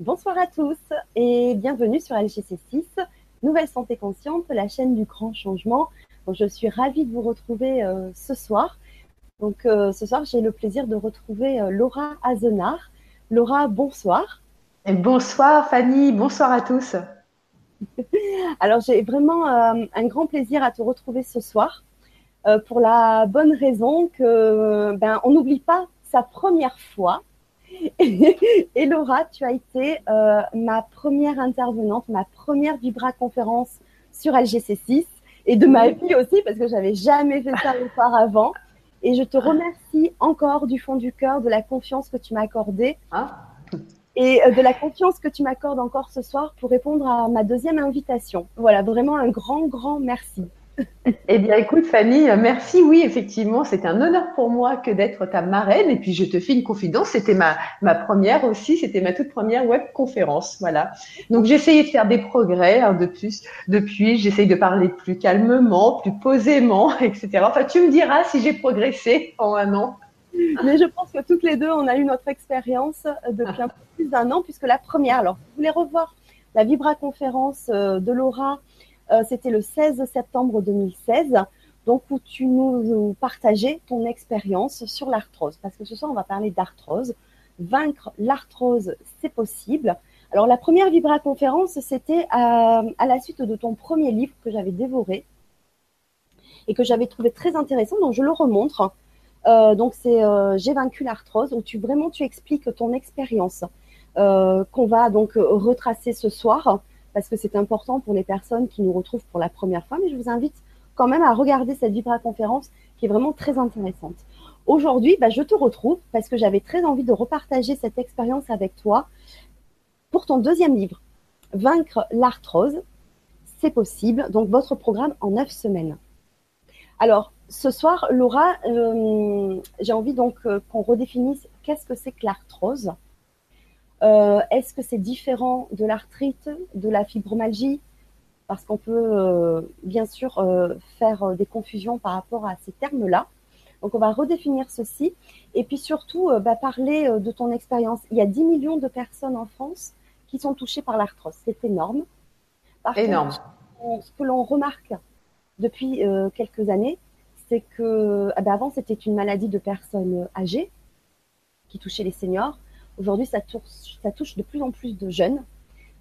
Bonsoir à tous et bienvenue sur LGC6, Nouvelle Santé Consciente, la chaîne du grand changement. je suis ravie de vous retrouver euh, ce soir. Donc, euh, ce soir, j'ai le plaisir de retrouver euh, Laura Azenard. Laura, bonsoir. bonsoir Fanny, bonsoir à tous. Alors, j'ai vraiment un grand plaisir à te retrouver ce soir pour la bonne raison que ben, on n'oublie pas sa première fois et Laura, tu as été euh, ma première intervenante, ma première Vibra conférence sur LGC6 et de ma vie aussi parce que j'avais jamais fait ça auparavant. Et je te remercie encore du fond du cœur de la confiance que tu m'as accordée ah. et euh, de la confiance que tu m'accordes encore ce soir pour répondre à ma deuxième invitation. Voilà, vraiment un grand, grand merci. Eh bien, écoute, Fanny, merci. Oui, effectivement, c'est un honneur pour moi que d'être ta marraine. Et puis, je te fais une confidence. C'était ma, ma première aussi. C'était ma toute première web conférence. Voilà. Donc, j'ai essayé de faire des progrès hein, de plus, depuis. J'essaye de parler plus calmement, plus posément, etc. Enfin, tu me diras si j'ai progressé en un an. Mais je pense que toutes les deux, on a eu notre expérience depuis un peu plus d'un an, puisque la première, alors, vous voulez revoir la Vibra conférence euh, de Laura c'était le 16 septembre 2016, donc où tu nous partageais ton expérience sur l'arthrose. Parce que ce soir, on va parler d'arthrose. Vaincre l'arthrose, c'est possible. Alors, la première Vibra conférence, c'était à, la suite de ton premier livre que j'avais dévoré et que j'avais trouvé très intéressant. Donc, je le remontre. Euh, donc, c'est euh, J'ai vaincu l'arthrose, où tu vraiment tu expliques ton expérience qu'on va donc retracer ce soir parce que c'est important pour les personnes qui nous retrouvent pour la première fois. Mais je vous invite quand même à regarder cette Vibra conférence qui est vraiment très intéressante. Aujourd'hui, bah, je te retrouve parce que j'avais très envie de repartager cette expérience avec toi pour ton deuxième livre, Vaincre l'arthrose. C'est possible. Donc, votre programme en neuf semaines. Alors, ce soir, Laura, euh, j'ai envie donc euh, qu'on redéfinisse qu'est-ce que c'est que l'arthrose. Euh, est-ce que c'est différent de l'arthrite, de la fibromyalgie? Parce qu'on peut euh, bien sûr euh, faire des confusions par rapport à ces termes-là. Donc on va redéfinir ceci et puis surtout bah, parler de ton expérience. Il y a 10 millions de personnes en France qui sont touchées par l'arthrose. C'est énorme. Par énorme. ce que l'on remarque depuis quelques années, c'est que ah bah, avant c'était une maladie de personnes âgées qui touchait les seniors. Aujourd'hui, ça touche, de plus en plus de jeunes.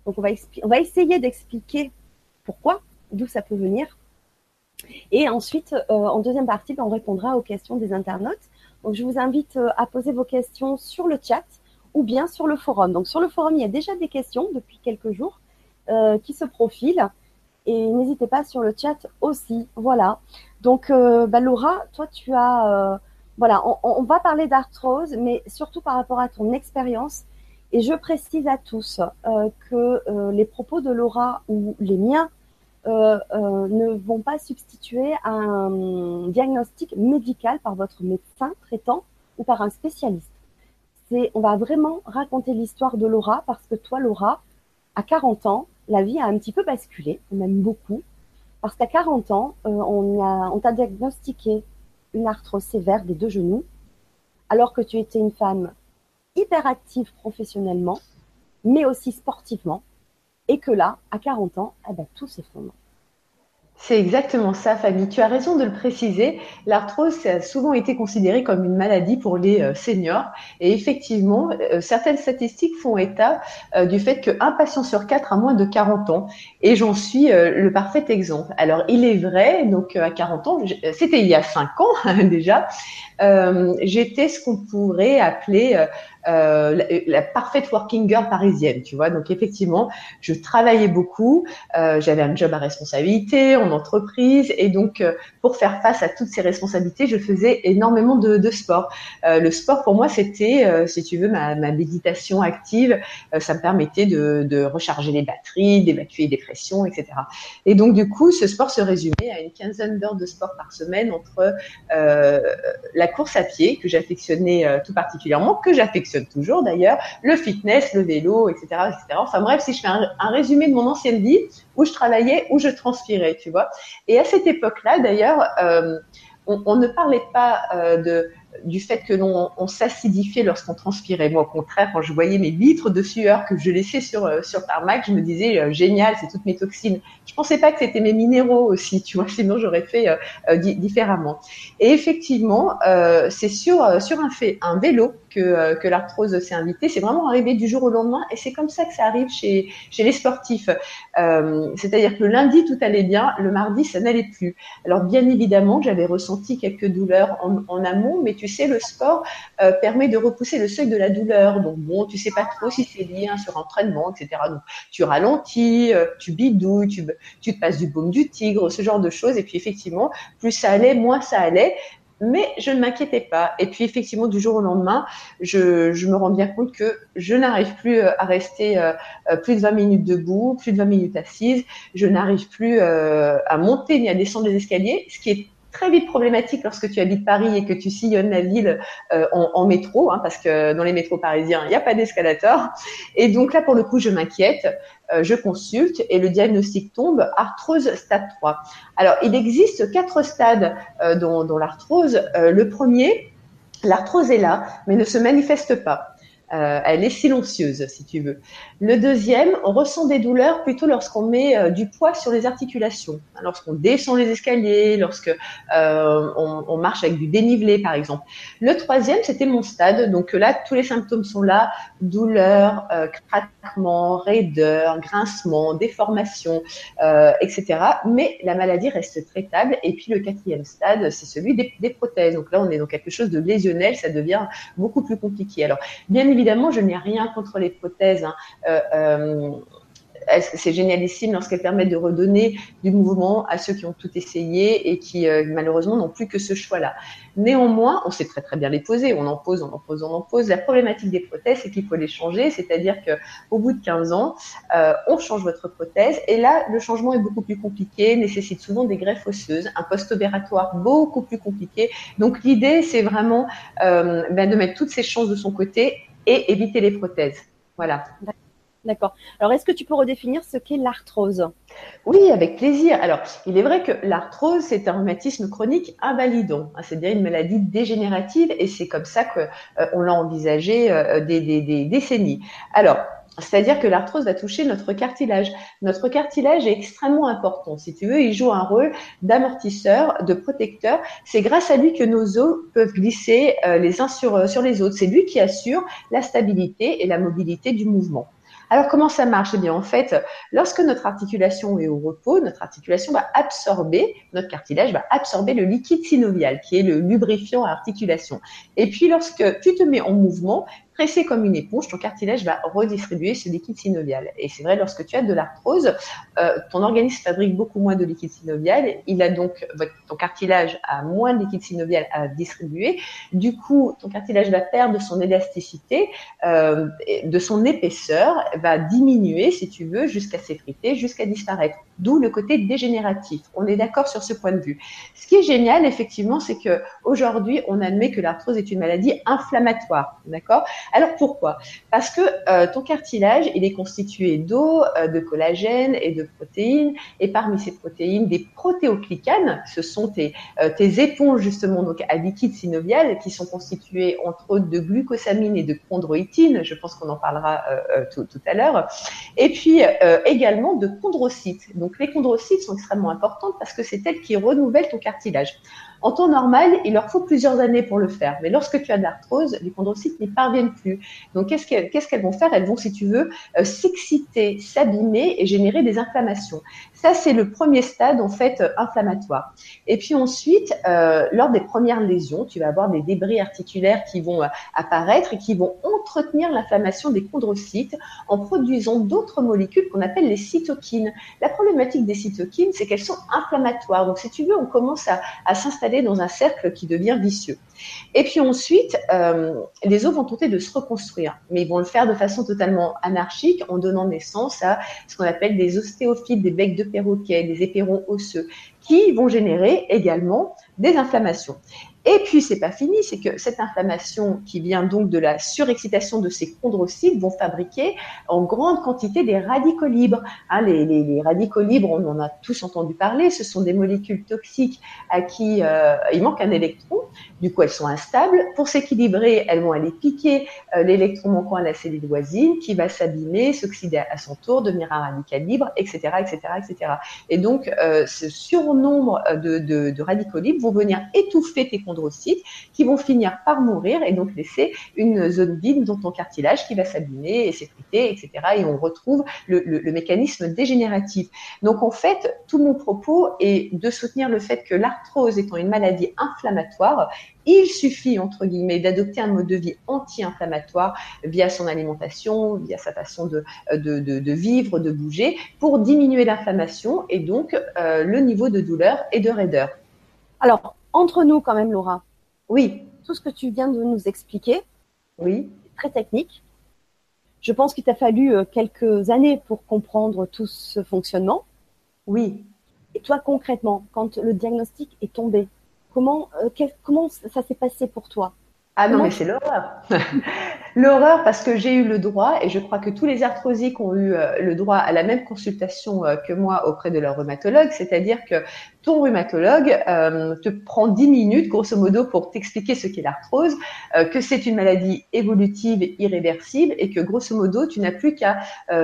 Donc, on va, essayer d'expliquer pourquoi, d'où ça peut venir. Et ensuite, euh, en deuxième partie, ben, on répondra aux questions des internautes. Donc, je vous invite euh, à poser vos questions sur le chat ou bien sur le forum. Donc, sur le forum, il y a déjà des questions depuis quelques jours euh, qui se profilent. Et n'hésitez pas sur le chat aussi. Voilà. Donc, bah, Laura, toi, tu as voilà, on, va parler d'arthrose, mais surtout par rapport à ton expérience. Et je précise à tous euh, que euh, les propos de Laura ou les miens euh, ne vont pas substituer un diagnostic médical par votre médecin traitant ou par un spécialiste. C'est, on va vraiment raconter l'histoire de Laura parce que toi, Laura, à 40 ans, la vie a un petit peu basculé, même beaucoup, parce qu'à 40 ans, on, on t'a diagnostiqué une arthrose sévère des deux genoux, alors que tu étais une femme hyperactive professionnellement, mais aussi sportivement, et que là, à 40 ans, eh ben, tout s'effondre. C'est exactement ça, Fanny. Tu as raison de le préciser. L'arthrose a souvent été considérée comme une maladie pour les euh, seniors. Et effectivement, euh, certaines statistiques font état euh, du fait qu'un patient sur quatre a moins de 40 ans. Et j'en suis le parfait exemple. Alors, il est vrai, donc à 40 ans, c'était il y a 5 ans hein, déjà, j'étais ce qu'on pourrait appeler euh, la, parfaite working girl parisienne, tu vois. Donc effectivement, je travaillais beaucoup, euh, j'avais un job à responsabilité en entreprise, et donc euh, pour faire face à toutes ces responsabilités, je faisais énormément de, de sport. Euh, le sport pour moi, c'était, euh, si tu veux, ma, ma méditation active. ça me permettait de, de recharger les batteries, d'évacuer les pressions, etc. Et donc du coup, ce sport se résumait à une quinzaine d'heures de sport par semaine entre la course à pied que j'affectionnais tout particulièrement, que j'affectionnais toujours d'ailleurs, le fitness, le vélo, etc., etc. Enfin bref, si je fais un, résumé de mon ancienne vie, où je travaillais, où je transpirais, tu vois. Et à cette époque-là, d'ailleurs, euh, on, ne parlait pas euh, de du fait que l'on on s'acidifiait lorsqu'on transpirait. Moi, au contraire, quand je voyais mes litres de sueur que je laissais sur euh, sur tarmac, je me disais euh, génial, c'est toutes mes toxines. Je pensais pas que c'était mes minéraux aussi, tu vois. Sinon, j'aurais fait euh, différemment. Et effectivement, c'est sur sur un fait, un vélo que, que l'arthrose s'est invitée. C'est vraiment arrivé du jour au lendemain, et c'est comme ça que ça arrive chez chez les sportifs. C'est-à-dire que le lundi tout allait bien, le mardi ça n'allait plus. Alors bien évidemment, j'avais ressenti quelques douleurs en, en amont, mais tu sais, le sport euh, permet de repousser le seuil de la douleur. Donc bon, tu sais pas trop si c'est lié à un surentraînement, etc. Donc tu ralentis, euh, tu bidouilles, tu, tu te passes du baume du tigre, ce genre de choses. Et puis effectivement, plus ça allait, moins ça allait. Mais je ne m'inquiétais pas. Et puis effectivement, du jour au lendemain, je, je me rends bien compte que je n'arrive plus euh, à rester plus de 20 minutes debout, plus de 20 minutes assise. Je n'arrive plus à monter ni à descendre les escaliers, ce qui est très vite problématique lorsque tu habites Paris et que tu sillonnes la ville euh, en, métro, hein, parce que dans les métros parisiens, il n'y a pas d'escalator. Et donc là, pour le coup, je m'inquiète, euh, je consulte et le diagnostic tombe arthrose stade 3. Alors, il existe quatre stades euh, dans, l'arthrose. le premier, l'arthrose est là, mais ne se manifeste pas. Euh, elle est silencieuse, si tu veux. Le deuxième, on ressent des douleurs plutôt lorsqu'on met euh, du poids sur les articulations, lorsqu'on descend les escaliers, lorsque euh, marche avec du dénivelé, par exemple. Le troisième, c'était mon stade. Donc là, tous les symptômes sont là douleur, euh, craquement, raideur, grincement, déformation, etc. Mais la maladie reste traitable. Et puis le quatrième stade, c'est celui des, des, prothèses. Donc là, on est dans quelque chose de lésionnel, ça devient beaucoup plus compliqué. Alors, bien évidemment, je n'ai rien contre les prothèses. Hein. Euh, euh, c'est génialissime lorsqu'elles permettent de redonner du mouvement à ceux qui ont tout essayé et qui euh, malheureusement n'ont plus que ce choix-là. Néanmoins, on sait très très bien les poser, on en pose, on en pose, on en pose. La problématique des prothèses, c'est qu'il faut les changer, c'est-à-dire qu'au bout de 15 ans, on change votre prothèse et là, le changement est beaucoup plus compliqué, nécessite souvent des greffes osseuses, un post-opératoire beaucoup plus compliqué. Donc l'idée, c'est vraiment ben, de mettre toutes ses chances de son côté et éviter les prothèses. Voilà. D'accord. Alors, est-ce que tu peux redéfinir ce qu'est l'arthrose? Oui, avec plaisir. Alors, il est vrai que l'arthrose, c'est un rhumatisme chronique invalidant, hein, c'est-à-dire une maladie dégénérative, et c'est comme ça qu'on euh, l'a envisagé euh, des, des, décennies. Alors, c'est-à-dire que l'arthrose va toucher notre cartilage. Notre cartilage est extrêmement important. Si tu veux, il joue un rôle d'amortisseur, de protecteur. C'est grâce à lui que nos os peuvent glisser euh, les uns euh, sur les autres. C'est lui qui assure la stabilité et la mobilité du mouvement. Alors comment ça marche? Eh bien en fait, lorsque notre articulation est au repos, notre articulation va absorber, notre cartilage va absorber le liquide synovial, qui est le lubrifiant à articulation. Et puis lorsque tu te mets en mouvement, pressé comme une éponge, ton cartilage va redistribuer ce liquide synovial. Et c'est vrai, lorsque tu as de l'arthrose, euh, ton organisme fabrique beaucoup moins de liquide synovial. Il a donc, ton cartilage a moins de liquide synovial à distribuer. Du coup, ton cartilage va perdre son élasticité, euh, de son épaisseur, va diminuer, si tu veux, jusqu'à s'effriter, jusqu'à disparaître. D'où le côté dégénératif. On est d'accord sur ce point de vue. Ce qui est génial, effectivement, c'est que aujourd'hui, on admet que l'arthrose est une maladie inflammatoire. D'accord? Alors pourquoi? Parce que euh, ton cartilage, il est constitué d'eau, euh, de collagène et de protéines. Et parmi ces protéines, des protéoclicanes, ce sont tes, euh, tes éponges justement donc à liquide synovial qui sont constituées entre autres de glucosamine et de chondroïtine. Je pense qu'on en parlera tout, tout, à l'heure. Et puis également de chondrocytes. Donc les chondrocytes sont extrêmement importantes parce que c'est elles qui renouvellent ton cartilage. En temps normal, il leur faut plusieurs années pour le faire. Mais lorsque tu as de l'arthrose, les chondrocytes n'y parviennent plus. Donc, qu'est-ce qu'elles vont faire? Elles vont, si tu veux, euh, s'exciter, s'abîmer et générer des inflammations. Ça, c'est le premier stade, en fait, euh, inflammatoire. Et puis ensuite, euh, lors des premières lésions, tu vas avoir des débris articulaires qui vont apparaître et qui vont entretenir l'inflammation des chondrocytes en produisant d'autres molécules qu'on appelle les cytokines. La problématique des cytokines, c'est qu'elles sont inflammatoires. Donc, si tu veux, on commence à, s'installer dans un cercle qui devient vicieux. Et puis ensuite, euh, les os vont tenter de se reconstruire, mais ils vont le faire de façon totalement anarchique en donnant naissance à ce qu'on appelle des ostéophytes, des becs de perroquet, des épérons osseux, qui vont générer également des inflammations. Et puis, c'est pas fini, c'est que cette inflammation qui vient donc de la surexcitation de ces chondrocytes vont fabriquer en grande quantité des radicaux libres. Hein, les, les, radicaux libres, on en a tous entendu parler, ce sont des molécules toxiques à qui euh, il manque un électron. Du coup, elles sont instables. Pour s'équilibrer, elles vont aller piquer euh, l'électron manquant à la cellule voisine qui va s'abîmer, s'oxyder à son tour, devenir un radical libre, etc., etc., etc. Et donc, euh, ce surnombre de, de, de radicaux libres vont venir étouffer tes chondrocytes qui vont finir par mourir et donc laisser une zone vide dans ton cartilage qui va s'abîmer et s'effriter, etc. Et on retrouve le, mécanisme dégénératif. Donc, en fait, tout mon propos est de soutenir le fait que l'arthrose étant une maladie inflammatoire, il suffit, entre guillemets, d'adopter un mode de vie anti-inflammatoire via son alimentation, via sa façon de, de, de, vivre, de bouger, pour diminuer l'inflammation et donc euh, le niveau de douleur et de raideur. Alors, entre nous quand même, Laura. Oui. Tout ce que tu viens de nous expliquer, oui. très technique. Je pense qu'il t'a fallu euh, quelques années pour comprendre tout ce fonctionnement. Oui. Et toi, concrètement, quand le diagnostic est tombé, comment, euh, comment ça s'est passé pour toi? Ah non, mais c'est l'horreur. l'horreur parce que j'ai eu le droit, et je crois que tous les arthrosiques ont eu euh, le droit à la même consultation euh, que moi auprès de leur rhumatologue, c'est-à-dire que ton rhumatologue euh, te prend 10 minutes, grosso modo, pour t'expliquer ce qu'est l'arthrose, que c'est une maladie évolutive irréversible, et que grosso modo, tu n'as plus qu'à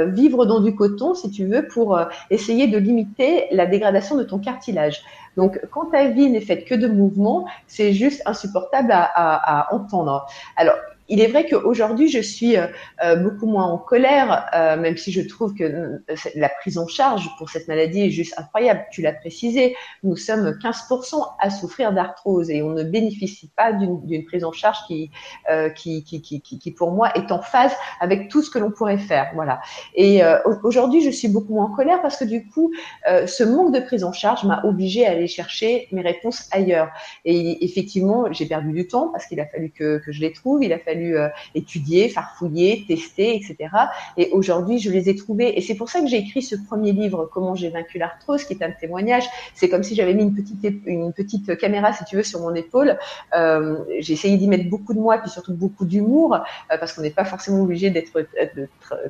vivre dans du coton, si tu veux, pour essayer de limiter la dégradation de ton cartilage. Donc, quand ta vie n'est faite que de mouvements, c'est juste insupportable à, à, à entendre. Alors, il est vrai qu'aujourd'hui, je suis euh, euh, beaucoup moins en colère, euh, même si je trouve que la prise en charge pour cette maladie est juste incroyable. Tu l'as précisé, nous sommes 15% à souffrir d'arthrose et on ne bénéficie pas d'une prise en charge qui, qui, qui, qui, qui, pour moi, est en phase avec tout ce que l'on pourrait faire. Voilà. Et aujourd'hui, je suis beaucoup moins en colère parce que du coup, ce manque de prise en charge m'a obligée à aller chercher mes réponses ailleurs. Et effectivement, j'ai perdu du temps parce qu'il a fallu que, que je les trouve. Il a fallu fallu euh, étudier, farfouiller, tester, etc. Et aujourd'hui, je les ai trouvés. Et c'est pour ça que j'ai écrit ce premier livre, Comment j'ai vaincu l'arthrose, qui est un témoignage. C'est comme si j'avais mis une petite, une petite caméra, si tu veux, sur mon épaule. Euh, j'ai essayé d'y mettre beaucoup de moi, puis surtout beaucoup d'humour, euh, parce qu'on n'est pas forcément obligé d'être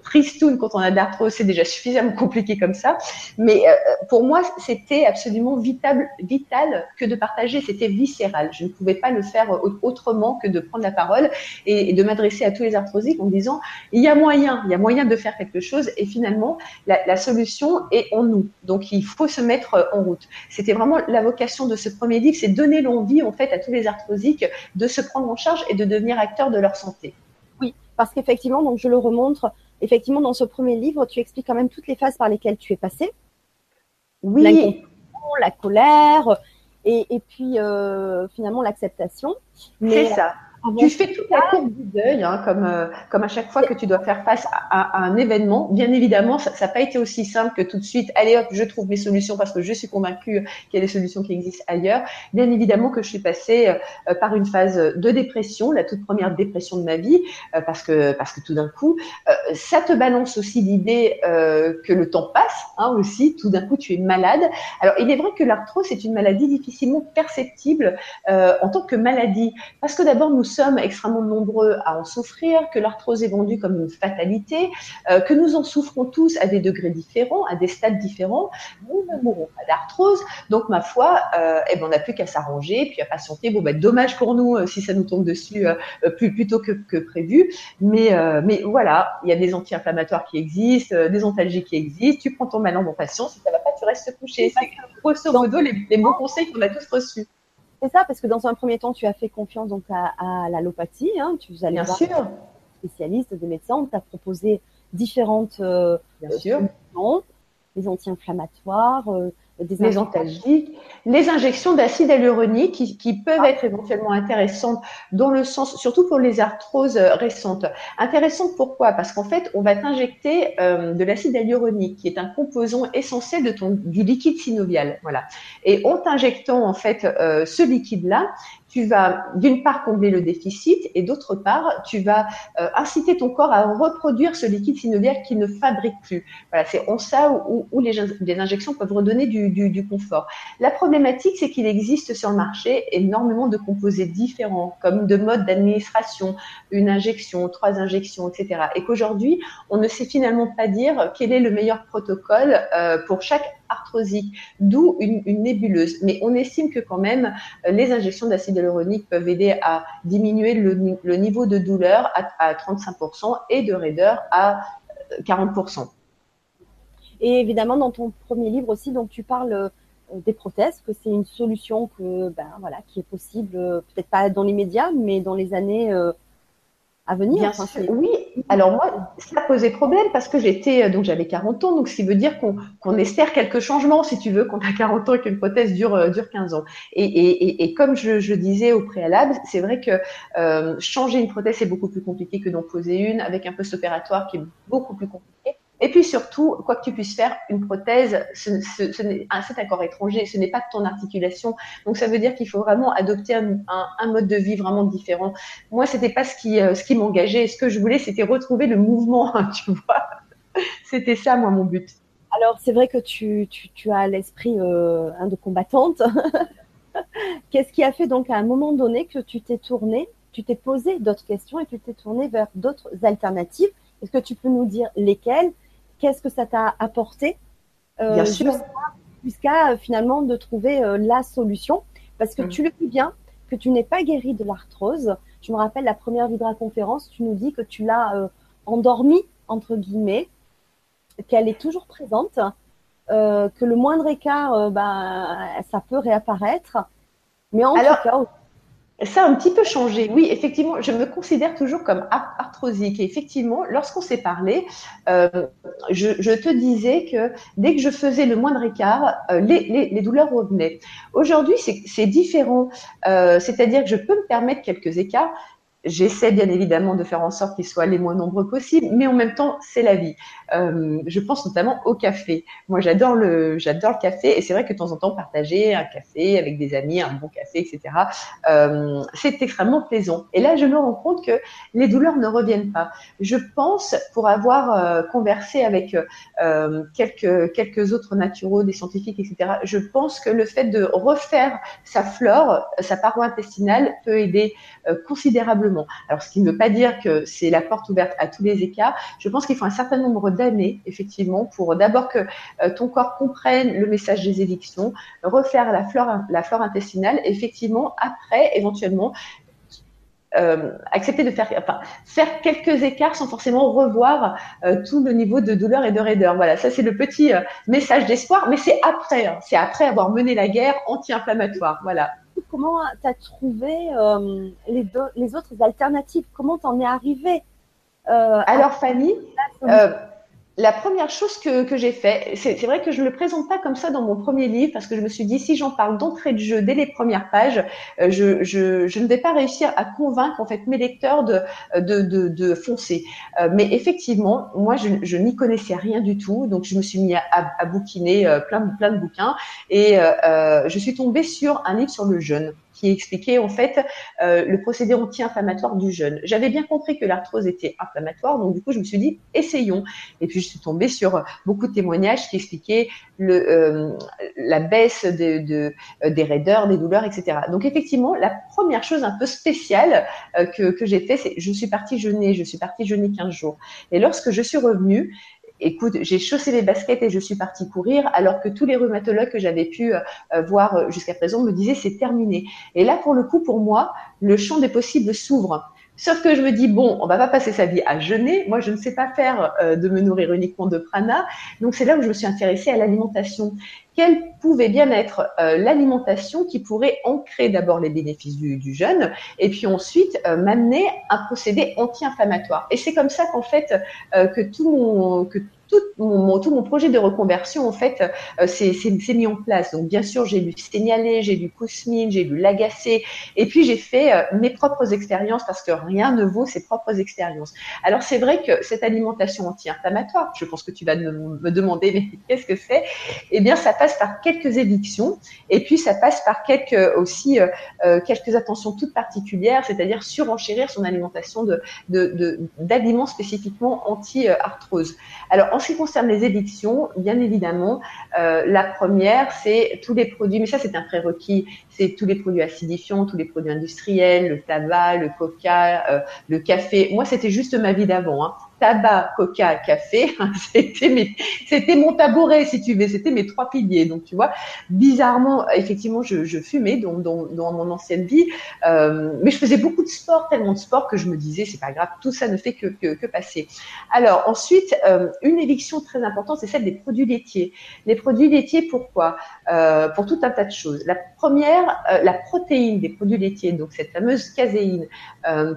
tristoun quand on a de l'arthrose. C'est déjà suffisamment compliqué comme ça. Mais pour moi, c'était absolument vital, vital que de partager. C'était viscéral. Je ne pouvais pas le faire autrement que de prendre la parole. Et et, de m'adresser à tous les arthrosiques en disant il y a moyen, il y a moyen de faire quelque chose et finalement la, solution est en nous. Donc il faut se mettre euh, en route. C'était vraiment la vocation de ce premier livre, c'est donner l'envie en fait à tous les arthrosiques de se prendre en charge et de devenir acteurs de leur santé. Oui, parce qu'effectivement, donc je le remontre, effectivement dans ce premier livre, tu expliques quand même toutes les phases par lesquelles tu es passé. Oui. La colère, et, puis euh, finalement l'acceptation. C'est ça tu fais toute la courbe du deuil, hein, comme, euh, comme à chaque fois que tu dois faire face à, un événement. Bien évidemment, ça n'a pas été aussi simple que tout de suite, allez hop, je trouve mes solutions parce que je suis convaincue qu'il y a des solutions qui existent ailleurs. Bien évidemment que je suis passée euh, par une phase de dépression, la toute première dépression de ma vie, euh, parce, que, parce que tout d'un coup, ça te balance aussi l'idée que le temps passe, hein, aussi, tout d'un coup, tu es malade. Alors, il est vrai que l'arthrose, c'est une maladie difficilement perceptible en tant que maladie, parce que d'abord, nous sommes extrêmement nombreux à en souffrir, que l'arthrose est vendue comme une fatalité, euh, que nous en souffrons tous à des degrés différents, à des stades différents. Nous ne mourrons pas d'arthrose. Donc, ma foi, euh, eh ben, on n'a plus qu'à s'arranger, puis à patienter. Bon, ben, dommage pour nous euh, si ça nous tombe dessus plus, plus tôt que, que prévu. Mais, mais voilà, il y a des anti-inflammatoires qui existent, des antalgiques qui existent. Tu prends ton mal en patient. Si ça va pas, tu restes couché. C'est grosso modo les, les bons conseils qu'on a tous reçus. Ça, parce que dans un premier temps, tu as fait confiance donc à, l'allopathie. Hein, tu allais Bien voir sûr. des spécialistes, des médecins. On t'a proposé différentes euh, Bien sûr. des anti-inflammatoires, euh, des les antalgiques, les injections d'acide hyaluronique qui, qui peuvent ah. être éventuellement intéressantes dans le sens, surtout pour les arthroses récentes. Intéressantes pourquoi? Parce qu'en fait, on va t'injecter euh, de l'acide hyaluronique, qui est un composant essentiel de ton du liquide synovial. Voilà. Et en t'injectant en fait euh, ce liquide-là, tu vas d'une part combler le déficit et d'autre part, tu vas euh, inciter ton corps à reproduire ce liquide synovial qui ne fabrique plus. Voilà, c'est en ça où, les, injections peuvent redonner du confort. La problématique, c'est qu'il existe sur le marché énormément de composés différents, comme de modes d'administration, une injection, trois injections, etc. Et qu'aujourd'hui, on ne sait finalement pas dire quel est le meilleur protocole euh, pour chaque arthrosique, d'où une, nébuleuse. Mais on estime que quand même, les injections d'acide hyaluronique peuvent aider à diminuer le, niveau de douleur à, à 35% et de raideur à 40%. Et évidemment, dans ton premier livre aussi, donc tu parles euh, des prothèses, que c'est une solution que, ben, voilà, qui est possible, euh, peut-être pas dans les médias, mais dans les années euh, à venir. Bien sûr, oui. Alors moi, ça posait problème parce que j'étais, donc j'avais 40 ans, donc ce qui veut dire qu'on espère quelques changements, si tu veux, quand on a 40 ans et qu'une prothèse dure, dure 15 ans. Et, et, et comme je, je, disais au préalable, c'est vrai que changer une prothèse, c'est beaucoup plus compliqué que d'en poser une, avec un post-opératoire qui est beaucoup plus compliqué. Et puis surtout, quoi que tu puisses faire, une prothèse, ce, ce, ce c'est étranger, ce n'est pas ton articulation. Donc ça veut dire qu'il faut vraiment adopter un, mode de vie vraiment différent. Moi, c'était pas euh, ce qui m'engageait. Ce que je voulais, c'était retrouver le mouvement, tu vois. C'était ça, moi, mon but. Alors, c'est vrai que tu as l'esprit euh, de combattante. Qu'est-ce qui a fait donc à un moment donné que tu t'es tournée, tu t'es posé d'autres questions et tu t'es tournée vers d'autres alternatives? Est-ce que tu peux nous dire lesquelles qu'est-ce que ça t'a apporté euh, jusqu'à euh, finalement de trouver euh, la solution. Parce que mm. tu le dis bien, que tu n'es pas guéri de l'arthrose. Je me rappelle la première Vidra conférence, tu nous dis que tu l'as endormie, entre guillemets, qu'elle est toujours présente, que le moindre écart, ben, ça peut réapparaître. Mais en tout cas, ça a un petit peu changé. Oui, effectivement, je me considère toujours comme arthrosique. Et effectivement, lorsqu'on s'est parlé, euh, je, te disais que dès que je faisais le moindre écart, euh, les, douleurs revenaient. Aujourd'hui, c'est différent. Euh, C'est-à-dire que je peux me permettre quelques écarts, J'essaie bien évidemment de faire en sorte qu'ils soient les moins nombreux possibles, mais en même temps, c'est la vie. Euh, je pense notamment au café. Moi, j'adore le, j'adore le café, et c'est vrai que de temps en temps, partager un café avec des amis, un bon café, etc., euh, c'est extrêmement plaisant. Et là, je me rends compte que les douleurs ne reviennent pas. Je pense, pour avoir euh, conversé avec quelques quelques autres naturaux, des scientifiques, etc., je pense que le fait de refaire sa flore, sa paroi intestinale, peut aider considérablement. Alors, ce qui ne veut pas dire que c'est la porte ouverte à tous les écarts. Je pense qu'il faut un certain nombre d'années, effectivement, pour d'abord que euh, ton corps comprenne le message des évictions, refaire la flore, la flore intestinale, effectivement, après, éventuellement, euh, accepter de faire, enfin, faire quelques écarts sans forcément revoir tout le niveau de douleur et de raideur. Voilà, ça c'est le petit message d'espoir, mais c'est après, hein. c'est après avoir mené la guerre anti-inflammatoire. Voilà comment tu as trouvé euh, les, les, autres alternatives? Comment t'en es arrivé euh, Alors Fanny, euh, la première chose que, j'ai fait, c'est vrai que je ne le présente pas comme ça dans mon premier livre parce que je me suis dit si j'en parle d'entrée de jeu dès les premières pages, euh, je, ne vais pas réussir à convaincre en fait mes lecteurs de, de, de, foncer. Euh, mais effectivement, moi je, n'y connaissais rien du tout, donc je me suis mis à, à, bouquiner euh, plein, plein de bouquins et je suis tombée sur un livre sur le jeûne qui expliquait en fait euh, le procédé anti-inflammatoire du jeûne. J'avais bien compris que l'arthrose était inflammatoire, donc du coup je me suis dit essayons. Et puis je suis tombée sur beaucoup de témoignages qui expliquaient euh, la baisse euh, des raideurs, des douleurs, etc. Donc effectivement, la première chose un peu spéciale que, que j'ai fait, c'est je suis partie jeûner, je suis partie jeûner 15 jours. Et lorsque je suis revenue, écoute, j'ai chaussé les baskets et je suis partie courir, alors que tous les rhumatologues que j'avais pu euh, voir euh, jusqu'à présent me disaient c'est terminé. Et là, pour le coup, pour moi, le champ des possibles s'ouvre. Sauf que je me dis, bon, on va pas passer sa vie à jeûner. Moi, je ne sais pas faire euh, de me nourrir uniquement de prana. Donc, c'est là où je me suis intéressée à l'alimentation. Quelle pouvait bien être l'alimentation qui pourrait ancrer d'abord les bénéfices du, jeûne et puis ensuite m'amener un procédé anti-inflammatoire. Et c'est comme ça qu'en fait, que tout mon, que tout mon, tout mon projet de reconversion, en fait, euh, c'est mis en place. Donc, bien sûr, j'ai lu Signaler, j'ai lu Kousmine, j'ai lu Lagacé, et puis j'ai fait euh, mes propres expériences parce que rien ne vaut ses propres expériences. Alors, c'est vrai que cette alimentation anti-inflammatoire, je pense que tu vas me, demander, mais qu'est-ce que c'est? Eh bien, ça passe par quelques évictions, et puis ça passe par quelques aussi euh, quelques attentions toutes particulières, c'est-à-dire surenchérir son alimentation de d'aliments de, spécifiquement anti-arthrose. Alors, en ce qui concerne les évictions, bien évidemment, euh, la première, c'est tous les produits, mais ça c'est un prérequis, c'est tous les produits acidifiants, tous les produits industriels, le tabac, le coca, euh, le café. Moi, c'était juste ma vie d'avant. Hein. Tabac, coca, café. c'était mon tabouret, si tu veux, c'était mes trois piliers. Donc, tu vois, bizarrement, effectivement, je, fumais dans, mon ancienne vie, euh, mais je faisais beaucoup de sport, tellement de sport que je me disais, c'est pas grave, tout ça ne fait que, que, passer. Alors, ensuite, euh, une éviction très importante, c'est celle des produits laitiers. Les produits laitiers, pourquoi? Euh, Pour tout un tas de choses. La première, la protéine des produits laitiers, donc cette fameuse caséine,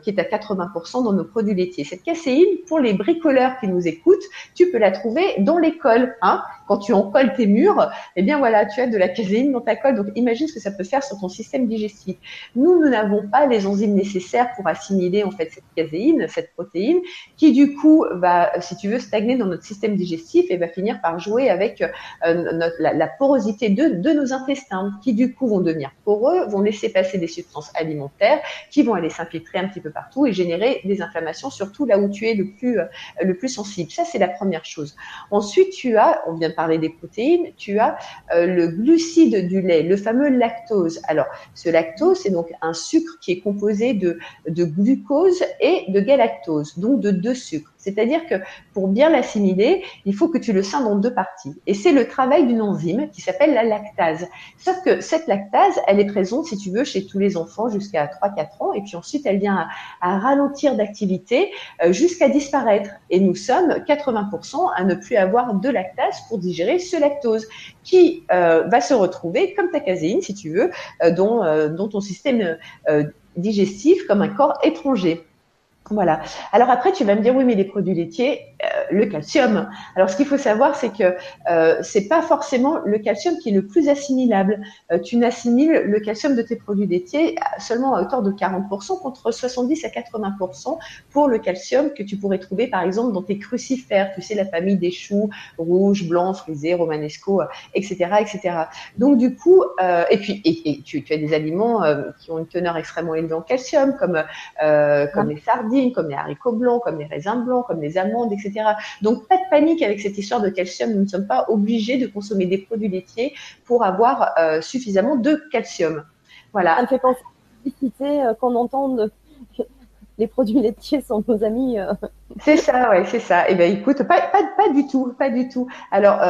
qui est à 80% dans nos produits laitiers. Cette caséine, pour les bricoleurs qui nous écoutent, tu peux la trouver dans l'école. Hein Quand tu en colles tes murs, eh bien voilà, tu as de la caséine dans ta colle. Donc imagine ce que ça peut faire sur ton système digestif. Nous, nous n'avons pas les enzymes nécessaires pour assimiler en fait cette caséine, cette protéine, qui du coup va, si tu veux, stagner dans notre système digestif et va finir par jouer avec euh, la, porosité de, de nos intestins, qui du coup vont devenir poreux, vont laisser passer des substances alimentaires, qui vont aller s'infiltrer un petit peu partout et générer des inflammations, surtout là où tu es le plus, euh, le plus sensible. Ça, c'est la première chose. Ensuite, tu as, on vient de parler des protéines, tu as euh, le glucide du lait, le fameux lactose. Alors, ce lactose, c'est donc un sucre qui est composé de, de glucose et de galactose, donc de deux sucres. C'est-à-dire que pour bien l'assimiler, il faut que tu le scindes en deux parties. Et c'est le travail d'une enzyme qui s'appelle la lactase. Sauf que cette lactase, elle est présente, si tu veux, chez tous les enfants jusqu'à 3-4 ans. Et puis ensuite, elle vient à, ralentir d'activité euh, jusqu'à disparaître. Et nous sommes 80% à ne plus avoir de lactase pour digérer ce lactose qui euh, va se retrouver comme ta caséine, si tu veux, euh, dans ton système digestif comme un corps étranger. Voilà. Alors après, tu vas me dire oui, mais les produits laitiers, euh, le calcium. Alors ce qu'il faut savoir, c'est que euh, c'est pas forcément le calcium qui est le plus assimilable. Euh, tu n'assimiles le calcium de tes produits laitiers seulement à hauteur de 40% contre 70 à 80% pour le calcium que tu pourrais trouver par exemple dans tes crucifères. Tu sais la famille des choux rouges, blancs, frisés, romanesco, etc., etc. Donc du coup, euh, et puis et, tu, tu, as des aliments qui ont une teneur extrêmement élevée en calcium, comme comme les sardines comme les haricots blancs, comme les raisins blancs, comme les amandes, etc. Donc pas de panique avec cette histoire de calcium. Nous ne sommes pas obligés de consommer des produits laitiers pour avoir euh, suffisamment de calcium. Voilà. Ça me fait penser à euh, qu'on entende les produits laitiers sont nos amis. Euh. C'est ça, ouais, c'est ça. Eh bien, écoute, pas, pas, du tout, pas du tout. Alors,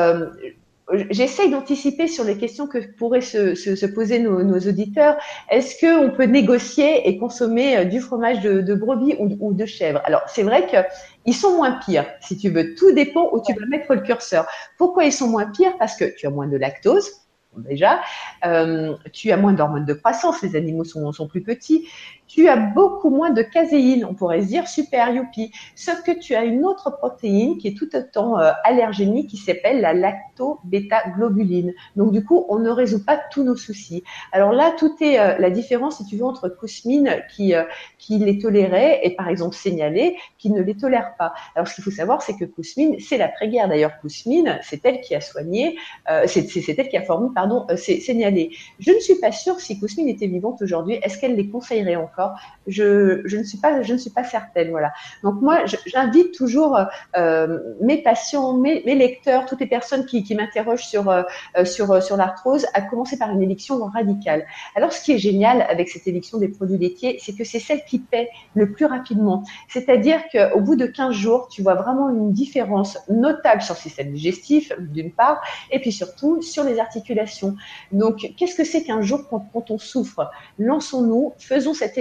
j'essaye d'anticiper sur les questions que pourraient se, se, poser nos, auditeurs. Est-ce qu'on peut négocier et consommer euh, du fromage de, brebis ou, ou, de chèvre? Alors, c'est vrai qu'ils sont moins pires, si tu veux. Tout dépend où tu vas mettre le curseur. Pourquoi ils sont moins pires? Parce que tu as moins de lactose, déjà. Euh, tu as moins d'hormones de croissance, les animaux sont, sont, plus petits tu as beaucoup moins de caséine, on pourrait se dire super youpi. Sauf que tu as une autre protéine qui est tout autant euh, allergénique qui s'appelle la lacto-bêta-globuline. Donc du coup, on ne résout pas tous nos soucis. Alors là, tout est euh, la différence, si tu veux, entre Kousmine qui, euh, qui les tolérait et par exemple Signalé qui ne les tolère pas. Alors ce qu'il faut savoir, c'est que Kousmine, c'est l'après-guerre d'ailleurs. Kousmine, c'est elle qui a soigné, c'est elle qui a formé, pardon, Signalé. Je ne suis pas sûre si Kousmine était vivante aujourd'hui, est-ce qu'elle les conseillerait encore? Je, ne suis pas, je ne suis pas certaine, voilà. Donc moi, j'invite toujours euh, mes patients, mes, lecteurs, toutes les personnes qui, m'interrogent sur euh, sur sur l'arthrose, à commencer par une éviction radicale. Alors, ce qui est génial avec cette éviction des produits laitiers, c'est que c'est celle qui paie le plus rapidement. C'est-à-dire qu'au bout de 15 jours, tu vois vraiment une différence notable sur le système digestif, d'une part, et puis surtout sur les articulations. Donc, qu'est-ce que c'est qu'un jour quand, quand on souffre? Lançons-nous, faisons cette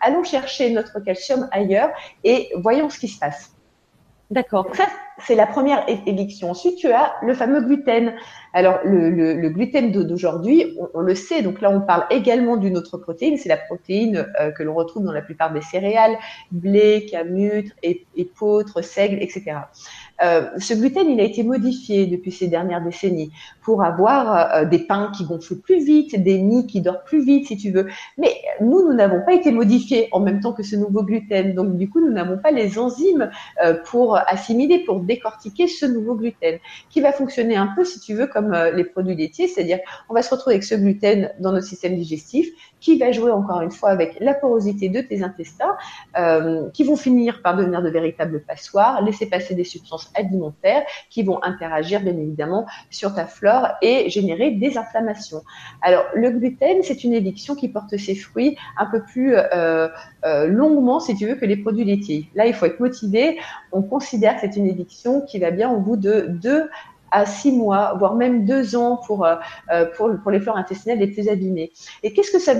allons chercher notre calcium ailleurs et voyons ce qui se passe. D'accord. Ça, c'est la première éviction. Ensuite, tu as le fameux gluten. Alors, le, gluten d'aujourd'hui, on, le sait, donc là, on parle également d'une autre protéine, c'est la protéine euh, que l'on retrouve dans la plupart des céréales, blé, camutre, épeautre, seigle, etc. Euh, ce gluten, il a été modifié depuis ces dernières décennies pour avoir euh, des pains qui gonflent plus vite, des nids qui dorment plus vite, si tu veux. Mais nous, nous n'avons pas été modifiés en même temps que ce nouveau gluten. Donc, du coup, nous n'avons pas les enzymes euh, pour assimiler, pour décortiquer ce nouveau gluten, qui va fonctionner un peu, si tu veux, comme les produits laitiers, c'est-à-dire on va se retrouver avec ce gluten dans notre système digestif qui va jouer encore une fois avec la porosité de tes intestins, euh, qui vont finir par devenir de véritables passoires, laisser passer des substances alimentaires qui vont interagir bien évidemment sur ta flore et générer des inflammations. Alors le gluten, c'est une éviction qui porte ses fruits un peu plus euh, euh, longuement, si tu veux, que les produits laitiers. Là, il faut être motivé. On considère que c'est une éviction qui va bien au bout de deux à six mois, voire même deux ans pour, euh, euh, pour, pour les fleurs intestinales les plus abîmées. Et qu'est-ce que ça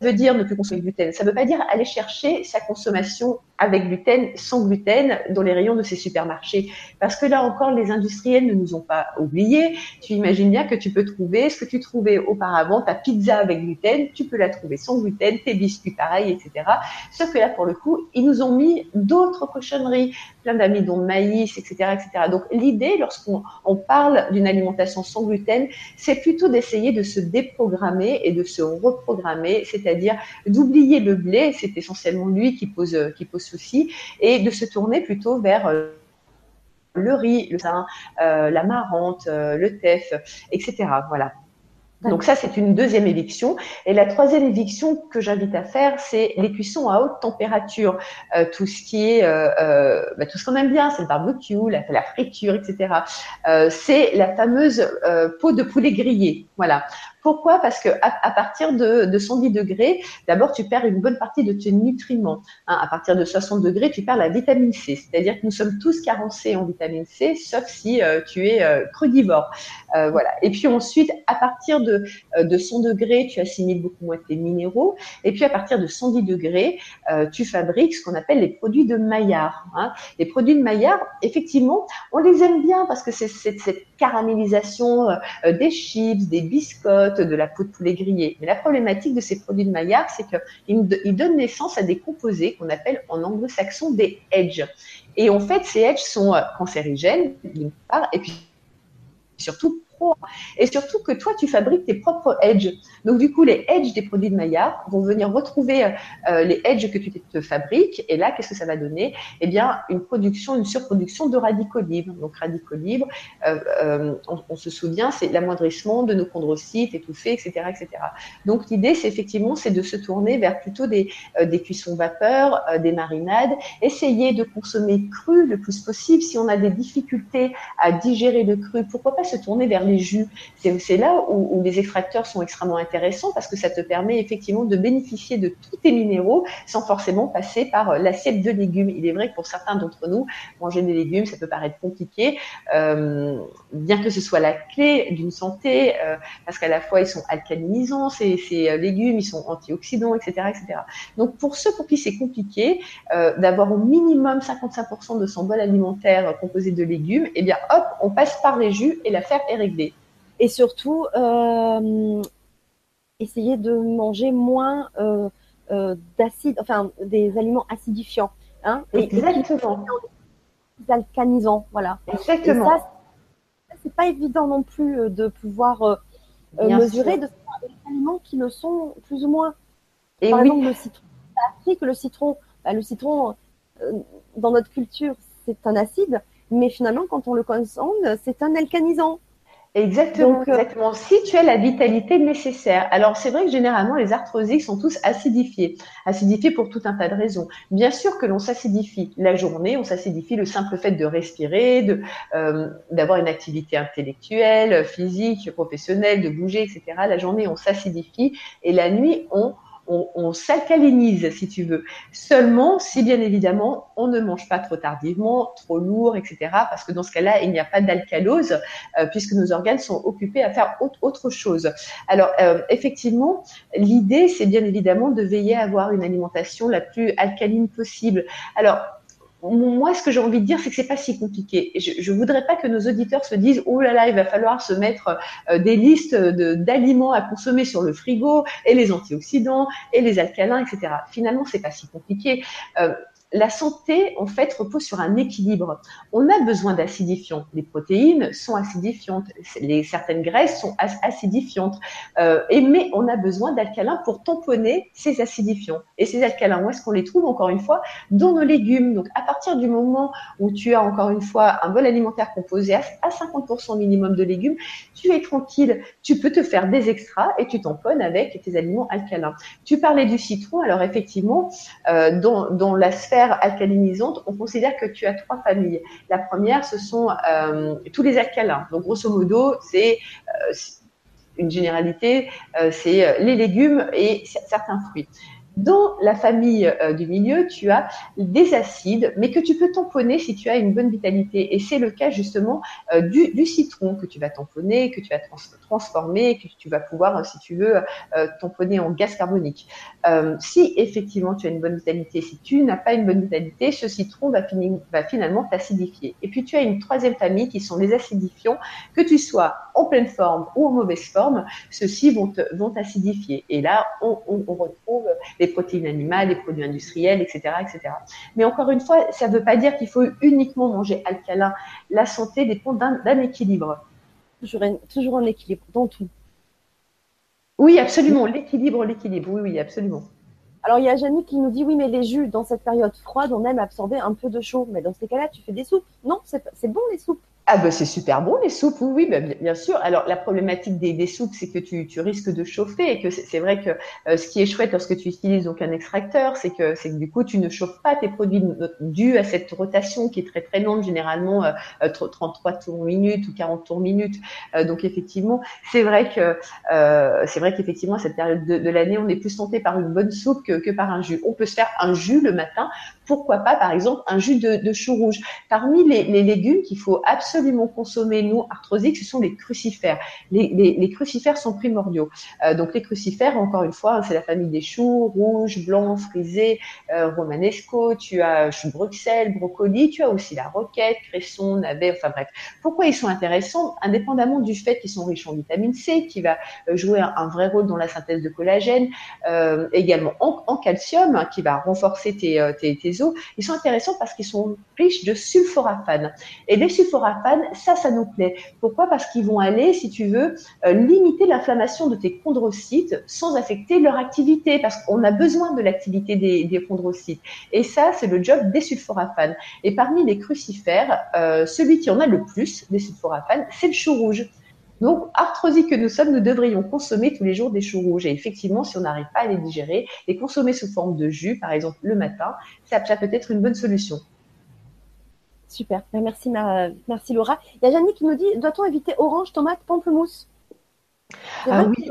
veut dire ne plus consommer de gluten? Ça ne veut pas dire aller chercher sa consommation avec gluten, sans gluten, dans les rayons de ces supermarchés. Parce que là encore, les industriels ne nous ont pas oubliés. Tu imagines bien que tu peux trouver ce que tu trouvais auparavant, ta pizza avec gluten, tu peux la trouver sans gluten, tes biscuits pareil, etc. Sauf que là, pour le coup, ils nous ont mis d'autres cochonneries, plein d'amidon de maïs, etc., etc. Donc l'idée, lorsqu'on on parle d'une alimentation sans gluten, c'est plutôt d'essayer de se déprogrammer et de se reprogrammer, c'est-à-dire d'oublier le blé, c'est essentiellement lui qui pose, qui pose souci et de se tourner plutôt vers euh, le riz, le sein, euh, la marante, euh, le teff, etc. Voilà. Donc ça, c'est une deuxième éviction. Et la troisième éviction que j'invite à faire, c'est les cuissons à haute température. tout ce qui est, bah, tout ce qu'on aime bien, c'est le barbecue, la, friture, etc. c'est la fameuse peau de poulet grillé. Voilà. Pourquoi? Parce que à, partir de, de, 110 degrés, d'abord tu perds une bonne partie de tes nutriments. Hein. à partir de 60 degrés, tu perds la vitamine C. C'est-à-dire que nous sommes tous carencés en vitamine C, sauf si euh, tu es euh, crudivore. Euh, voilà. Et puis ensuite, à partir de, de 100 degrés, tu assimiles beaucoup moins tes minéraux. Et puis à partir de 110 degrés, tu fabriques ce qu'on appelle les produits de Maillard. Hein. Les produits de Maillard, effectivement, on les aime bien parce que c'est cette caramélisation des chips, des biscottes de la peau de poulet grillé. Mais la problématique de ces produits de Maillard, c'est qu'ils donnent naissance à des composés qu'on appelle en anglo-saxon des edges. Et en fait, ces edges sont euh, cancérigènes, d'une part, et puis surtout et surtout que toi, tu fabriques tes propres edges. Donc, du coup, les edges des produits de Maillard vont venir retrouver euh, les edges que tu te fabriques. Et là, qu'est-ce que ça va donner? Eh bien, une production, une surproduction de radicaux libres. Donc, radicaux libres, euh, euh, on, se souvient, c'est l'amoindrissement de nos chondrocytes étouffés, etc., etc. Donc, l'idée, c'est effectivement, c'est de se tourner vers plutôt des, des cuissons vapeur, des marinades. Essayer de consommer cru le plus possible. Si on a des difficultés à digérer le cru, pourquoi pas se tourner vers les jus. C'est là où, les extracteurs sont extrêmement intéressants parce que ça te permet effectivement de bénéficier de tous tes minéraux sans forcément passer par euh, l'assiette de légumes. Il est vrai que pour certains d'entre nous, manger des légumes, ça peut paraître compliqué, euh, bien que ce soit la clé d'une santé, euh, parce qu'à la fois ils sont alcalinisants, ces, ces, légumes, ils sont antioxydants, etc., etc. Donc pour ceux pour qui c'est compliqué d'avoir au minimum 55% de son bol alimentaire composé de légumes, eh bien hop, on passe par les jus et l'affaire est réglée. Et surtout, euh, essayer de manger moins euh, euh, d'acide, enfin des aliments acidifiants. Hein, Exactement. des alcanisants, voilà. Exactement. Et ça, c'est pas évident non plus de pouvoir mesurer de des aliments qui le sont plus ou moins. Et Par exemple, le citron. appris que le citron, bah, le citron, dans notre culture, c'est un acide, mais finalement, quand on le consomme, c'est un alcanisant. Exactement, euh, exactement. Si tu as la vitalité nécessaire. Alors, c'est vrai que généralement, les arthrosiques sont tous acidifiés. Acidifiés pour tout un tas de raisons. Bien sûr que l'on s'acidifie la journée, on s'acidifie le simple fait de respirer, de euh, d'avoir une activité intellectuelle, physique, professionnelle, de bouger, etc. La journée, on s'acidifie et la nuit, on on, s'alcalinise, si tu veux. Seulement si, bien évidemment, on ne mange pas trop tardivement, trop lourd, etc. Parce que dans ce cas-là, il n'y a pas d'alcalose, euh, puisque nos organes sont occupés à faire autre, chose. Alors, euh, effectivement, l'idée, c'est bien évidemment de veiller à avoir une alimentation la plus alcaline possible. Alors, moi, ce que j'ai envie de dire, c'est que c'est pas si compliqué. Je, ne voudrais pas que nos auditeurs se disent oh là là, il va falloir se mettre euh, des listes d'aliments à consommer sur le frigo et les antioxydants et les alcalins, etc. Finalement, c'est pas si compliqué. Euh, la santé, en fait, repose sur un équilibre. On a besoin d'acidifiants. Les protéines sont acidifiantes. Les, certaines graisses sont acidifiantes. Euh, et, mais on a besoin d'alcalins pour tamponner ces acidifiants. Et ces alcalins, où est-ce qu'on les trouve, encore une fois, dans nos légumes. Donc, à partir du moment où tu as, encore une fois, un bol alimentaire composé à, 50% minimum de légumes, tu es tranquille. Tu peux te faire des extras et tu tamponnes avec tes aliments alcalins. Tu parlais du citron. Alors, effectivement, euh, dans, dans la sphère alcalinisante, on considère que tu as trois familles. La première, ce sont euh, tous les alcalins. Donc, grosso modo, c'est euh, une généralité, euh, c'est les légumes et certains fruits. Dans la famille euh, du milieu, tu as des acides, mais que tu peux tamponner si tu as une bonne vitalité. Et c'est le cas justement euh, du, citron que tu vas tamponner, que tu vas transformer, que tu vas pouvoir, si tu veux, euh, tamponner en gaz carbonique. si effectivement tu as une bonne vitalité, si tu n'as pas une bonne vitalité, ce citron va finalement t'acidifier. Et puis tu as une troisième famille qui sont les acidifiants, que tu sois en pleine forme ou en mauvaise forme, ceux-ci vont t'acidifier. Et là, on, on, on retrouve les protéines animales, les produits industriels, etc., etc. Mais encore une fois, ça ne veut pas dire qu'il faut uniquement manger alcalin. La santé dépend d'un équilibre. Toujours, toujours un équilibre dans tout. Oui, absolument. L'équilibre, l'équilibre. Oui, oui, absolument. Alors, il y a Jenny qui nous dit oui, mais les jus, dans cette période froide, on aime absorber un peu de chaud. Mais dans ces cas-là, tu fais des soupes. Non, c'est bon les soupes. Ah ben c'est super bon les soupes, oui, oui bien, sûr. Alors la problématique des, des soupes, c'est que tu, risques de chauffer et que c'est vrai que euh, ce qui est chouette lorsque tu utilises donc un extracteur, c'est que c'est que du coup tu ne chauffes pas tes produits dû à cette rotation qui est très très longue, généralement euh, 33 euh, tours minutes ou 40 tours minutes. Euh, donc effectivement, c'est vrai que c'est vrai qu'effectivement à cette période de, de l'année, on est plus tenté par une bonne soupe que, que par un jus. On peut se faire un jus le matin. Pourquoi pas par exemple un jus de, de chou rouge Parmi les, les légumes qu'il faut absolument consommer, nous, arthrosiques, ce sont les crucifères. Les, crucifères sont primordiaux. Euh, donc, les crucifères, encore une fois, c'est la famille des choux, rouges, blancs, frisés, euh, romanesco, tu as chou Bruxelles, brocoli, tu as aussi la roquette, cresson, navet, enfin bref. Pourquoi ils sont intéressants? Indépendamment du fait qu'ils sont riches en vitamine C, qui va euh, jouer un, vrai rôle dans la synthèse de collagène, également en, calcium, hein, qui va renforcer tes, tes, tes ils sont intéressants parce qu'ils sont riches de sulforaphane. Et les sulforaphane, ça, ça nous plaît. Pourquoi? Parce qu'ils vont aller, si tu veux, euh, limiter l'inflammation de tes chondrocytes sans affecter leur activité, parce qu'on a besoin de l'activité des, chondrocytes. Et ça, c'est le job des sulforaphanes. Et parmi les crucifères, euh, celui qui en a le plus des sulforaphanes, c'est le chou rouge. Donc, arthrosique que nous sommes, nous devrions consommer tous les jours des choux rouges. Et effectivement, si on n'arrive pas à les digérer, les consommer sous forme de jus, par exemple le matin, ça peut être une bonne solution. Super, ben, merci, merci Laura. Il y a Janine qui nous dit doit-on éviter orange, tomate, pamplemousse? Ah oui,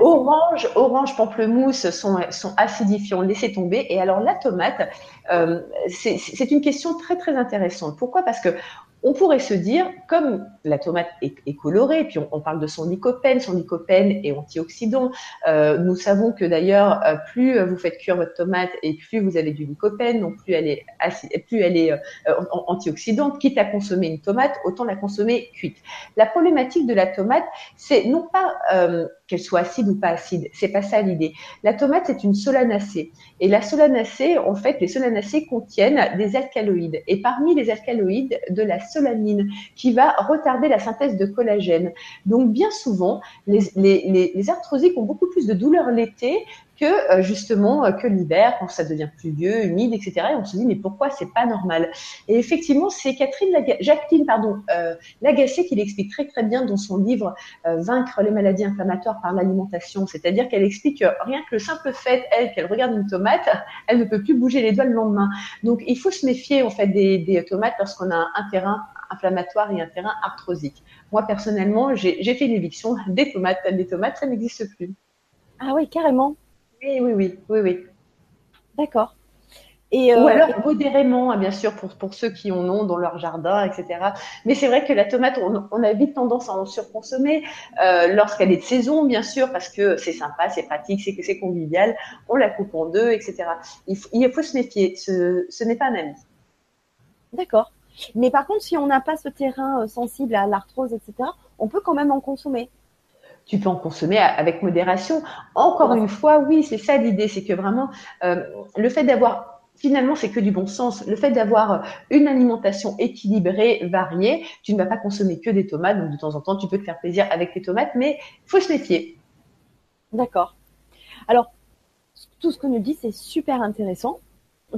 orange, orange, pamplemousse sont, sont acidifiants, laissez tomber. Et alors la tomate, euh, c'est une question très très intéressante. Pourquoi? Parce que on pourrait se dire, comme la tomate est, colorée, puis on, parle de son lycopène, son lycopène est antioxydant. Euh, nous savons que d'ailleurs, euh, plus vous faites cuire votre tomate et plus vous avez du lycopène, donc plus elle est, plus elle est euh, antioxydante. Quitte à consommer une tomate, autant la consommer cuite. La problématique de la tomate, c'est non pas qu'elle soit acide ou pas acide. C'est pas ça l'idée. La tomate, c'est une solanacée. Et la solanacée, en fait, les solanacées contiennent des alcaloïdes. Et parmi les alcaloïdes, de la solanine, qui va retarder la synthèse de collagène. Donc, bien souvent, les, les, les arthrosiques ont beaucoup plus de douleurs l'été que euh, justement euh, que l'hiver, quand ça devient pluvieux, humide, etc. Et on se dit mais pourquoi c'est pas normal? Et effectivement, c'est Catherine Jacqueline pardon euh, Lagacé qui l'explique très très bien dans son livre Vaincre les maladies inflammatoires par l'alimentation. C'est-à-dire qu'elle explique que rien que le simple fait elle qu'elle regarde une tomate, elle ne peut plus bouger les doigts le lendemain. Donc il faut se méfier en fait des, tomates lorsqu'on a un terrain inflammatoire et un terrain arthrosique. Moi personnellement, j'ai fait l'éviction des tomates. Des tomates, ça n'existe plus. Ah oui, carrément. Oui, oui, oui, oui, oui. D'accord. Et Ou euh, alors modérément, hein, bien sûr, pour, pour ceux qui en ont dans leur jardin, etc. Mais c'est vrai que la tomate, on, a vite tendance à en surconsommer euh, lorsqu'elle est de saison, bien sûr, parce que c'est sympa, c'est pratique, c'est c'est convivial. On la coupe en deux, etc. Il faut, il faut se méfier. Ce, ce n'est pas un ami. D'accord. Mais par contre, si on n'a pas ce terrain euh, sensible à l'arthrose, etc., on peut quand même en consommer tu peux en consommer avec modération. Encore une fois, oui, c'est ça l'idée, c'est que vraiment, euh, le fait d'avoir finalement, c'est que du bon sens. Le fait d'avoir une alimentation équilibrée, variée, tu ne vas pas consommer que des tomates. Donc, de temps en temps, tu peux te faire plaisir avec tes tomates, mais faut se méfier. D'accord. Alors, tout ce que nous dit, c'est super intéressant.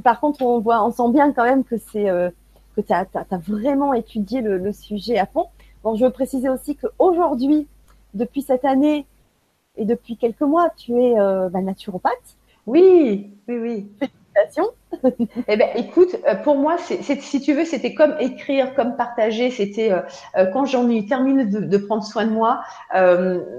Par contre, on voit, on sent bien quand même que c'est euh, que tu as, vraiment étudié le, sujet à fond. Bon, je veux préciser aussi qu'aujourd'hui, depuis cette année et depuis quelques mois, tu es euh, bah, naturopathe. Oui, oui, oui. eh ben, écoute, euh, pour moi, c'est, si tu veux, c'était comme écrire, comme partager. C'était euh, euh, quand j'en ai terminé de, de, prendre soin de moi.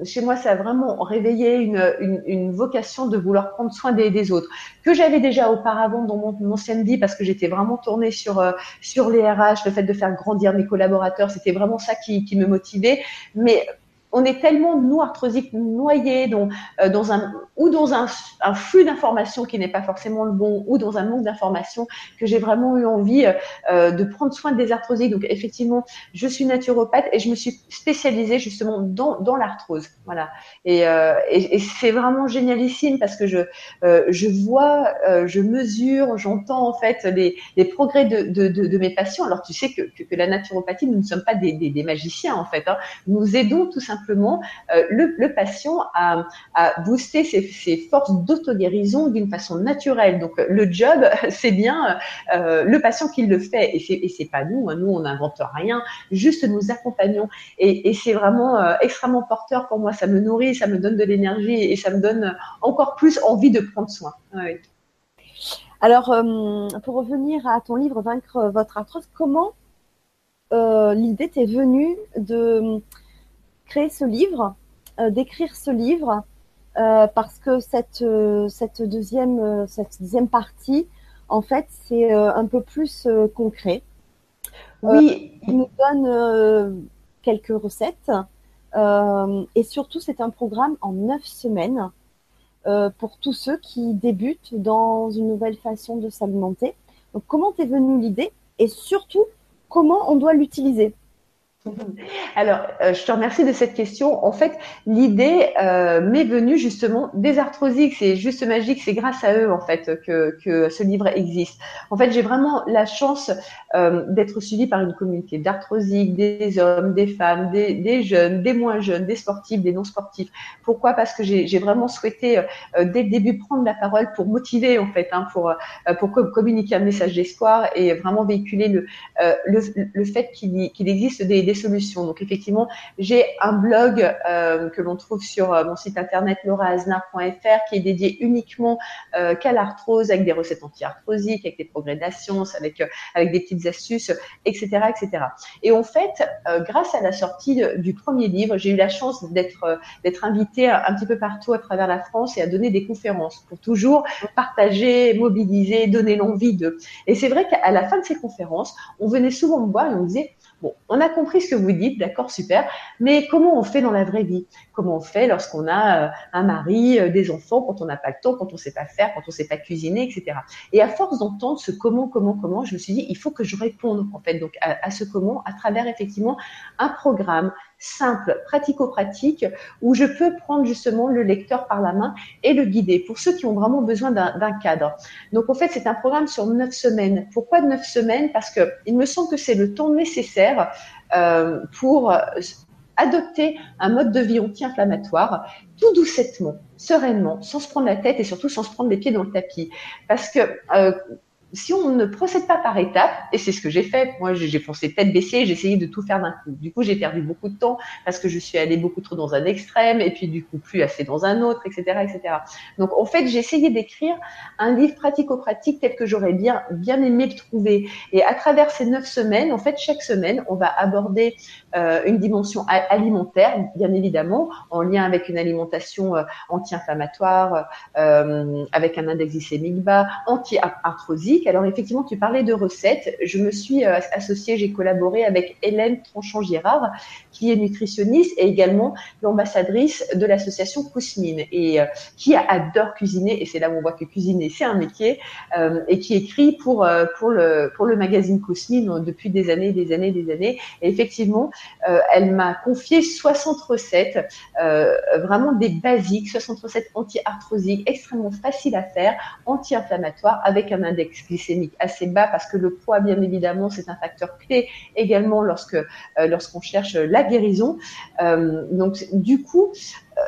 chez moi, ça a vraiment réveillé une, une, une vocation de vouloir prendre soin des, des, autres que j'avais déjà auparavant dans mon, ancienne vie parce que j'étais vraiment tournée sur sur les RH, le fait de faire grandir mes collaborateurs. C'était vraiment ça qui, qui me motivait. Mais on est tellement nous arthrosiques noyés dans, euh, dans un ou dans un, flux d'informations qui n'est pas forcément le bon ou dans un manque d'informations que j'ai vraiment eu envie euh, de prendre soin des arthrosiques. Donc effectivement, je suis naturopathe et je me suis spécialisée justement dans, l'arthrose. Voilà. Et, euh, c'est vraiment génialissime parce que je euh, vois, euh, je mesure, j'entends en fait les, progrès de, mes patients. Alors tu sais que, la naturopathie, nous ne sommes pas des magiciens en fait. Hein. Nous aidons tout simplement simplement euh, le, patient à, à booster ses, forces d'auto-guérison d'une façon naturelle. Donc le job, c'est bien euh, le patient qui le fait et c'est, et pas nous. Hein. Nous, on n'invente rien, juste nous accompagnons. Et, c'est vraiment euh, extrêmement porteur pour moi. Ça me nourrit, ça me donne de l'énergie et ça me donne encore plus envie de prendre soin. Oui. Alors, euh, pour revenir à ton livre Vaincre votre arthrose, comment euh, l'idée t'est venue de créer ce livre, euh, d'écrire ce livre, euh, parce que cette, euh, cette, deuxième, cette deuxième partie, en fait, c'est un peu plus concret. Oui. il nous donne quelques recettes. et surtout, c'est un programme en neuf semaines pour tous ceux qui débutent dans une nouvelle façon de s'alimenter. Donc, comment t'es venue l'idée? Et surtout, comment on doit l'utiliser? Alors, euh, je te remercie de cette question. En fait, l'idée euh, m'est venue justement des arthrosiques. C'est juste magique. C'est grâce à eux en fait que, que ce livre existe. En fait, j'ai vraiment la chance euh, d'être suivie par une communauté d'arthrosiques, des hommes, des femmes, des, jeunes, des moins jeunes, des sportifs, des non sportifs. Pourquoi? Parce que j'ai vraiment souhaité dès le début prendre la parole pour motiver en fait, hein, pour pour communiquer un message d'espoir et vraiment véhiculer le le, le fait qu'il qu'il existe des, des solutions. Donc effectivement, j'ai un blog euh, que l'on trouve sur euh, mon site internet lauraaznar.fr qui est dédié uniquement euh, qu'à l'arthrose avec des recettes anti-arthrosiques, avec des progrès de la science, avec avec des petites astuces, etc., etc. Et en fait, grâce à la sortie du premier livre, j'ai eu la chance d'être d'être invitée un petit peu partout à travers la France et à donner des conférences pour toujours partager, mobiliser, donner l'envie de. Et c'est vrai qu'à la fin de ces conférences, on venait souvent me voir et on me disait Bon, on a compris ce que vous dites, d'accord, super, mais comment on fait dans la vraie vie? Comment on fait lorsqu'on a euh, un mari, euh, des enfants, quand on n'a pas le temps, quand on ne sait pas faire, quand on ne sait pas cuisiner, etc. Et à force d'entendre ce comment, comment, comment, je me suis dit, il faut que je réponde en fait donc à, ce comment à travers effectivement un programme simple, pratico-pratique, où je peux prendre justement le lecteur par la main et le guider pour ceux qui ont vraiment besoin d'un cadre. Donc en fait, c'est un programme sur neuf semaines. Pourquoi neuf semaines? Parce que il me semble que c'est le temps nécessaire euh, pour adopter un mode de vie anti-inflammatoire tout doucettement, sereinement, sans se prendre la tête et surtout sans se prendre les pieds dans le tapis. Parce que euh, si on ne procède pas par étapes, et c'est ce que j'ai fait, moi j'ai foncé tête baissée, j'ai essayé de tout faire d'un coup. Du coup, j'ai perdu beaucoup de temps parce que je suis allée beaucoup trop dans un extrême et puis du coup plus assez dans un autre, etc., etc. Donc en fait, j'ai essayé d'écrire un livre pratico-pratique tel que j'aurais bien bien aimé le trouver. Et à travers ces neuf semaines, en fait, chaque semaine, on va aborder euh, une dimension alimentaire, bien évidemment, en lien avec une alimentation euh, anti-inflammatoire, euh, avec un index glycémique bas, alors effectivement, tu parlais de recettes. Je me suis euh, associée, j'ai collaboré avec Hélène Tranchant-Girard, qui est nutritionniste et également l'ambassadrice de l'association Cousmine et euh, qui adore cuisiner. Et c'est là où on voit que cuisiner, c'est un métier euh, et qui écrit pour pour le pour le magazine Cousmine depuis des années, des années, des années. Et effectivement, elle m'a confié 60 recettes, vraiment des basiques, 60 recettes anti-arthrosiques, extrêmement faciles à faire, anti-inflammatoires, avec un index glycémique assez bas parce que le poids, bien évidemment, c'est un facteur clé également lorsque lorsqu'on cherche la guérison. donc, du coup,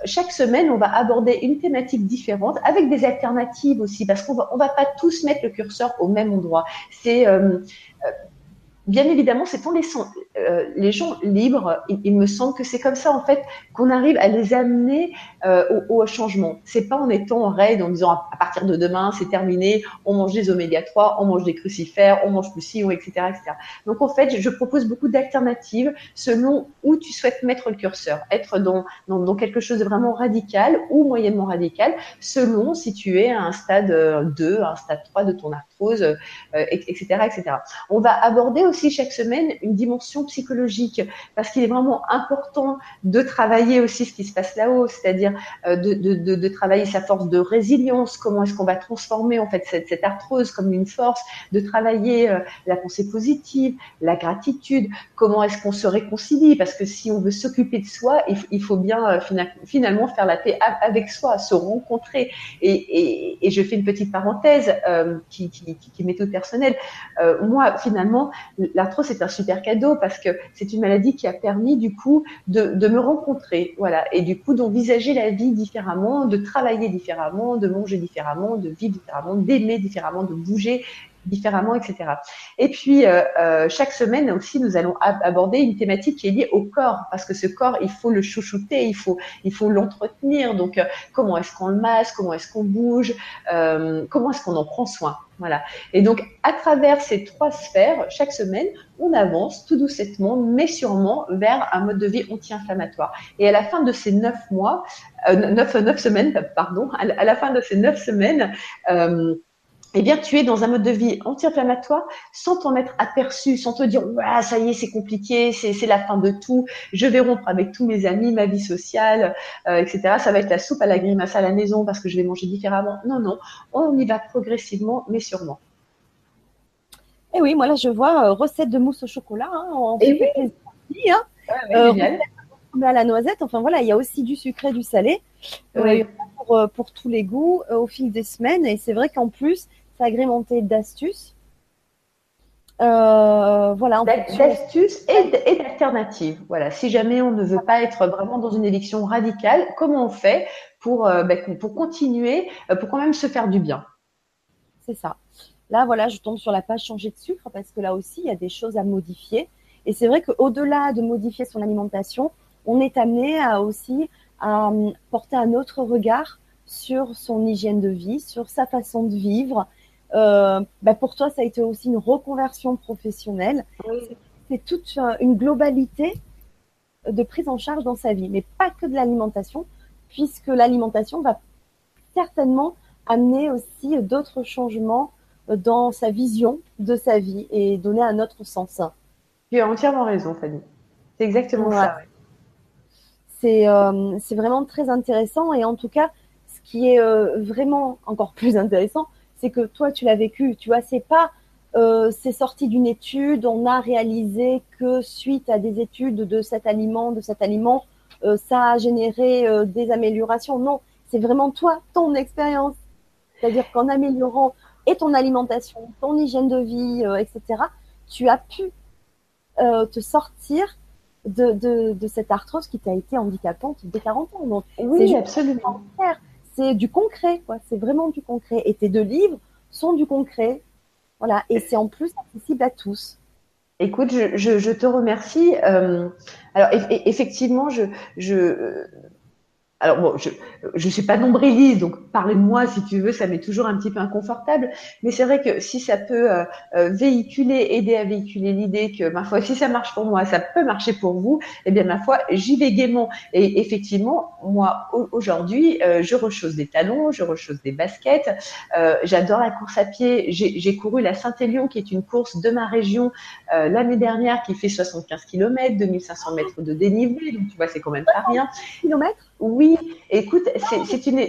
chaque semaine, on va aborder une thématique différente avec des alternatives aussi, parce qu'on va, on va pas tous mettre le curseur au même endroit. C'est bien évidemment, c'est en laissant euh, les gens libres. Il, me semble que c'est comme ça, en fait, qu'on arrive à les amener euh, au, au, changement. C'est pas en étant en raid, en disant à, partir de demain, c'est terminé, on mange des oméga 3, on mange des crucifères, on mange plus ci, etc., etc. Donc, en fait, je propose beaucoup d'alternatives selon où tu souhaites mettre le curseur. Être dans, dans, quelque chose de vraiment radical ou moyennement radical, selon si tu es à un stade 2, euh, un stade 3 de ton arthrose, etc., etc. On va aborder aussi aussi chaque semaine une dimension psychologique parce qu'il est vraiment important de travailler aussi ce qui se passe là-haut, c'est-à-dire euh, de, de, travailler sa force de résilience, comment est-ce qu'on va transformer en fait cette, cette, arthrose comme une force, de travailler euh, la pensée positive, la gratitude, comment est-ce qu'on se réconcilie parce que si on veut s'occuper de soi, il, faut bien euh, finalement faire la paix avec soi, se rencontrer. Et, et, et je fais une petite parenthèse qui, qui, qui, qui m'est toute personnelle. moi, finalement, l'arthrose c'est un super cadeau parce que c'est une maladie qui a permis du coup de, de me rencontrer, voilà, et du coup d'envisager la vie différemment, de travailler différemment, de manger différemment, de vivre différemment, d'aimer différemment, de bouger différemment, etc. Et puis, euh, euh, chaque semaine aussi, nous allons aborder une thématique qui est liée au corps, parce que ce corps, il faut le chouchouter, il faut, il faut l'entretenir. Donc, euh, comment est-ce qu'on le masse, comment est-ce qu'on bouge, euh, comment est-ce qu'on en prend soin. Voilà. Et donc, à travers ces trois sphères, chaque semaine, on avance tout doucement, mais sûrement, vers un mode de vie anti-inflammatoire. Et à la fin de ces neuf mois, euh, neuf, neuf semaines, pardon, à la fin de ces neuf semaines, euh, eh bien, tu es dans un mode de vie anti-inflammatoire sans t'en être aperçu, sans te dire, ouais, ça y est, c'est compliqué, c'est la fin de tout, je vais rompre avec tous mes amis, ma vie sociale, euh, etc. Ça va être la soupe à la grimace à la maison parce que je vais manger différemment. Non, non, on y va progressivement, mais sûrement. Et eh oui, moi là, je vois euh, recette de mousse au chocolat. Hein, on fait oui. plaisir, hein. euh, à la noisette. Enfin voilà, il y a aussi du sucré, du salé. Pour, pour, tous les goûts au fil des semaines. Et c'est vrai qu'en plus, s'agrémenter d'astuces. Euh, voilà, d'astuces et d'alternatives. Voilà, si jamais on ne veut pas être vraiment dans une élection radicale, comment on fait pour, euh, ben, pour continuer, euh, pour quand même se faire du bien? C'est ça. Là, voilà, je tombe sur la page changer de sucre parce que là aussi, il y a des choses à modifier. Et c'est vrai qu'au-delà de modifier son alimentation, on est amené à aussi à porter un autre regard sur son hygiène de vie, sur sa façon de vivre, euh, bah pour toi, ça a été aussi une reconversion professionnelle. C'est toute une globalité de prise en charge dans sa vie, mais pas que de l'alimentation, puisque l'alimentation va certainement amener aussi d'autres changements dans sa vision de sa vie et donner un autre sens. Tu as entièrement raison, Fanny. C'est exactement ça. C'est euh, vraiment très intéressant et en tout cas, ce qui est euh, vraiment encore plus intéressant, c'est que toi, tu l'as vécu. Tu vois, c'est pas euh, c'est sorti d'une étude, on a réalisé que suite à des études de cet aliment, de cet aliment, euh, ça a généré euh, des améliorations. Non, c'est vraiment toi, ton expérience. C'est-à-dire qu'en améliorant et ton alimentation, ton hygiène de vie, etc., tu as pu te sortir de, de, de, cette arthrose qui t'a été handicapante dès 40 ans. Donc, oui, absolument c'est du concret. C'est vraiment du concret. Et tes deux livres sont du concret. Voilà. Et c'est en plus accessible à tous. Écoute, je, te remercie. Euh, alors, effectivement, je, je, alors bon, je je suis pas nombriliste, donc parlez-moi si tu veux, ça m'est toujours un petit peu inconfortable. Mais c'est vrai que si ça peut euh, euh, véhiculer, aider à véhiculer l'idée que ma foi, si ça marche pour moi, ça peut marcher pour vous, eh bien ma foi, j'y vais gaiement. Et effectivement, moi aujourd'hui, euh, je rechausse des talons, je rechausse des baskets. J'adore la course à pied. J'ai couru la Saint-Élion, qui est une course de ma région l'année dernière, qui fait 75 km, 2500 mètres de dénivelé. Donc tu vois, c'est quand même pas rien. Kilomètres? Oui, écoute, c'est une,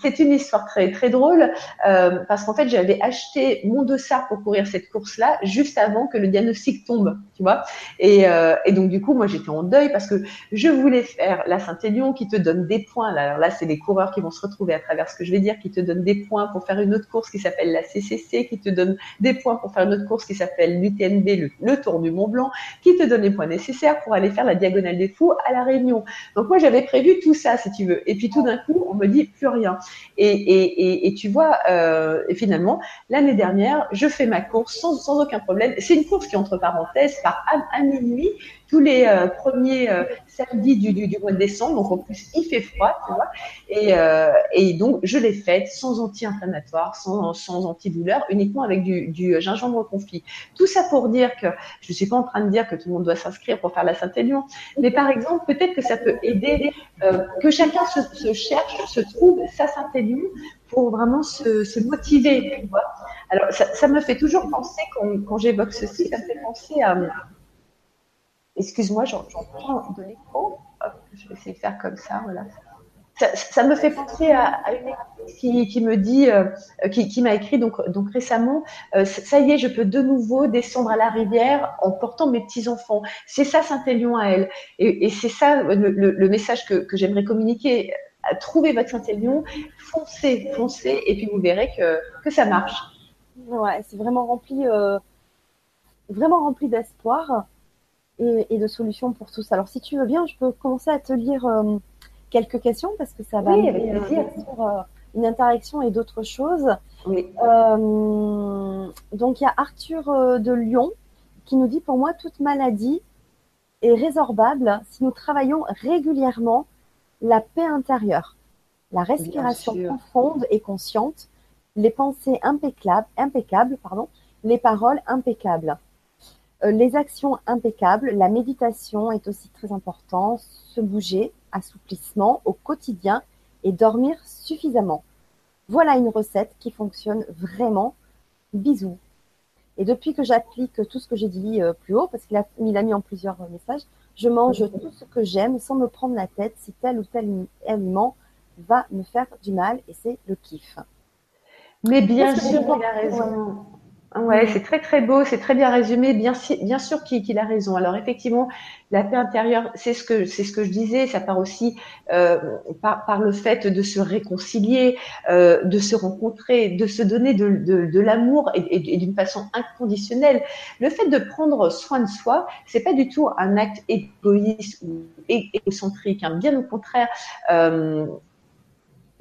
c'est une histoire très très drôle euh, parce qu'en fait j'avais acheté mon dossard pour courir cette course-là juste avant que le diagnostic tombe, tu vois. Et, euh, et donc du coup moi j'étais en deuil parce que je voulais faire la Saint-Élion qui te donne des points. Alors là c'est les coureurs qui vont se retrouver à travers ce que je vais dire, qui te donne des points pour faire une autre course qui s'appelle la CCC, qui te donne des points pour faire une autre course qui s'appelle l'UTNB, le, Tour du Mont Blanc, qui te donne les points nécessaires pour aller faire la diagonale des fous à la Réunion. Donc moi j'avais prévu tout ça si tu veux. Et puis tout d'un coup on me dit plus rien. Et, tu vois, euh, finalement, l'année dernière, je fais ma course sans, sans aucun problème. C'est une course qui, entre parenthèses, à, minuit, tous les euh, premiers euh, samedis du, mois de décembre. Donc en plus, il fait froid, tu vois. Et, euh, et donc, je l'ai faite sans anti-inflammatoire, sans, sans antidouleur, uniquement avec du, du, gingembre confit. Tout ça pour dire que je suis pas en train de dire que tout le monde doit s'inscrire pour faire la Saint-Élion, mais par exemple, peut-être que ça peut aider que chacun se, se, cherche, se trouve sa Saint-Élion pour vraiment se, motiver, tu vois. Alors, ça, me fait toujours penser, quand, j'évoque ceci, ça me fait penser à Excuse-moi, j'en prends de l'écho. Je vais essayer de faire comme ça, voilà. Ça, me fait penser à, une qui, qui, me dit, euh, qui, m'a écrit donc, récemment, euh, ça y est, je peux de nouveau descendre à la rivière en portant mes petits enfants. C'est ça Saint-Élion à elle, et, c'est ça le, message que j'aimerais communiquer. Trouvez votre Saint-Élion, foncez, foncez, et puis vous verrez que, que ça marche. Ouais, c'est vraiment rempli, euh, vraiment rempli d'espoir et, et, de solutions pour tous. Alors, si tu veux bien, je peux commencer à te lire euh, quelques questions parce que ça va oui, avec plaisir. sur euh, une interaction et d'autres choses. Oui. Donc, il y a Arthur de Lyon qui nous dit Pour moi, toute maladie est résorbable si nous travaillons régulièrement la paix intérieure, la respiration profonde et consciente, les pensées impeccables, impeccables pardon, les paroles impeccables. Euh, les actions impeccables, la méditation est aussi très important, se bouger, assouplissement au quotidien et dormir suffisamment. Voilà une recette qui fonctionne vraiment. Bisous. Et depuis que j'applique tout ce que j'ai dit euh, plus haut, parce qu'il a, il a mis en plusieurs messages, je mange tout ce que j'aime sans me prendre la tête si tel ou tel aliment va me faire du mal et c'est le kiff. Mais bien sûr, il a raison? Ouais, c'est très très beau, c'est très bien résumé. Bien, bien sûr qu'il qu a raison. Alors effectivement, la paix intérieure, c'est ce que c'est ce que je disais. Ça part aussi euh, par, par, le fait de se réconcilier, euh, de se rencontrer, de se donner de, de, de l'amour et, et, et d'une façon inconditionnelle. Le fait de prendre soin de soi, c'est pas du tout un acte égoïste ou égocentrique. Hein. Bien au contraire. Euh,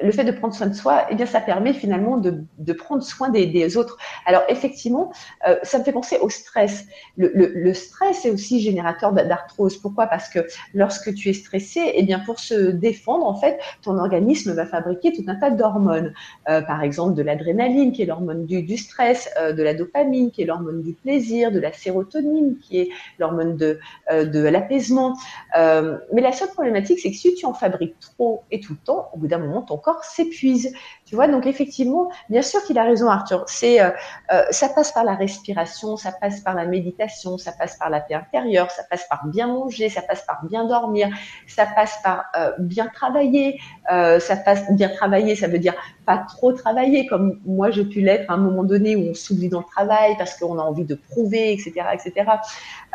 le fait de prendre soin de soi, eh bien, ça permet finalement de, de prendre soin des, des, autres. Alors, effectivement, euh, ça me fait penser au stress. Le, le, le stress est aussi générateur d'arthrose. Pourquoi? Parce que lorsque tu es stressé, eh bien, pour se défendre, en fait, ton organisme va fabriquer tout un tas d'hormones. Euh, par exemple, de l'adrénaline, qui est l'hormone du, du, stress, euh, de la dopamine, qui est l'hormone du plaisir, de la sérotonine, qui est l'hormone de, euh, de l'apaisement. Euh, mais la seule problématique, c'est que si tu en fabriques trop et tout le temps, au bout d'un moment, ton corps s'épuise. Tu vois, donc effectivement, bien sûr qu'il a raison, Arthur. C'est, euh, euh, ça passe par la respiration, ça passe par la méditation, ça passe par la paix intérieure, ça passe par bien manger, ça passe par bien dormir, ça passe par euh, bien travailler. Euh, ça passe bien travailler, ça veut dire pas trop travailler comme moi j'ai pu l'être à un moment donné où on s'oublie dans le travail parce qu'on a envie de prouver, etc., etc.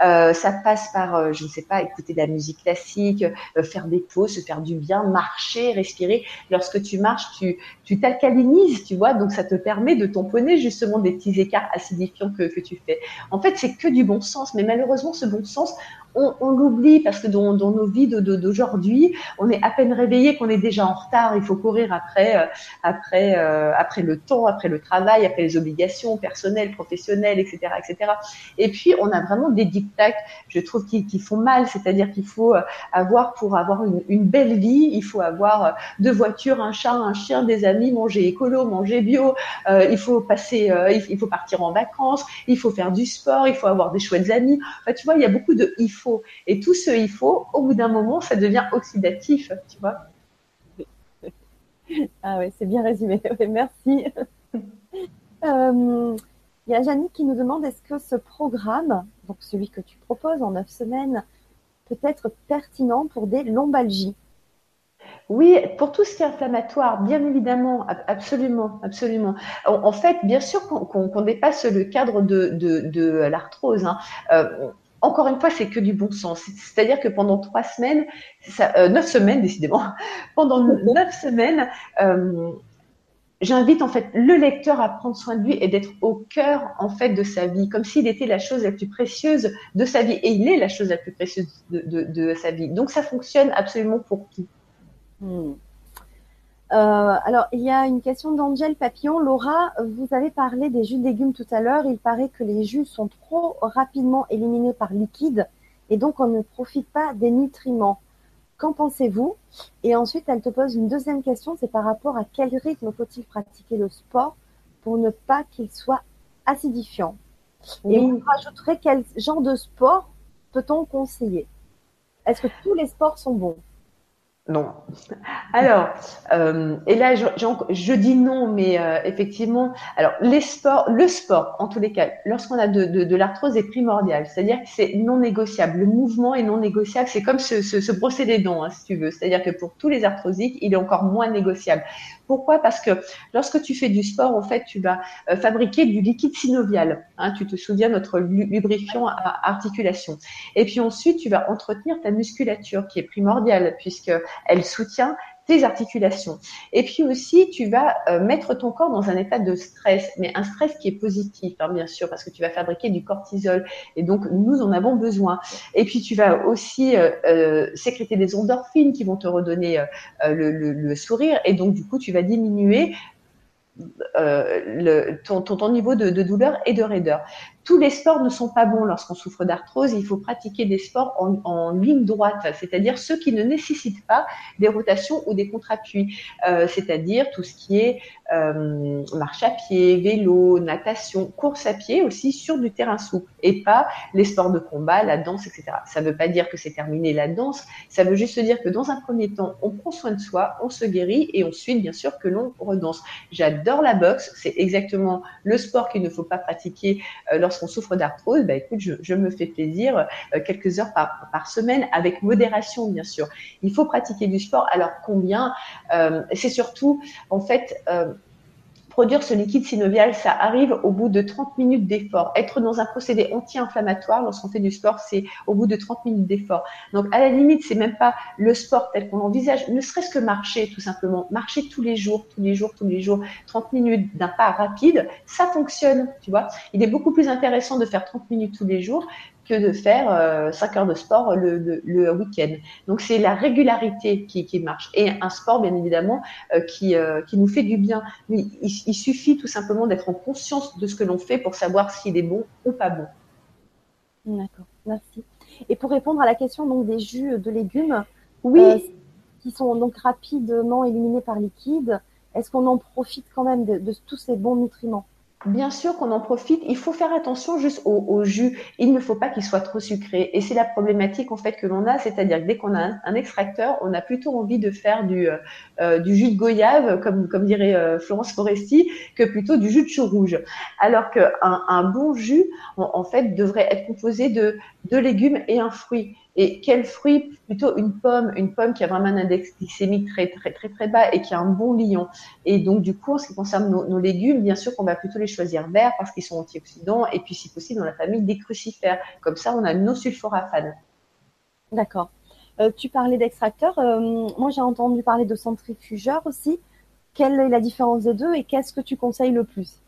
Euh, ça passe par, je ne sais pas, écouter de la musique classique, faire des pauses, se faire du bien, marcher, respirer. Lorsque tu marches, tu, tu t'alcalinises, tu vois, donc ça te permet de tamponner justement des petits écarts acidifiants que, que tu fais. En fait, c'est que du bon sens, mais malheureusement, ce bon sens, on, on l'oublie parce que dans, dans nos vies d'aujourd'hui, on est à peine réveillé qu'on est déjà en retard. Il faut courir après, euh, après, euh, après le temps, après le travail, après les obligations personnelles, professionnelles, etc., etc. Et puis, on a vraiment des dictats, je trouve, qui, qui font mal. C'est-à-dire qu'il faut euh, avoir, pour avoir une, une, belle vie, il faut avoir euh, deux voitures, un chat, un chien, des amis, manger écolo, manger bio. Euh, il faut passer, il faut partir en vacances, il faut faire du sport, il faut avoir des chouettes amis. Enfin, tu vois, il y a beaucoup de il faut. Et tout ce il faut, au bout d'un moment, ça devient oxydatif, tu vois. Ah oui, c'est bien résumé. merci. Euh, il y a Janine qui nous demande est-ce que ce programme, donc celui que tu proposes en neuf semaines, peut être pertinent pour des lombalgies? Oui, pour tout ce qui est inflammatoire, bien évidemment, absolument, absolument. En, fait, bien sûr qu'on dépasse le cadre de, l'arthrose. Hein. Euh, encore une fois, c'est que du bon sens. C'est-à-dire que pendant trois semaines, euh, neuf semaines décidément, pendant neuf semaines, euh, j'invite en fait le lecteur à prendre soin de lui et d'être au cœur en fait de sa vie, comme s'il était la chose la plus précieuse de sa vie. Et il est la chose la plus précieuse de, sa vie. Donc ça fonctionne absolument pour tout. Hmm. Euh, alors, il y a une question d'Angèle Papillon. Laura, vous avez parlé des jus de légumes tout à l'heure. Il paraît que les jus sont trop rapidement éliminés par liquide et donc on ne profite pas des nutriments. Qu'en pensez-vous? Et ensuite, elle te pose une deuxième question, c'est par rapport à quel rythme faut-il pratiquer le sport pour ne pas qu'il soit acidifiant? Et on rajouterait quel genre de sport peut-on conseiller? Est-ce que tous les sports sont bons? Non. Alors, euh, et là, je, dis non, mais euh, effectivement, alors les sports, le sport, en tous les cas, lorsqu'on a de, de, l'arthrose, est primordial. C'est-à-dire que c'est non négociable. Le mouvement est non négociable. C'est comme se, se, se, hein, si tu veux. C'est-à-dire que pour tous les arthrosiques, il est encore moins négociable. Pourquoi? Parce que lorsque tu fais du sport, en fait, tu vas euh, fabriquer du liquide synovial. Hein, tu te souviens notre lubrifiant à articulation. Et puis ensuite, tu vas entretenir ta musculature, qui est primordiale, puisque elle soutient articulations. Et puis aussi, tu vas euh, mettre ton corps dans un état de stress, mais un stress qui est positif, hein, bien sûr, parce que tu vas fabriquer du cortisol. Et donc, nous en avons besoin. Et puis, tu vas aussi euh, euh, sécréter des endorphines qui vont te redonner le, sourire. Et donc, du coup, tu vas diminuer ton, niveau de, douleur et de raideur tous les sports ne sont pas bons lorsqu'on souffre d'arthrose. Il faut pratiquer des sports en, ligne droite, c'est-à-dire ceux qui ne nécessitent pas des rotations ou des contre-appuis, euh, c'est-à-dire tout ce qui est euh, marche à pied, vélo, natation, course à pied aussi sur du terrain souple et pas les sports de combat, la danse, etc. Ça ne veut pas dire que c'est terminé la danse, ça veut juste dire que dans un premier temps, on prend soin de soi, on se guérit et ensuite, bien sûr, que l'on redanse. J'adore la boxe, c'est exactement le sport qu'il ne faut pas pratiquer euh, souffre d'arthrose, bah, je, me fais plaisir euh, quelques heures par, par, semaine avec modération, bien sûr. Il faut pratiquer du sport. Alors combien euh, C'est surtout, en fait, euh, Produire ce liquide synovial, ça arrive au bout de 30 minutes d'effort. Être dans un procédé anti-inflammatoire lorsqu'on fait du sport, c'est au bout de 30 minutes d'effort. Donc, à la limite, c'est même pas le sport tel qu'on envisage, ne serait-ce que marcher, tout simplement. Marcher tous les jours, tous les jours, tous les jours, 30 minutes d'un pas rapide, ça fonctionne, tu vois. Il est beaucoup plus intéressant de faire 30 minutes tous les jours que de faire euh, 5 heures de sport le, le, week-end. Donc c'est la régularité qui, qui, marche. Et un sport, bien évidemment, euh, qui, euh, qui nous fait du bien. Mais il, il suffit tout simplement d'être en conscience de ce que l'on fait pour savoir s'il est bon ou pas bon. D'accord, merci. Et pour répondre à la question donc, des jus de légumes, oui. Euh, qui sont donc rapidement éliminés par liquide, est-ce qu'on en profite quand même de, de tous ces bons nutriments? Bien sûr qu'on en profite. Il faut faire attention juste au, jus. Il ne faut pas qu'il soit trop sucré. Et c'est la problématique en fait que l'on a, c'est-à-dire que dès qu'on a un, extracteur, on a plutôt envie de faire du, euh, euh, jus de goyave, comme, dirait euh, Florence Foresti, que plutôt du jus de chou rouge. Alors qu'un un bon jus, en, fait, devrait être composé de deux légumes et un fruit. Et quel fruit Plutôt une pomme, une pomme qui a vraiment un index glycémique très très très très bas et qui a un bon lion. Et donc du coup, en ce qui concerne nos, légumes, bien sûr qu'on va plutôt les choisir verts parce qu'ils sont antioxydants et puis si possible dans la famille des crucifères. Comme ça, on a nos sulforaphane. D'accord. Euh, tu parlais d'extracteurs. Euh, moi, j'ai entendu parler de centrifugeurs aussi. Quelle est la différence des deux et qu'est-ce que tu conseilles le plus?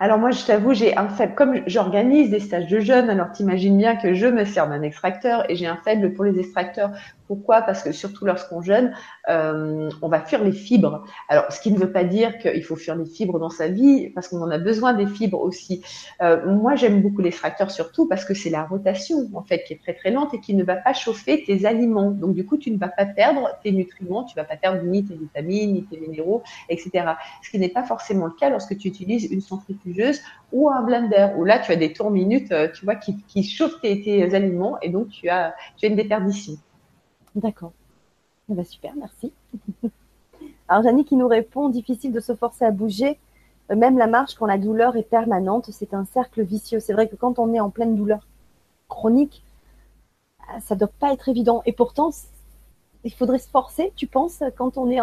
Alors moi, je t'avoue, j'ai un faible, comme j'organise des stages de jeunes, alors t'imagines bien que je me sers d'un extracteur et j'ai un faible pour les extracteurs pourquoi? Parce que surtout lorsqu'on jeûne, euh, on va fuir les fibres. Alors, ce qui ne veut pas dire qu'il faut fuir les fibres dans sa vie, parce qu'on en a besoin des fibres aussi. Euh, moi, j'aime beaucoup l'extracteur surtout parce que c'est la rotation, en fait, qui est très très lente et qui ne va pas chauffer tes aliments. Donc, du coup, tu ne vas pas perdre tes nutriments, tu vas pas perdre ni tes vitamines, ni tes minéraux, etc. Ce qui n'est pas forcément le cas lorsque tu utilises une centrifugeuse ou un blender, où là, tu as des tours minutes, euh, tu vois, qui, qui chauffent tes, tes aliments et donc tu as, tu as une déperdition. D'accord. Eh ben, super, merci. Alors, Janie qui nous répond difficile de se forcer à bouger, euh, même la marche quand la douleur est permanente, c'est un cercle vicieux. C'est vrai que quand on est en pleine douleur chronique, euh, ça ne doit pas être évident. Et pourtant, il faudrait se forcer, tu penses, quand on est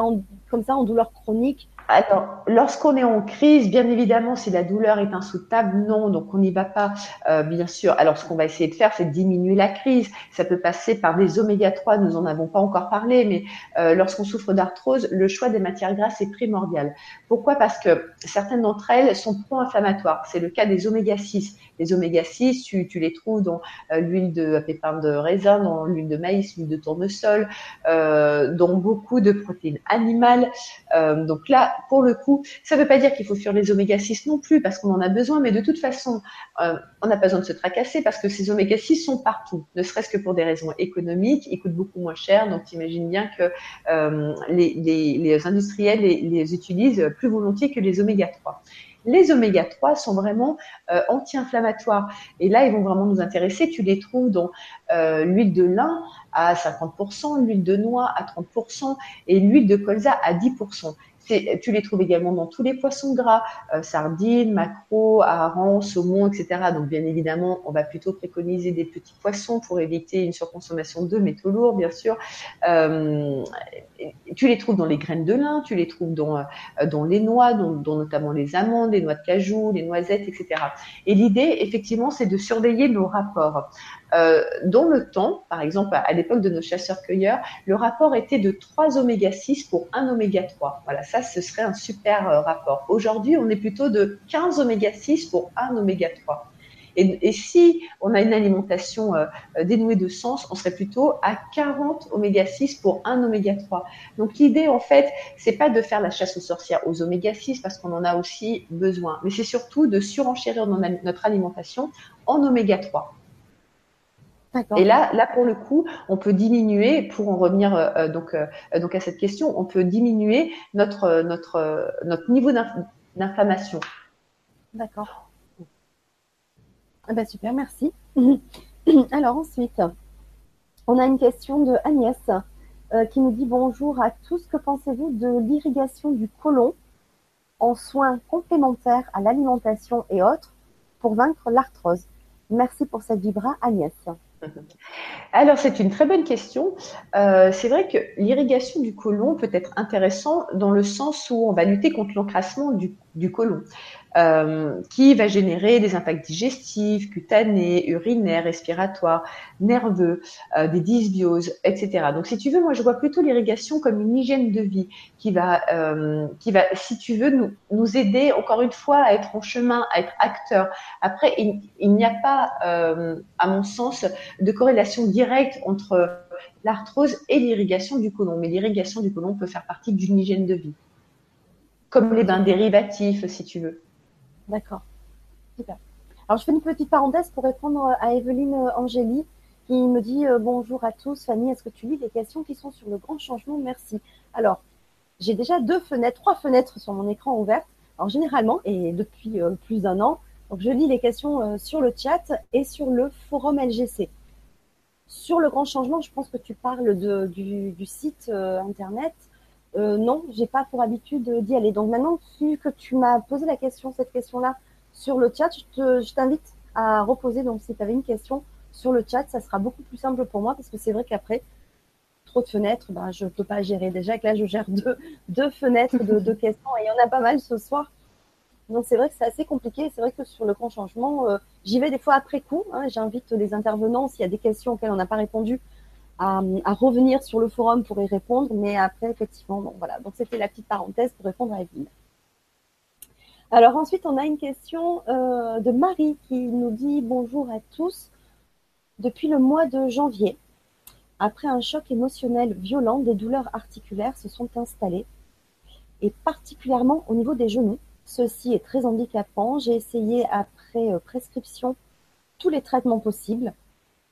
comme ça en douleur chronique alors, lorsqu'on est en crise, bien évidemment, si la douleur est insoutenable, non, donc on n'y va pas, euh, bien sûr. Alors, ce qu'on va essayer de faire, c'est de diminuer la crise. Ça peut passer par des oméga 3, nous en avons pas encore parlé, mais euh, lorsqu'on souffre d'arthrose, le choix des matières grasses est primordial. Pourquoi? Parce que certaines d'entre elles sont pro-inflammatoires. C'est le cas des oméga 6. Les oméga 6, tu, les trouves dans euh, l'huile de pépins de raisin, dans l'huile de maïs, l'huile de tournesol, dans beaucoup de protéines animales. donc là, pour le coup, ça ne veut pas dire qu'il faut fuir les oméga 6 non plus, parce qu'on en a besoin, mais de toute façon, euh, on n'a pas besoin de se tracasser parce que ces oméga 6 sont partout, ne serait-ce que pour des raisons économiques, ils coûtent beaucoup moins cher, donc imagine bien que euh, les, industriels les utilisent plus volontiers que les oméga 3 les oméga 3 sont vraiment euh, anti-inflammatoires. Et là, ils vont vraiment nous intéresser. Tu les trouves dans l'huile de lin à 50%, l'huile de noix à 30% et l'huile de colza à 10% tu les trouves également dans tous les poissons gras, euh, sardines, maquereaux, harengs, saumon, etc. Donc bien évidemment, on va plutôt préconiser des petits poissons pour éviter une surconsommation de métaux lourds, bien sûr. Euh, tu les trouves dans les graines de lin, tu les trouves dans, euh, dans les noix, dont, notamment les amandes, les noix de cajou, les noisettes, etc. Et l'idée, effectivement, c'est de surveiller nos rapports. Euh, dans le temps, par exemple, à l'époque de nos chasseurs-cueilleurs, le rapport était de 3 oméga 6 pour 1 oméga 3. Voilà, ça, ce serait un super euh, rapport. Aujourd'hui, on est plutôt de 15 oméga 6 pour 1 oméga 3. Et, si on a une alimentation euh, dénouée de sens, on serait plutôt à 40 oméga 6 pour 1 oméga 3. Donc l'idée, en fait, c'est pas de faire la chasse aux sorcières aux oméga 6 parce qu'on en a aussi besoin, mais c'est surtout de surenchérir notre alimentation en oméga 3. Et là, là pour le coup, on peut diminuer, pour en revenir euh, euh, donc, euh, donc à cette question, on peut diminuer notre, notre, notre niveau d'inflammation. D'accord. Ah ben super, merci. Alors ensuite, on a une question de Agnès qui nous dit bonjour à tous. Que pensez-vous de l'irrigation du côlon en soins complémentaires à l'alimentation et autres pour vaincre l'arthrose? Merci pour cette vibra, Agnès. Alors, c'est une très bonne question. Euh, c'est vrai que l'irrigation du côlon peut être intéressant dans le sens où on va lutter contre l'encrassement du, du côlon. Euh, qui va générer des impacts digestifs, cutanés, urinaires, respiratoires, nerveux, euh, des dysbioses, etc. Donc, si tu veux, moi, je vois plutôt l'irrigation comme une hygiène de vie qui va, euh, qui va, si tu veux, nous, nous aider encore une fois à être en chemin, à être acteur. Après, il, il n'y a pas, à mon sens, de corrélation directe entre l'arthrose et l'irrigation du côlon. Mais l'irrigation du côlon peut faire partie d'une hygiène de vie, comme les bains dérivatifs, si tu veux. D'accord. Super. Alors, je fais une petite parenthèse pour répondre à Evelyne Angéli qui me dit euh, bonjour à tous. Fanny, est-ce que tu lis les questions qui sont sur le grand changement? Merci. Alors, j'ai déjà deux fenêtres, trois fenêtres sur mon écran ouvertes. Alors, généralement, et depuis euh, plus d'un an, donc je lis les questions euh, sur le chat et sur le forum LGC. Sur le grand changement, je pense que tu parles du, site internet euh, non, j'ai pas pour habitude d'y aller. Donc maintenant, vu que tu m'as posé la question, cette question-là sur le chat, je t'invite à reposer. Donc si tu avais une question sur le chat, ça sera beaucoup plus simple pour moi parce que c'est vrai qu'après, trop de fenêtres, ben, je peux pas gérer. Déjà que là, je gère deux, deux fenêtres de deux questions et il y en a pas mal ce soir. Donc c'est vrai que c'est assez compliqué. C'est vrai que sur le grand changement, euh, j'y vais des fois après coup. Hein, J'invite les intervenants s'il y a des questions auxquelles on n'a pas répondu à, revenir sur le forum pour y répondre. Mais après, effectivement, bon, voilà. Donc, c'était la petite parenthèse pour répondre à Evelyne. Alors ensuite, on a une question euh, de Marie qui nous dit bonjour à tous. Depuis le mois de janvier, après un choc émotionnel violent, des douleurs articulaires se sont installées, et particulièrement au niveau des genoux. Ceci est très handicapant. J'ai essayé après euh, prescription tous les traitements possibles.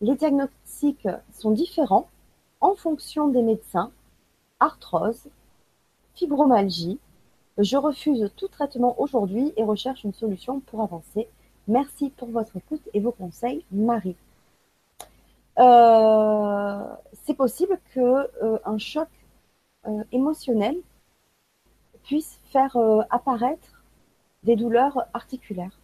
Les diagnostics sont différents en fonction des médecins. Arthrose, fibromyalgie. Je refuse tout traitement aujourd'hui et recherche une solution pour avancer. Merci pour votre écoute et vos conseils, Marie. Euh, c'est possible que euh, un choc euh, émotionnel puisse faire apparaître des douleurs articulaires.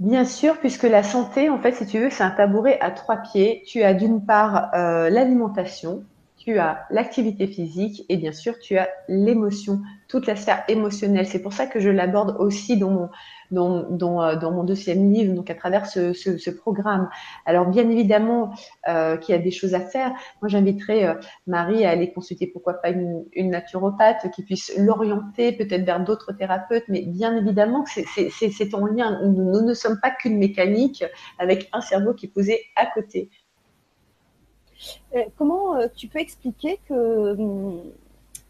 Bien sûr, puisque la santé, en fait, si tu veux, c'est un tabouret à trois pieds. Tu as d'une part euh, l'alimentation, tu as l'activité physique et bien sûr tu as l'émotion, toute la sphère émotionnelle. C'est pour ça que je l'aborde aussi dans mon, euh, deuxième livre, donc à travers ce, programme. Alors bien évidemment euh, qu'il y a des choses à faire. Moi j'inviterais euh, Marie à aller consulter pourquoi pas une, naturopathe qui puisse l'orienter peut-être vers d'autres thérapeutes, mais bien évidemment c'est en lien. Nous, nous ne sommes pas qu'une mécanique avec un cerveau qui est posé à côté. Euh, comment euh, tu peux expliquer que hum,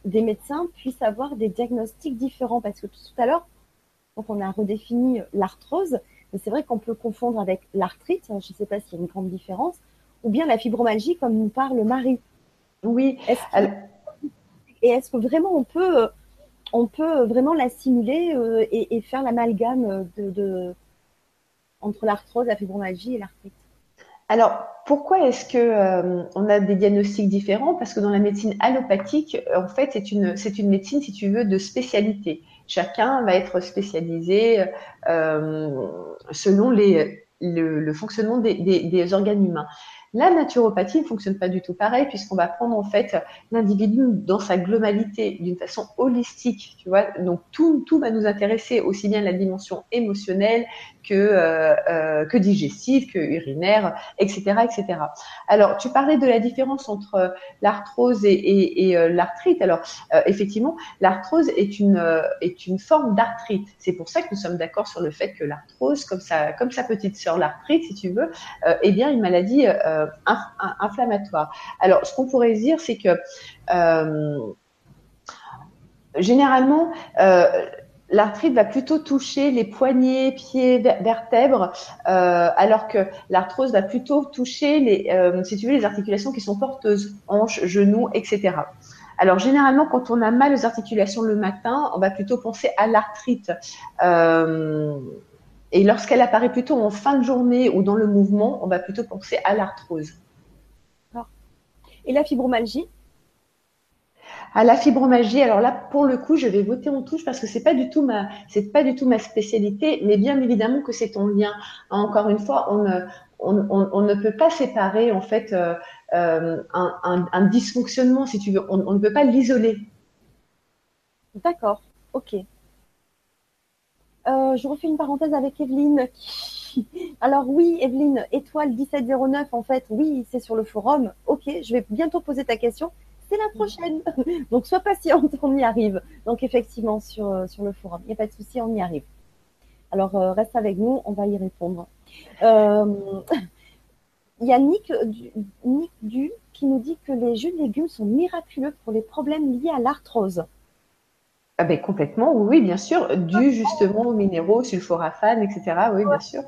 des médecins puissent avoir des diagnostics différents? Parce que tout à l'heure, on a redéfini l'arthrose, mais c'est vrai qu'on peut confondre avec l'arthrite, je ne sais pas s'il y a une grande différence, ou bien la fibromyalgie comme nous parle Marie. Oui. Et est-ce que vraiment on peut, on peut vraiment l'assimiler euh, et, faire l'amalgame de, entre l'arthrose, la fibromyalgie et l'arthrite? Alors, pourquoi est-ce que euh, on a des diagnostics différents? Parce que dans la médecine allopathique, en fait, c'est une médecine, si tu veux, de spécialité. Chacun va être spécialisé euh, selon les le, fonctionnement des, organes humains. La naturopathie ne fonctionne pas du tout pareil puisqu'on va prendre en fait l'individu dans sa globalité, d'une façon holistique, tu. Donc tout va nous intéresser, aussi bien la dimension émotionnelle que, euh, euh, que digestive, que urinaire, etc., etc. Alors tu parlais de la différence entre l'arthrose et, euh, l'arthrite. Alors euh, effectivement, l'arthrose est une est une forme d'arthrite. C'est pour ça que nous sommes d'accord sur le fait que l'arthrose, comme sa comme sa petite sœur l'arthrite, si tu veux, est bien une maladie euh, inflammatoire. Alors, ce qu'on pourrait dire, c'est que euh, généralement, euh, l'arthrite va plutôt toucher les poignets, pieds, vertèbres, alors que l'arthrose va plutôt toucher les, si tu veux, les articulations qui sont porteuses, hanches, genoux, etc. Alors généralement, quand on a mal aux articulations le matin, on va plutôt penser à l'arthrite. Et lorsqu'elle apparaît plutôt en fin de journée ou dans le mouvement, on va plutôt penser à l'arthrose. Et la fibromyalgie? À la fibromyalgie, alors là, pour le coup, je vais voter en touche parce que c'est pas pas du tout ma spécialité, mais bien évidemment que c'est en lien. Encore une fois, on ne, peut pas séparer en fait euh, euh, un, dysfonctionnement, si tu veux. On, on ne peut pas l'isoler. D'accord. Ok. Euh, je refais une parenthèse avec Evelyne. Alors oui, Evelyne, étoile 1709, en fait, oui, c'est sur le forum. Ok, je vais bientôt poser ta question. C'est la prochaine. Donc sois patiente, on y arrive. Donc effectivement, sur, euh, sur le forum, il n'y a pas de souci, on y arrive. Alors euh, reste avec nous, on va y répondre. Il y a Nick Nick du qui nous dit que les jus de légumes sont miraculeux pour les problèmes liés à l'arthrose. Ah ben complètement, oui, bien sûr, dû justement aux minéraux, sulforaphane, etc. Oui, bien sûr.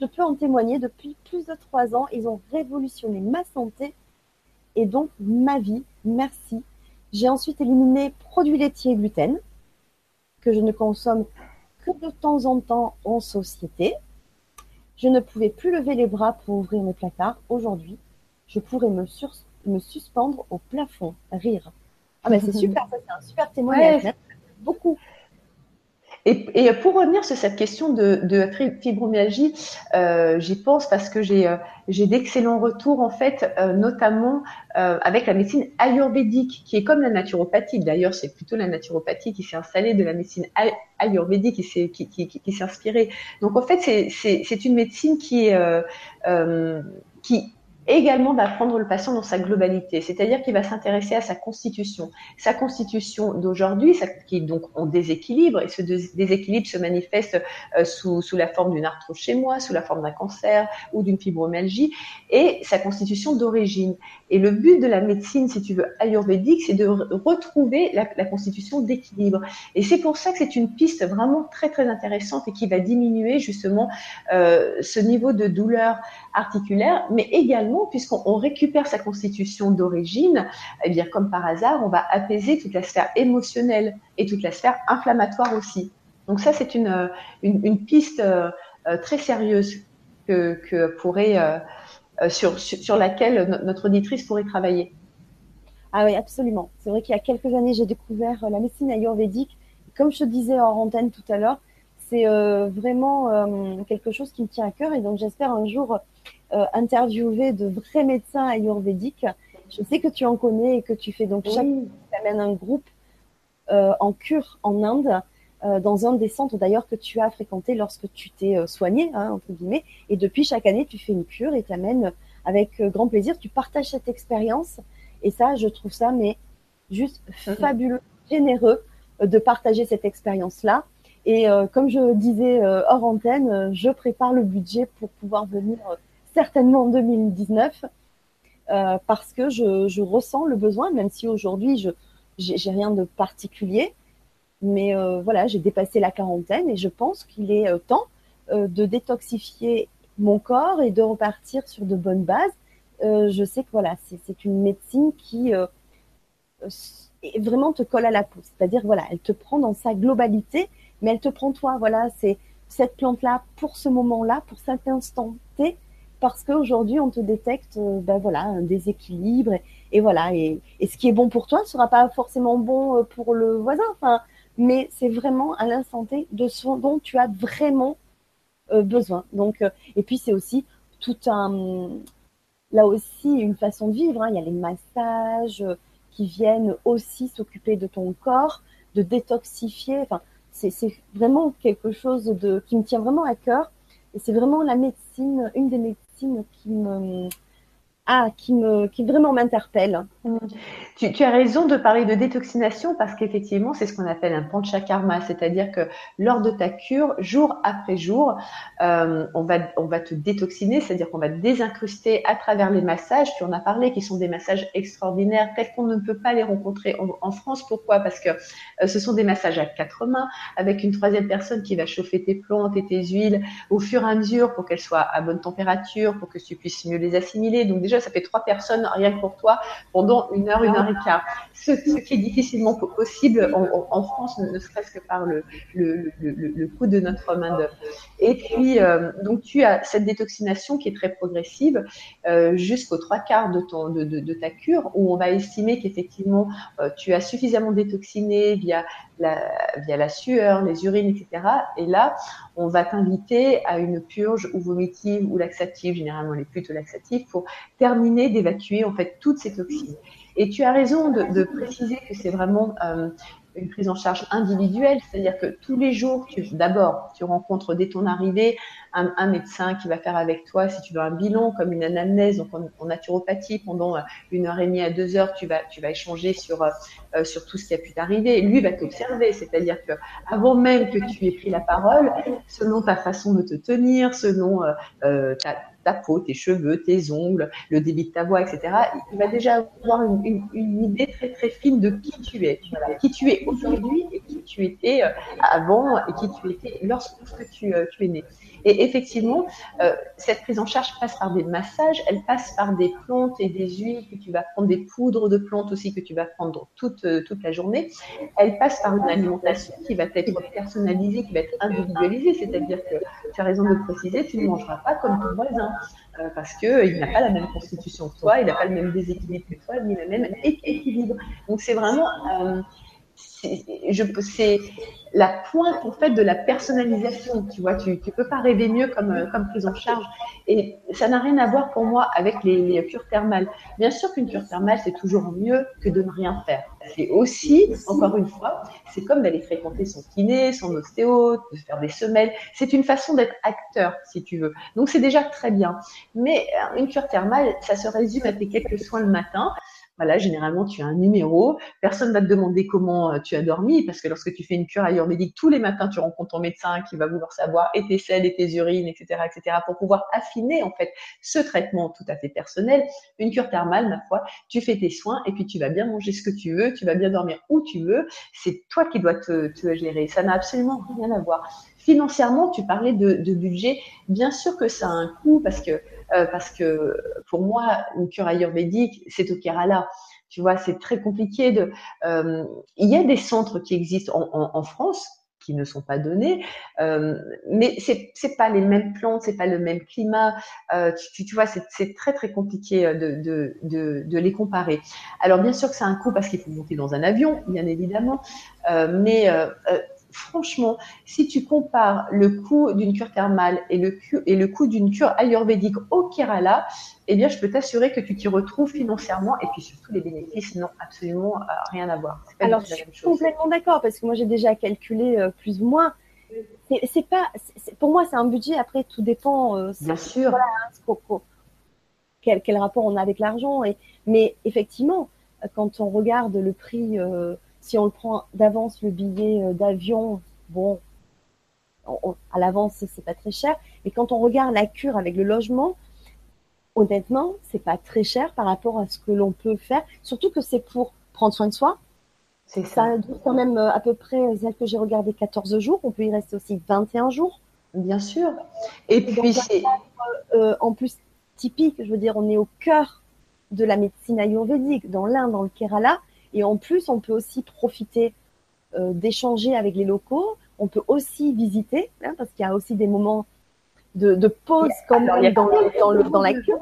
je peux en témoigner. Depuis plus de trois ans, ils ont révolutionné ma santé et donc ma vie. Merci. J'ai ensuite éliminé produits laitiers et gluten que je ne consomme que de temps en temps en société. Je ne pouvais plus lever les bras pour ouvrir mes placards. Aujourd'hui, je pourrais me, me suspendre au plafond, rire. Ah ben c'est super, ça c'est un super témoignage beaucoup. Et, pour revenir sur cette question de, fibromyalgie, euh, j'y pense parce que j'ai euh, d'excellents retours en fait, euh, notamment avec la médecine ayurvédique, qui est comme la naturopathie. D'ailleurs, c'est plutôt la naturopathie qui s'est installée de la médecine ayurvédique, qui s'est inspirée. Donc en fait, c'est une médecine qui est qui également d'apprendre le patient dans sa globalité, c'est-à-dire qu'il va s'intéresser à sa constitution. Sa constitution d'aujourd'hui, qui est donc en déséquilibre, et ce déséquilibre se manifeste euh, sous, sous, la forme d'une arthrose chez moi, sous la forme d'un cancer ou d'une fibromyalgie, et sa constitution d'origine. Et le but de la médecine, si tu veux, ayurvédique, c'est de retrouver la, constitution d'équilibre. Et c'est pour ça que c'est une piste vraiment très très intéressante et qui va diminuer justement euh, ce niveau de douleur articulaire, mais également puisqu'on récupère sa constitution d'origine, eh bien comme par hasard, on va apaiser toute la sphère émotionnelle et toute la sphère inflammatoire aussi. Donc ça, c'est une, une, piste euh, très sérieuse que, que pourrait euh, euh, sur, sur, laquelle notre auditrice pourrait travailler. Ah oui, absolument. C'est vrai qu'il y a quelques années, j'ai découvert la médecine ayurvédique. Comme je te disais en antenne tout à l'heure, c'est vraiment quelque chose qui me tient à cœur et donc j'espère un jour interviewer de vrais médecins ayurvédiques Je sais que tu en connais et que tu fais donc chaque tu amènes un groupe euh, en cure en Inde, euh, dans un des centres d'ailleurs que tu as fréquenté lorsque tu t'es euh, soigné, hein, entre guillemets. Et depuis chaque année, tu fais une cure et t'amènes avec grand plaisir. Tu partages cette expérience et ça, je trouve ça mais juste mhm. fabuleux, généreux de partager cette expérience-là. Et comme je disais hors antenne, je prépare le budget pour pouvoir venir certainement en 2019 parce que je, je, ressens le besoin, même si aujourd'hui je j'ai rien de particulier. Mais euh, voilà, j'ai dépassé la quarantaine et je pense qu'il est euh, temps euh, de détoxifier mon corps et de repartir sur de bonnes bases. je sais que voilà, c'est une médecine qui vraiment te colle à la peau. C'est-à-dire, voilà, elle te prend dans sa globalité, mais elle te prend toi. Voilà, c'est cette plante-là pour ce moment-là, pour cet instant T, parce qu'aujourd'hui, on te détecte ben voilà, un déséquilibre et voilà. Et, ce qui est bon pour toi ne sera pas forcément bon euh, pour le voisin. Enfin, mais c'est vraiment à l'instant T de ce dont tu as vraiment euh, besoin. Donc, euh, et puis c'est aussi tout un, là aussi une façon de vivre. Hein. Il y a les massages qui viennent aussi s'occuper de ton corps, de détoxifier. Enfin, c'est vraiment quelque chose de qui me tient vraiment à cœur. Et c'est vraiment la médecine, une des médecines qui me ah, qui me, qui vraiment m'interpelle. Tu, tu, as raison de parler de détoxination parce qu'effectivement, c'est ce qu'on appelle un panchakarma, c'est-à-dire que lors de ta cure, jour après jour, euh, on, va, on va te détoxiner, c'est-à-dire qu'on va te désincruster à travers les massages. Tu en as parlé, qui sont des massages extraordinaires, tels qu'on ne peut pas les rencontrer en, France. Pourquoi? Parce que euh, ce sont des massages à quatre mains, avec une troisième personne qui va chauffer tes plantes et tes huiles au fur et à mesure pour qu'elles soient à bonne température, pour que tu puisses mieux les assimiler. Donc déjà, ça fait trois personnes rien que pour toi pendant une heure, une heure et quart. Ce, qui est difficilement possible en, France, ne, serait-ce que par le, le, le, le, coût de notre main d'œuvre. Et puis, euh, donc tu as cette détoxination qui est très progressive euh, jusqu'aux trois quarts de, ton, de, de, ta cure, où on va estimer qu'effectivement euh, tu as suffisamment détoxiné via la, via la sueur, les urines, etc. Et là, on va t'inviter à une purge ou vomitive ou laxative, généralement les plutôt laxatives, pour terminer d'évacuer en fait toutes ces toxines. Et tu as raison de, préciser que c'est vraiment euh, une prise en charge individuelle, c'est-à-dire que tous les jours, d'abord, tu rencontres dès ton arrivée un, médecin qui va faire avec toi, si tu veux, un bilan comme une anamnèse, donc en, naturopathie, pendant euh, une heure et demie à deux heures, tu vas, tu vas échanger sur, euh, sur tout ce qui a pu t'arriver. Lui va t'observer, c'est-à-dire que avant même que tu aies pris la parole, selon ta façon de te tenir, selon euh, ta ta peau, tes cheveux, tes ongles, le débit de ta voix, etc. Il va déjà avoir une, idée très très fine de qui tu es, qui tu es aujourd'hui et qui tu étais euh, avant et qui tu étais lorsque tu, euh, tu es né. Et effectivement, euh, cette prise en charge passe par des massages, elle passe par des plantes et des huiles que tu vas prendre, des poudres de plantes aussi que tu vas prendre toute, toute la journée. Elle passe par une alimentation qui va être personnalisée, qui va être individualisée, c'est-à-dire que tu as raison de préciser, tu ne mangeras pas comme ton voisin. Euh, parce qu'il n'a pas la même constitution que toi, il n'a pas le même déséquilibre que toi, ni le même équilibre. Donc c'est vraiment, euh, c'est la pointe en fait de la personnalisation. Tu vois, tu, tu peux pas rêver mieux comme euh, comme prise en charge. Et ça n'a rien à voir pour moi avec les, les cures thermales. Bien sûr qu'une cure thermale c'est toujours mieux que de ne rien faire. C'est aussi, encore une fois, c'est comme d'aller fréquenter son kiné, son ostéo, de faire des semelles. C'est une façon d'être acteur, si tu veux. Donc c'est déjà très bien. Mais euh, une cure thermale, ça se résume à tes quelques soins le matin. Voilà, généralement, tu as un numéro. Personne va te demander comment euh, tu as dormi, parce que lorsque tu fais une cure ayurvédique, tous les matins, tu rencontres ton médecin qui va vouloir savoir et tes selles et tes urines, etc., etc., pour pouvoir affiner, en fait, ce traitement tout à fait personnel. Une cure thermale, ma foi, tu fais tes soins et puis tu vas bien manger ce que tu veux, tu vas bien dormir où tu veux. C'est toi qui dois te gérer. Ça n'a absolument rien à voir. Financièrement, tu parlais de, budget. Bien sûr que ça a un coût parce que euh, parce que pour moi, une cure ayurvédique, c'est au Kerala. Tu vois, c'est très compliqué. Euh, il y a des centres qui existent en, France qui ne sont pas donnés, euh, mais c'est c'est pas les mêmes plantes, c'est pas le même climat. Tu, vois, c'est très très compliqué de, les comparer. Alors bien sûr que c'est un coût parce qu'il faut monter dans un avion, bien évidemment, mais franchement, si tu compares le coût d'une cure thermale et le, et le coût d'une cure ayurvédique au Kerala, eh bien, je peux t'assurer que tu t'y retrouves financièrement et puis surtout les bénéfices n'ont absolument euh, rien à voir. Alors, je suis complètement d'accord parce que moi j'ai déjà calculé euh, plus ou moins. C'est pas, pour moi c'est un budget. Après, tout dépend. Euh, bien sûr. quel, quel, rapport on a avec l'argent. Mais effectivement, quand on regarde le prix, si on le prend d'avance le billet d'avion, bon, à l'avance c'est pas très cher. Et quand on regarde la cure avec le logement, honnêtement, c'est pas très cher par rapport à ce que l'on peut faire. Surtout que c'est pour prendre soin de soi. C'est ça. Ça dure quand même euh, à peu près, euh, celle que j'ai regardé 14 jours. On peut y rester aussi 21 jours. Bien sûr. Et, puis c'est. Euh, en plus typique, je veux dire, on est au cœur de la médecine ayurvédique, dans l'Inde, dans le Kerala. Et en plus, on peut aussi profiter d'échanger avec les locaux. On peut aussi visiter, hein, parce qu'il y a aussi des moments de, de pause comme dans, dans, dans, la cure.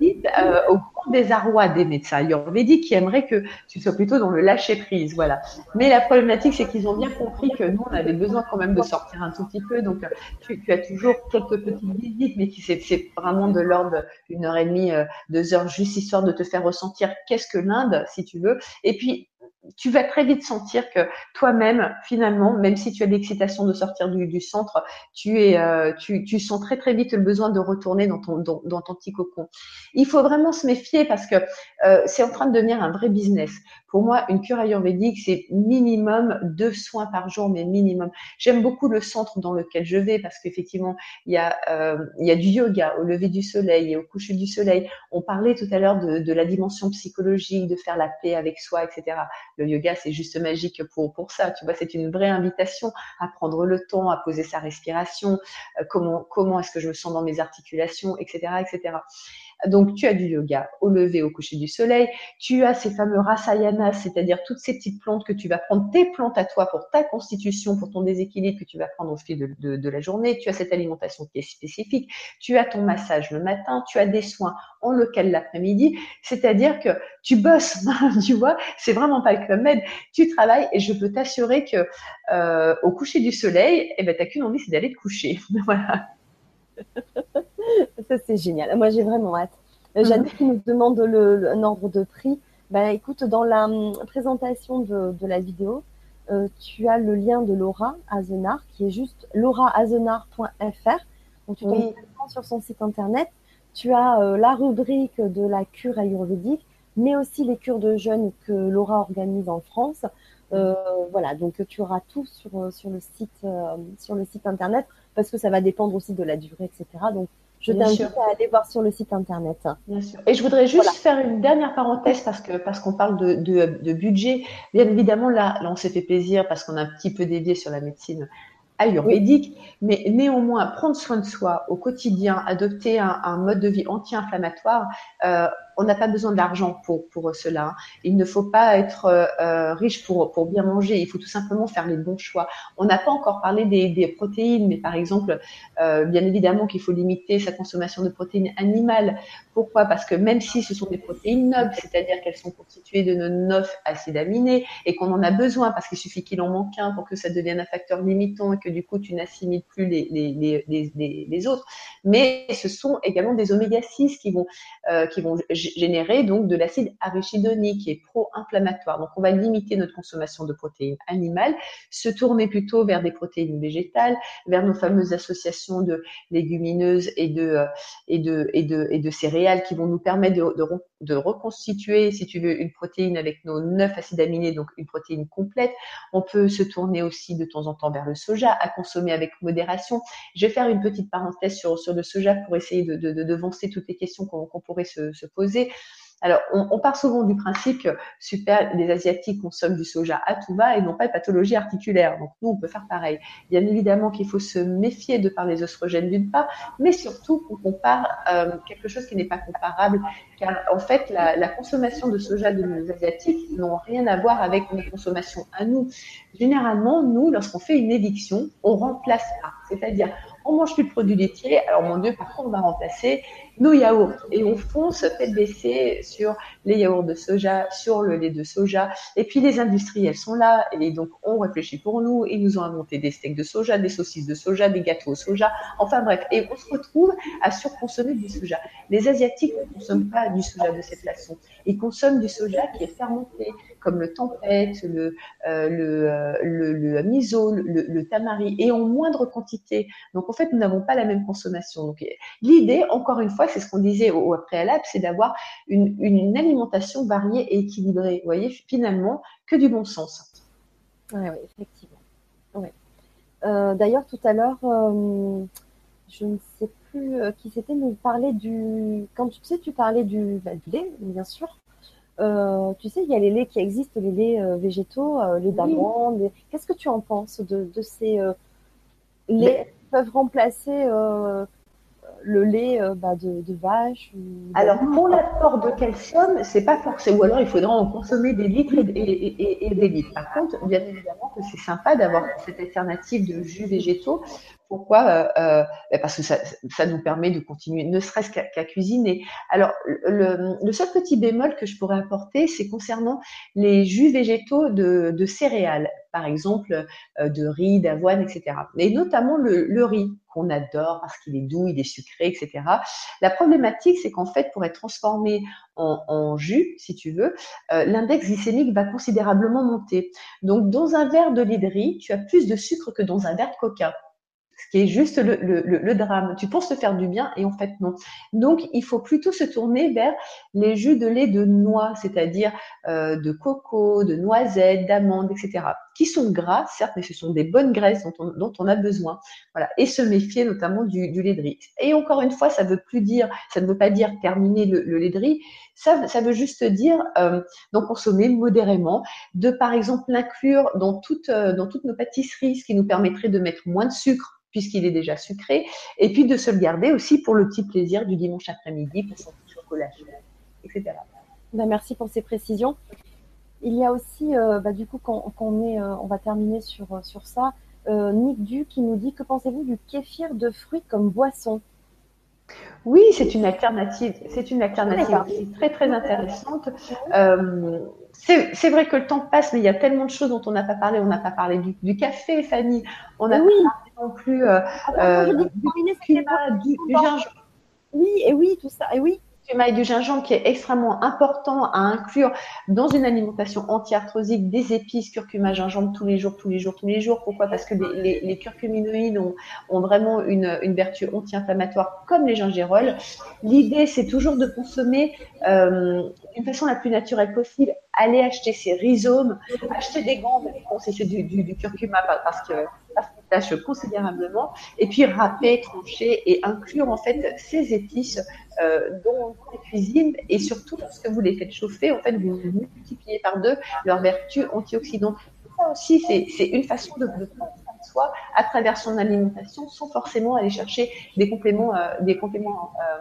visite euh, au grand désarroi des médecins? Ayurvédiques qui aimeraient que tu sois plutôt dans le lâcher prise, voilà. Mais la problématique, c'est qu'ils ont bien compris que nous, on avait besoin quand même de sortir un tout petit peu. Donc, tu, tu as toujours quelques petites visites, mais qui c'est vraiment de l'ordre d'une heure et demie, euh, deux heures, juste histoire de te faire ressentir qu'est-ce que l'Inde, si tu veux. Et puis, tu vas très vite sentir que toi-même, finalement, même si tu as l'excitation de sortir du, centre, tu, es, euh, tu, tu, sens très très vite le besoin de retourner dans ton, dans, dans ton petit cocon. Il faut vraiment se méfier parce que euh, c'est en train de devenir un vrai business. Pour moi, une cure ayurvédique, c'est minimum deux soins par jour, mais minimum. J'aime beaucoup le centre dans lequel je vais parce qu'effectivement, il y, a, euh, il y a du yoga au lever du soleil et au coucher du soleil. On parlait tout à l'heure de, de la dimension psychologique, de faire la paix avec soi, etc. Le yoga, c'est juste magique pour, pour ça. Tu vois, c'est une vraie invitation à prendre le temps, à poser sa respiration, euh, comment, comment est-ce que je me sens dans mes articulations, etc., etc. Donc, tu as du yoga au lever, au coucher du soleil. Tu as ces fameux rasayanas, c'est-à-dire toutes ces petites plantes que tu vas prendre, tes plantes à toi pour ta constitution, pour ton déséquilibre que tu vas prendre au fil de, la journée. Tu as cette alimentation qui est spécifique. Tu as ton massage le matin. Tu as des soins en local l'après-midi. C'est-à-dire que tu bosses, tu vois. C'est vraiment pas le club. Tu travailles et je peux t'assurer que euh, au coucher du soleil, eh ben, t'as qu'une envie, c'est d'aller te coucher. voilà. Ça, c'est génial. Moi, j'ai vraiment hâte. Euh, Jeanne qui nous demande le, un ordre de prix. Ben, écoute, dans la hum, présentation de, la vidéo, euh, tu as le lien de Laura Azenar qui est juste lauraazenar.fr. Donc, tu tombes sur son site internet. Tu as euh, la rubrique de la cure ayurvédique, mais aussi les cures de jeûne que Laura organise en France. voilà, donc tu auras tout sur, sur, le site, sur le site internet parce que ça va dépendre aussi de la durée, etc. Donc, je t'invite à aller voir sur le site internet. Bien sûr. Et je voudrais juste faire une dernière parenthèse parce que parce qu'on parle de, de, de, budget. Bien évidemment, là, là on s'est fait plaisir parce qu'on a un petit peu dévié sur la médecine ayurvédique, mais néanmoins prendre soin de soi au quotidien, adopter un, un mode de vie anti-inflammatoire, euh, on n'a pas besoin d'argent pour, pour cela. Il ne faut pas être euh, euh, riche pour, pour bien manger. Il faut tout simplement faire les bons choix. On n'a pas encore parlé des, protéines, mais par exemple, euh, bien évidemment qu'il faut limiter sa consommation de protéines animales. Pourquoi? Parce que même si ce sont des protéines nobles, c'est-à-dire qu'elles sont constituées de nos neuf acides aminés et qu'on en a besoin parce qu'il suffit qu'il en manque un pour que ça devienne un facteur limitant et que du coup tu n'assimiles plus les, les, les, les, autres. Mais ce sont également des oméga 6 qui vont, euh, qui vont générer donc de l'acide arachidonique qui est pro-inflammatoire. Donc on va limiter notre consommation de protéines animales, se tourner plutôt vers des protéines végétales, vers nos fameuses associations de légumineuses et de euh, et de et de et de céréales qui vont nous permettre de, de, reconstituer, si tu veux, une protéine avec nos neuf acides aminés, donc une protéine complète. On peut se tourner aussi de temps en temps vers le soja, à consommer avec modération. Je vais faire une petite parenthèse sur, sur le soja pour essayer de, de, de devancer toutes les questions qu'on pourrait se poser. Alors, on, part souvent du principe que super, les Asiatiques consomment du soja à tout va et n'ont pas de pathologie articulaire. Donc, nous, on peut faire pareil. Bien évidemment qu'il faut se méfier de par les oestrogènes d'une part, mais surtout on compare euh, quelque chose qui n'est pas comparable, car en fait, la, consommation de soja de nos Asiatiques n'ont rien à voir avec nos consommations à nous. Généralement, nous, lorsqu'on fait une éviction, on remplace pas. C'est-à-dire, on mange plus de produits laitiers. Alors mon Dieu, par contre, on va remplacer nos yaourts et on fonce tête baissée sur les yaourts de soja, sur le lait de soja. Et puis les industriels sont là et donc on réfléchit pour nous. Ils nous ont inventé des steaks de soja, des saucisses de soja, des gâteaux au soja. Enfin bref, et on se retrouve à surconsommer du soja. Les asiatiques ne consomment pas du soja de cette façon. Ils consomment du soja qui est fermenté, comme le tempête, le, euh, le, euh, le, le, miso, le, le, tamari, et en moindre quantité. Donc en fait, nous n'avons pas la même consommation. L'idée, encore une fois, c'est ce qu'on disait au, préalable, c'est d'avoir une, une, alimentation variée et équilibrée. Vous voyez, finalement, que du bon sens. Oui, oui effectivement. Euh, D'ailleurs, tout à l'heure, euh, je ne sais plus euh, qui c'était, mais parlait du. Quand tu sais, tu parlais du, bah, du lait, bien sûr. Euh, tu sais, il y a les laits qui existent, les laits végétaux, les d'amandes. Qu'est-ce que tu en penses de, de ces laits qui peuvent remplacer le lait bah, de, de, vache Alors, pour l'apport de calcium, c'est pas forcément. Ou alors, il faudra en consommer des litres et, et, et, des litres. Par contre, bien évidemment que c'est sympa d'avoir cette alternative de jus végétaux pourquoi euh, euh ben Parce que ça, nous permet de continuer, ne serait-ce qu'à cuisiner. Alors, le, seul petit bémol que je pourrais apporter, c'est concernant les jus végétaux de, céréales, par exemple euh, de riz, d'avoine, etc. Et notamment le, riz qu'on adore parce qu'il est doux, il est sucré, etc. La problématique, c'est qu'en fait, pour être transformé en, en jus, si tu veux, euh, l'index glycémique va considérablement monter. Donc, dans un verre de lait de riz, tu as plus de sucre que dans un verre de coca ce qui est juste le, le, le, drame. Tu penses te faire du bien et en fait non. Donc il faut plutôt se tourner vers les jus de lait de noix, c'est-à-dire euh, de coco, de noisettes, d'amandes, etc. Qui sont gras, certes, mais ce sont des bonnes graisses dont on, a besoin. Voilà. Et se méfier notamment du, du lait de riz. Et encore une fois, ça veut plus dire, ça ne veut pas dire terminer le, le lait de riz. Ça, ça veut juste dire euh, consommer modérément, de par exemple l'inclure dans, toute, euh, dans toutes nos pâtisseries, ce qui nous permettrait de mettre moins de sucre puisqu'il est déjà sucré, et puis de se le garder aussi pour le petit plaisir du dimanche après-midi, pour son chocolat etc. Ben, merci pour ces précisions. Il y a aussi, euh, bah, du coup, quand, on, est, euh, on va terminer sur, euh, sur ça, Nick Du qui nous dit que pensez-vous du kéfir de fruits comme boisson? Oui, c'est une alternative. C'est une alternative très très intéressante. Euh, c'est vrai que le temps passe, mais il y a tellement de choses dont on n'a pas parlé. On n'a pas parlé du, du, café, Fanny. On n'a oui. pas parlé non plus euh, euh, du, du, du gingembre. Oui, et oui, tout ça. Et oui, curcuma et du gingembre qui est extrêmement important à inclure dans une alimentation anti-arthrosique des épices curcuma gingembre tous les jours, tous les jours, tous les jours. Pourquoi? Parce que les, curcuminoïdes ont, vraiment une, vertu anti-inflammatoire comme les gingérols. L'idée, c'est toujours de consommer euh, d'une façon la plus naturelle possible. Aller acheter ses rhizomes, acheter des gants, c'est du, du, du curcuma parce que parce qu'il tâche considérablement, et puis râper, trancher et inclure en fait ces épices euh, dans la cuisine et surtout lorsque vous les faites chauffer, en fait vous multipliez par deux leurs vertus antioxydantes. Ça aussi, c'est une façon de, de prendre soi à travers son alimentation sans forcément aller chercher des compléments, euh, des compléments euh,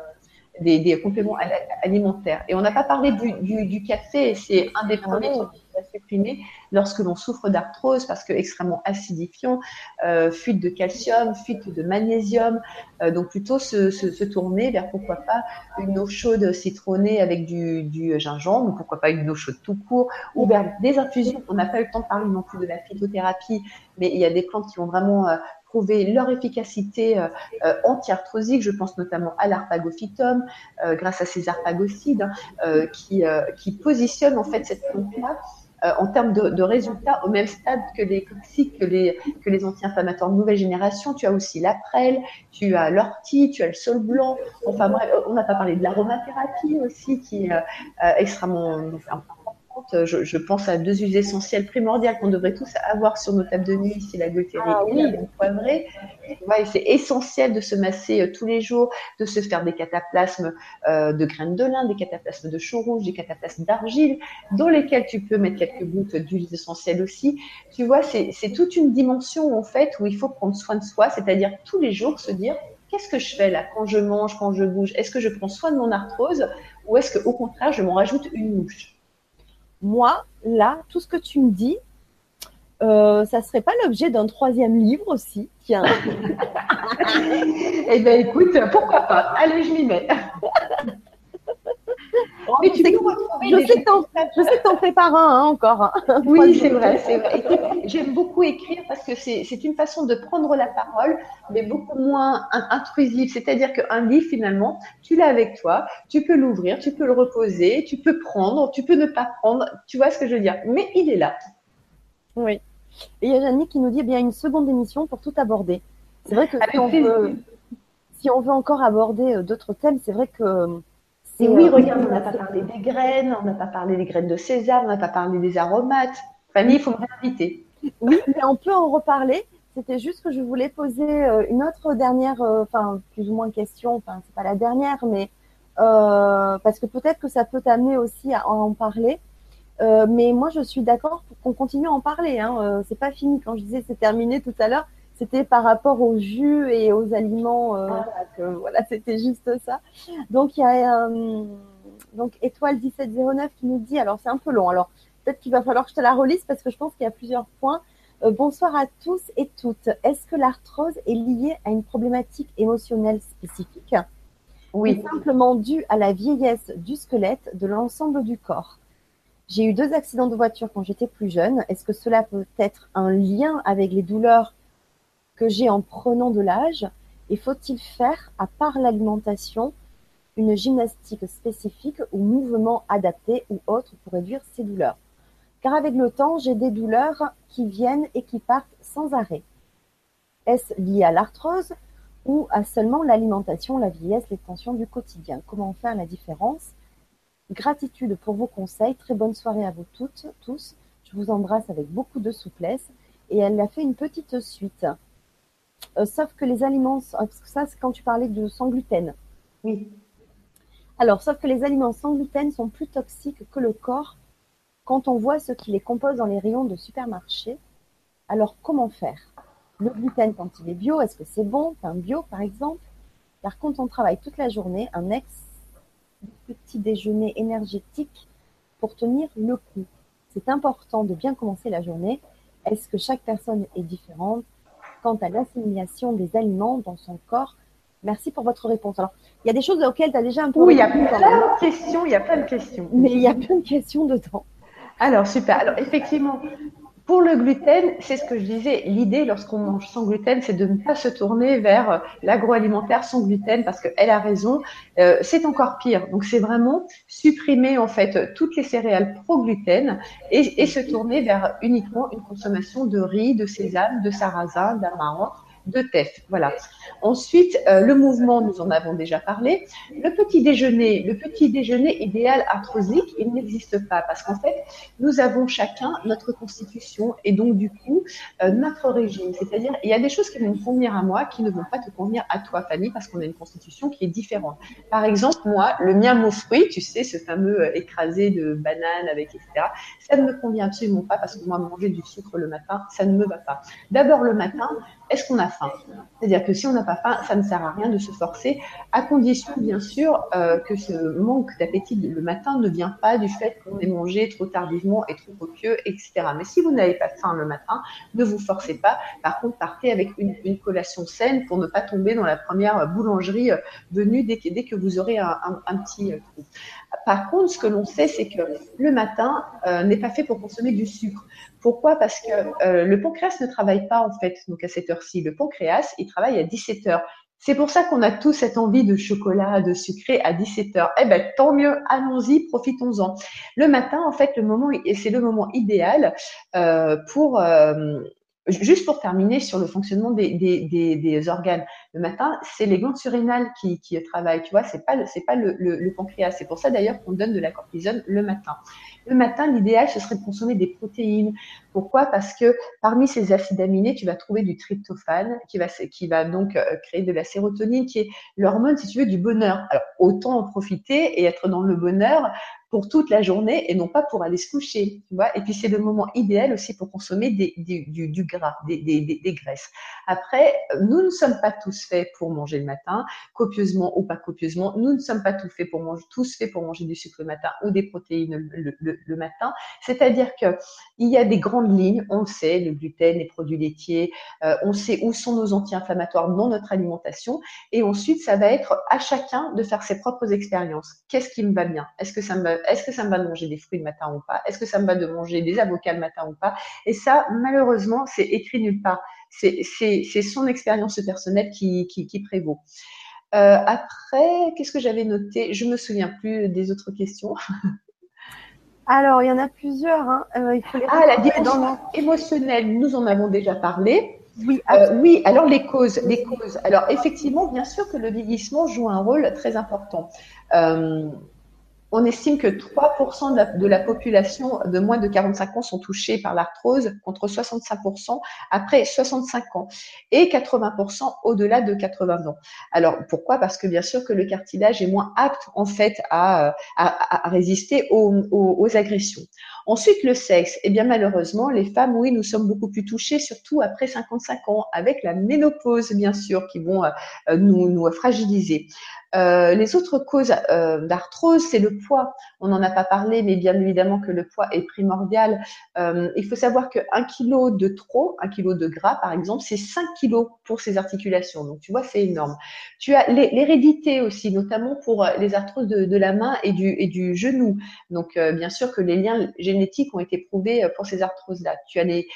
des, des, compléments alimentaires. Et on n'a pas parlé du, du, du café, c'est un des premiers à supprimer lorsque l'on souffre d'arthrose parce que extrêmement acidifiant, euh, fuite de calcium, fuite de magnésium. Euh, donc plutôt se, se, se, tourner vers pourquoi pas une eau chaude citronnée avec du, du gingembre, ou pourquoi pas une eau chaude tout court, ou vers des infusions. On n'a pas eu le temps de parler non plus de la phytothérapie, mais il y a des plantes qui vont vraiment euh, prouver leur efficacité euh, euh, anti-arthrosique. Je pense notamment à l'arpagophytum, euh, grâce à ces arpagocides, hein, qui, qui positionnent en fait cette plante-là en termes de, résultats au même stade que les toxiques, que les, anti-inflammatoires de nouvelle génération. Tu as aussi la tu as l'ortie, tu as le sol blanc. Enfin bref, on n'a pas parlé de l'aromathérapie aussi, qui est euh, extrêmement je, je, pense à deux huiles essentielles primordiales qu'on devrait tous avoir sur nos tables de nuit, c'est la glutérie ah, oui. et la poivrée. Ouais, c'est essentiel de se masser euh, tous les jours, de se faire des cataplasmes euh, de graines de lin, des cataplasmes de chaux rouge, des cataplasmes d'argile, dans lesquels tu peux mettre quelques gouttes d'huiles essentielles aussi. Tu vois, c'est toute une dimension en fait où il faut prendre soin de soi, c'est-à-dire tous les jours se dire qu'est-ce que je fais là quand je mange, quand je bouge? Est-ce que je prends soin de mon arthrose ou est-ce qu'au contraire je m'en rajoute une mouche? Moi, là, tout ce que tu me dis, euh, ça serait pas l'objet d'un troisième livre aussi Tiens. eh bien, écoute, pourquoi pas Allez, je m'y mets. Mais tu je, sais que t'en prépares un hein, encore. Hein. Oui, c'est vrai, c'est vrai. J'aime beaucoup écrire parce que c'est une façon de prendre la parole, mais beaucoup moins intrusive. C'est-à-dire qu'un livre, finalement, tu l'as avec toi, tu peux l'ouvrir, tu peux le reposer, tu peux prendre, tu peux ne pas prendre. Tu vois ce que je veux dire? Mais il est là. Oui. Et il y a Janine qui nous dit eh bien une seconde émission pour tout aborder. C'est vrai que si on, veut, si on, veut, encore aborder euh, d'autres thèmes, c'est vrai que et oui, regarde, on n'a pas parlé des graines, on n'a pas parlé des graines de sésame, on n'a pas parlé des aromates. Fanny, il faut me réinviter. Oui, mais on peut en reparler. C'était juste que je voulais poser euh, une autre dernière, euh, enfin plus ou moins question, enfin c'est pas la dernière, mais euh, parce que peut-être que ça peut t'amener aussi à en parler. mais moi, je suis d'accord pour qu'on continue à en parler. Hein. c'est pas fini. Quand je disais c'est terminé tout à l'heure, c'était par rapport aux jus et aux aliments. Euh, ah. voilà, c'était juste ça. Donc il y a euh, donc étoile 1709 qui nous dit, alors c'est un peu long, alors peut-être qu'il va falloir que je te la relise parce que je pense qu'il y a plusieurs points. Euh, bonsoir à tous et toutes. Est-ce que l'arthrose est liée à une problématique émotionnelle spécifique? Oui. Ou simplement due à la vieillesse du squelette de l'ensemble du corps? J'ai eu deux accidents de voiture quand j'étais plus jeune. Est-ce que cela peut être un lien avec les douleurs que j'ai en prenant de l'âge Et faut-il faire, à part l'alimentation, une gymnastique spécifique ou mouvement adapté ou autre pour réduire ces douleurs? Car avec le temps, j'ai des douleurs qui viennent et qui partent sans arrêt. Est-ce lié à l'arthrose ou à seulement l'alimentation, la vieillesse, les tensions du quotidien? Comment faire la différence? Gratitude pour vos conseils. Très bonne soirée à vous toutes, tous. Je vous embrasse avec beaucoup de souplesse. Et elle a fait une petite suite. Euh, sauf que les aliments, parce que ça c'est quand tu parlais de sans gluten. Oui. Alors, sauf que les aliments sans gluten sont plus toxiques que le corps quand on voit ce qui les compose dans les rayons de supermarché. Alors, comment faire? Le gluten, quand il est bio, est-ce que c'est bon? Un bio, par exemple Par contre, on travaille toute la journée, un ex petit déjeuner énergétique pour tenir le coup. C'est important de bien commencer la journée. Est-ce que chaque personne est différente? Quant à l'assimilation des aliments dans son corps Merci pour votre réponse. Alors, il y a des choses auxquelles tu as déjà un peu. Oui, il y a plein de questions, il y a plein de questions. Mais il y a plein de questions dedans. Alors, super. Alors, effectivement, pour le gluten, c'est ce que je disais, l'idée lorsqu'on mange sans gluten, c'est de ne pas se tourner vers l'agroalimentaire sans gluten parce qu'elle a raison, euh, c'est encore pire. Donc c'est vraiment supprimer en fait toutes les céréales pro-gluten et, et, se tourner vers uniquement une consommation de riz, de sésame, de sarrasin, d'amaranth de TEF. Voilà. Ensuite, euh, le mouvement, nous en avons déjà parlé. Le petit déjeuner, le petit déjeuner idéal arthrosique, il n'existe pas parce qu'en fait, nous avons chacun notre constitution et donc du coup euh, notre régime. C'est-à-dire, il y a des choses qui vont me convenir à moi qui ne vont pas te convenir à toi, Fanny, parce qu'on a une constitution qui est différente. Par exemple, moi, le mien mot fruit, tu sais, ce fameux euh, écrasé de banane avec etc. Ça ne me convient absolument pas parce que moi, manger du sucre le matin, ça ne me va pas. D'abord le matin, est-ce qu'on a faim? C'est-à-dire que si on n'a pas faim, ça ne sert à rien de se forcer, à condition bien sûr euh, que ce manque d'appétit le matin ne vient pas du fait qu'on ait mangé trop tardivement et trop copieux, etc. Mais si vous n'avez pas faim le matin, ne vous forcez pas. Par contre, partez avec une, collation saine pour ne pas tomber dans la première boulangerie euh, venue dès que, vous aurez un, petit euh, trou. Par contre, ce que l'on sait, c'est que le matin n'est pas fait pour consommer du sucre. Pourquoi? Parce que euh, le pancréas ne travaille pas en fait donc à cette heure-ci. Le pancréas, il travaille à 17 heures. C'est pour ça qu'on a tous cette envie de chocolat, de sucré à 17 heures. Eh ben, tant mieux, allons-y, profitons-en. Le matin, en fait, le moment, c'est le moment idéal euh, pour euh, Juste pour terminer sur le fonctionnement des, des, des, des organes, le matin, c'est les glandes surrénales qui, qui travaillent, tu vois, c'est pas c'est pas le, le, le pancréas. C'est pour ça d'ailleurs qu'on donne de la cortisone le matin. Le matin, l'idéal, ce serait de consommer des protéines. Pourquoi? Parce que parmi ces acides aminés, tu vas trouver du tryptophane qui va, qui va donc euh, créer de la sérotonine, qui est l'hormone, si tu veux, du bonheur. Alors, autant en profiter et être dans le bonheur pour toute la journée et non pas pour aller se coucher. Tu vois et puis c'est le moment idéal aussi pour consommer du, du, gras, des, graisses. Après, nous ne sommes pas tous faits pour manger le matin, copieusement ou pas copieusement. Nous ne sommes pas tous faits pour manger, tous faits pour manger du sucre le matin ou des protéines le, matin. C'est-à-dire que il y a des grandes lignes. On sait, le gluten, les produits laitiers. Euh, on sait où sont nos anti-inflammatoires dans notre alimentation. Et ensuite, ça va être à chacun de faire ses propres expériences. Qu'est-ce qui me va bien? Est-ce que ça me est-ce que ça me va de manger des fruits le matin ou pas? Est-ce que ça me va de manger des avocats le matin ou pas? Et ça, malheureusement, c'est écrit nulle part. C'est son expérience personnelle qui, qui, prévaut. Euh, après, qu'est-ce que j'avais noté? Je me souviens plus des autres questions. Alors, il y en a plusieurs. Hein. Euh, il faut les ah, la dimension émotionnelle, nous en avons déjà parlé. Oui, euh, oui, alors les causes, les causes. Alors effectivement, bien sûr que le vieillissement joue un rôle très important. Euh, on estime que 3% de la, population de moins de 45 ans sont touchés par l'arthrose contre 65% après 65 ans et 80% au-delà de 80 ans. Alors pourquoi? Parce que bien sûr que le cartilage est moins apte en fait à, résister aux, agressions. Ensuite, le sexe. Eh bien, malheureusement, les femmes, oui, nous sommes beaucoup plus touchées, surtout après 55 ans, avec la ménopause, bien sûr, qui vont euh, nous, nous fragiliser. Euh, les autres causes euh, d'arthrose, c'est le poids. On n'en a pas parlé, mais bien évidemment que le poids est primordial. Euh, il faut savoir 1 kg de trop, 1 kg de gras, par exemple, c'est 5 kg pour ces articulations. Donc, tu vois, c'est énorme. Tu as l'hérédité aussi, notamment pour les arthroses de, la main et du, et du genou. Donc, bien sûr que les liens génétiques ont été prouvés pour ces arthroses-là. Tu as les,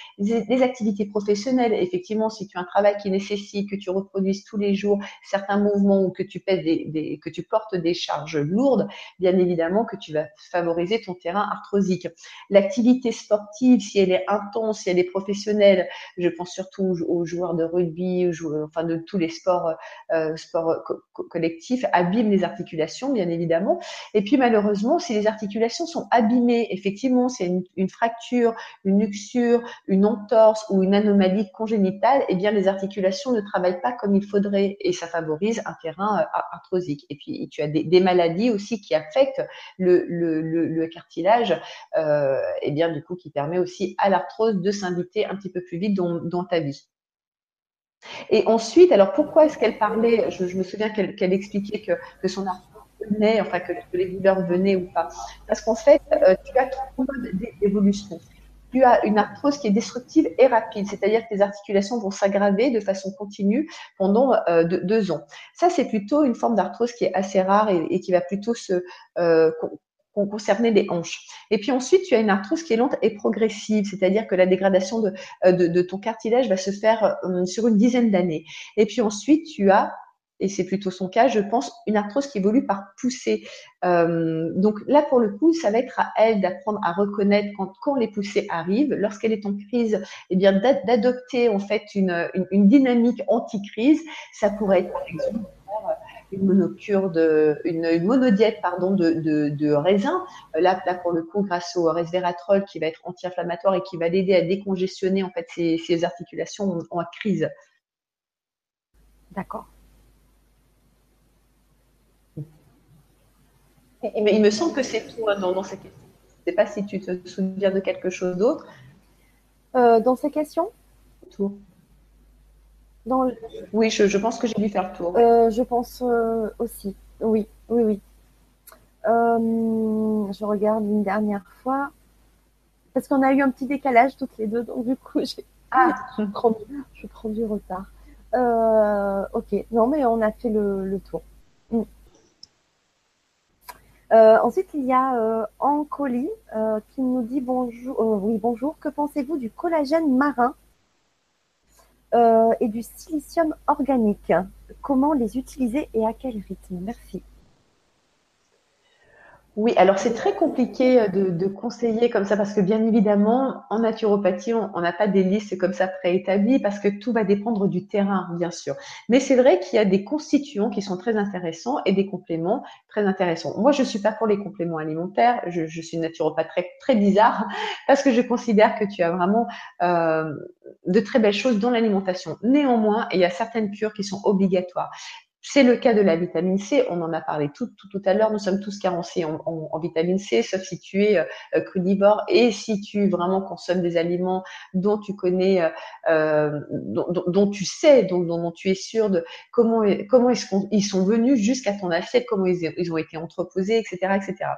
activités professionnelles. Effectivement, si tu as un travail qui nécessite que tu reproduises tous les jours certains mouvements ou que tu des, que tu portes des charges lourdes, bien évidemment que tu vas favoriser ton terrain arthrosique. L'activité sportive, si elle est intense, si elle est professionnelle, je pense surtout aux, joueurs de rugby, aux enfin de tous les sports, euh, sports collectifs, abîme les articulations, bien évidemment. Et puis malheureusement, si les articulations sont abîmées, effectivement, c'est une, une, fracture, une luxure, une entorse ou une anomalie congénitale, eh bien les articulations ne travaillent pas comme il faudrait et ça favorise un terrain euh, arthrosique et puis, tu as des, maladies aussi qui affectent le, cartilage, euh, et bien du coup, qui permet aussi à l'arthrose de s'inviter un petit peu plus vite dans, ta vie. Et ensuite, alors pourquoi est-ce qu'elle parlait je, me souviens qu'elle expliquait que, son arthrose venait, enfin que, les douleurs venaient ou pas. Parce qu'en fait, euh, tu as trois modes d'évolution tu as une arthrose qui est destructive et rapide, c'est-à-dire que tes articulations vont s'aggraver de façon continue pendant euh, deux, ans. Ça, c'est plutôt une forme d'arthrose qui est assez rare et, qui va plutôt se euh, concerner les hanches. Et puis ensuite, tu as une arthrose qui est lente et progressive, c'est-à-dire que la dégradation de ton cartilage va se faire sur une dizaine d'années. Et puis ensuite, tu as et c'est plutôt son cas, je pense, une arthrose qui évolue par poussée. Euh, donc là, pour le coup, ça va être à elle d'apprendre à reconnaître quand, les poussées arrivent, lorsqu'elle est en crise, eh bien d'adopter en fait une, une, dynamique anti-crise. Ça pourrait être par exemple une monocure de, une, monodiète pardon de, de, raisin. Euh, là, là pour le coup, grâce au resveratrol qui va être anti-inflammatoire et qui va l'aider à décongestionner en fait ses articulations en crise. D'accord. Mais il me semble que c'est tout hein, dans, ces questions. Je ne sais pas si tu te souviens de quelque chose d'autre. Euh, dans ces questions? Tout. Dans Oui, je, pense que j'ai dû faire le tour. Euh, je pense euh, aussi. Oui, oui, oui. je regarde une dernière fois. Parce qu'on a eu un petit décalage toutes les deux, donc du coup, j'ai... Ah. je, prends, je prends du retard. ok, non, mais on a fait le, tour. Euh, ensuite, il y a euh, Ancoli euh, qui nous dit bonjour. Euh, oui, bonjour. Que pensez-vous du collagène marin et du silicium organique? Comment les utiliser et à quel rythme? Merci. Oui, alors c'est très compliqué euh, de, conseiller comme ça parce que bien évidemment, en naturopathie, on n'a pas des listes comme ça préétablies parce que tout va dépendre du terrain, bien sûr. Mais c'est vrai qu'il y a des constituants qui sont très intéressants et des compléments très intéressants. Moi, je suis pas pour les compléments alimentaires. Je, je suis naturopathe très, bizarre parce que je considère que tu as vraiment euh, de très belles choses dans l'alimentation. Néanmoins, il y a certaines cures qui sont obligatoires. C'est le cas de la vitamine C. On en a parlé tout, tout, tout à l'heure. Nous sommes tous carencés en, vitamine C, sauf si tu es euh, crudivore et si tu vraiment consommes des aliments dont tu connais, euh, euh dont, tu sais, dont, tu es sûr de comment, comment qu'ils sont venus jusqu'à ton assiette, comment ils, ils ont été entreposés, etc., etc.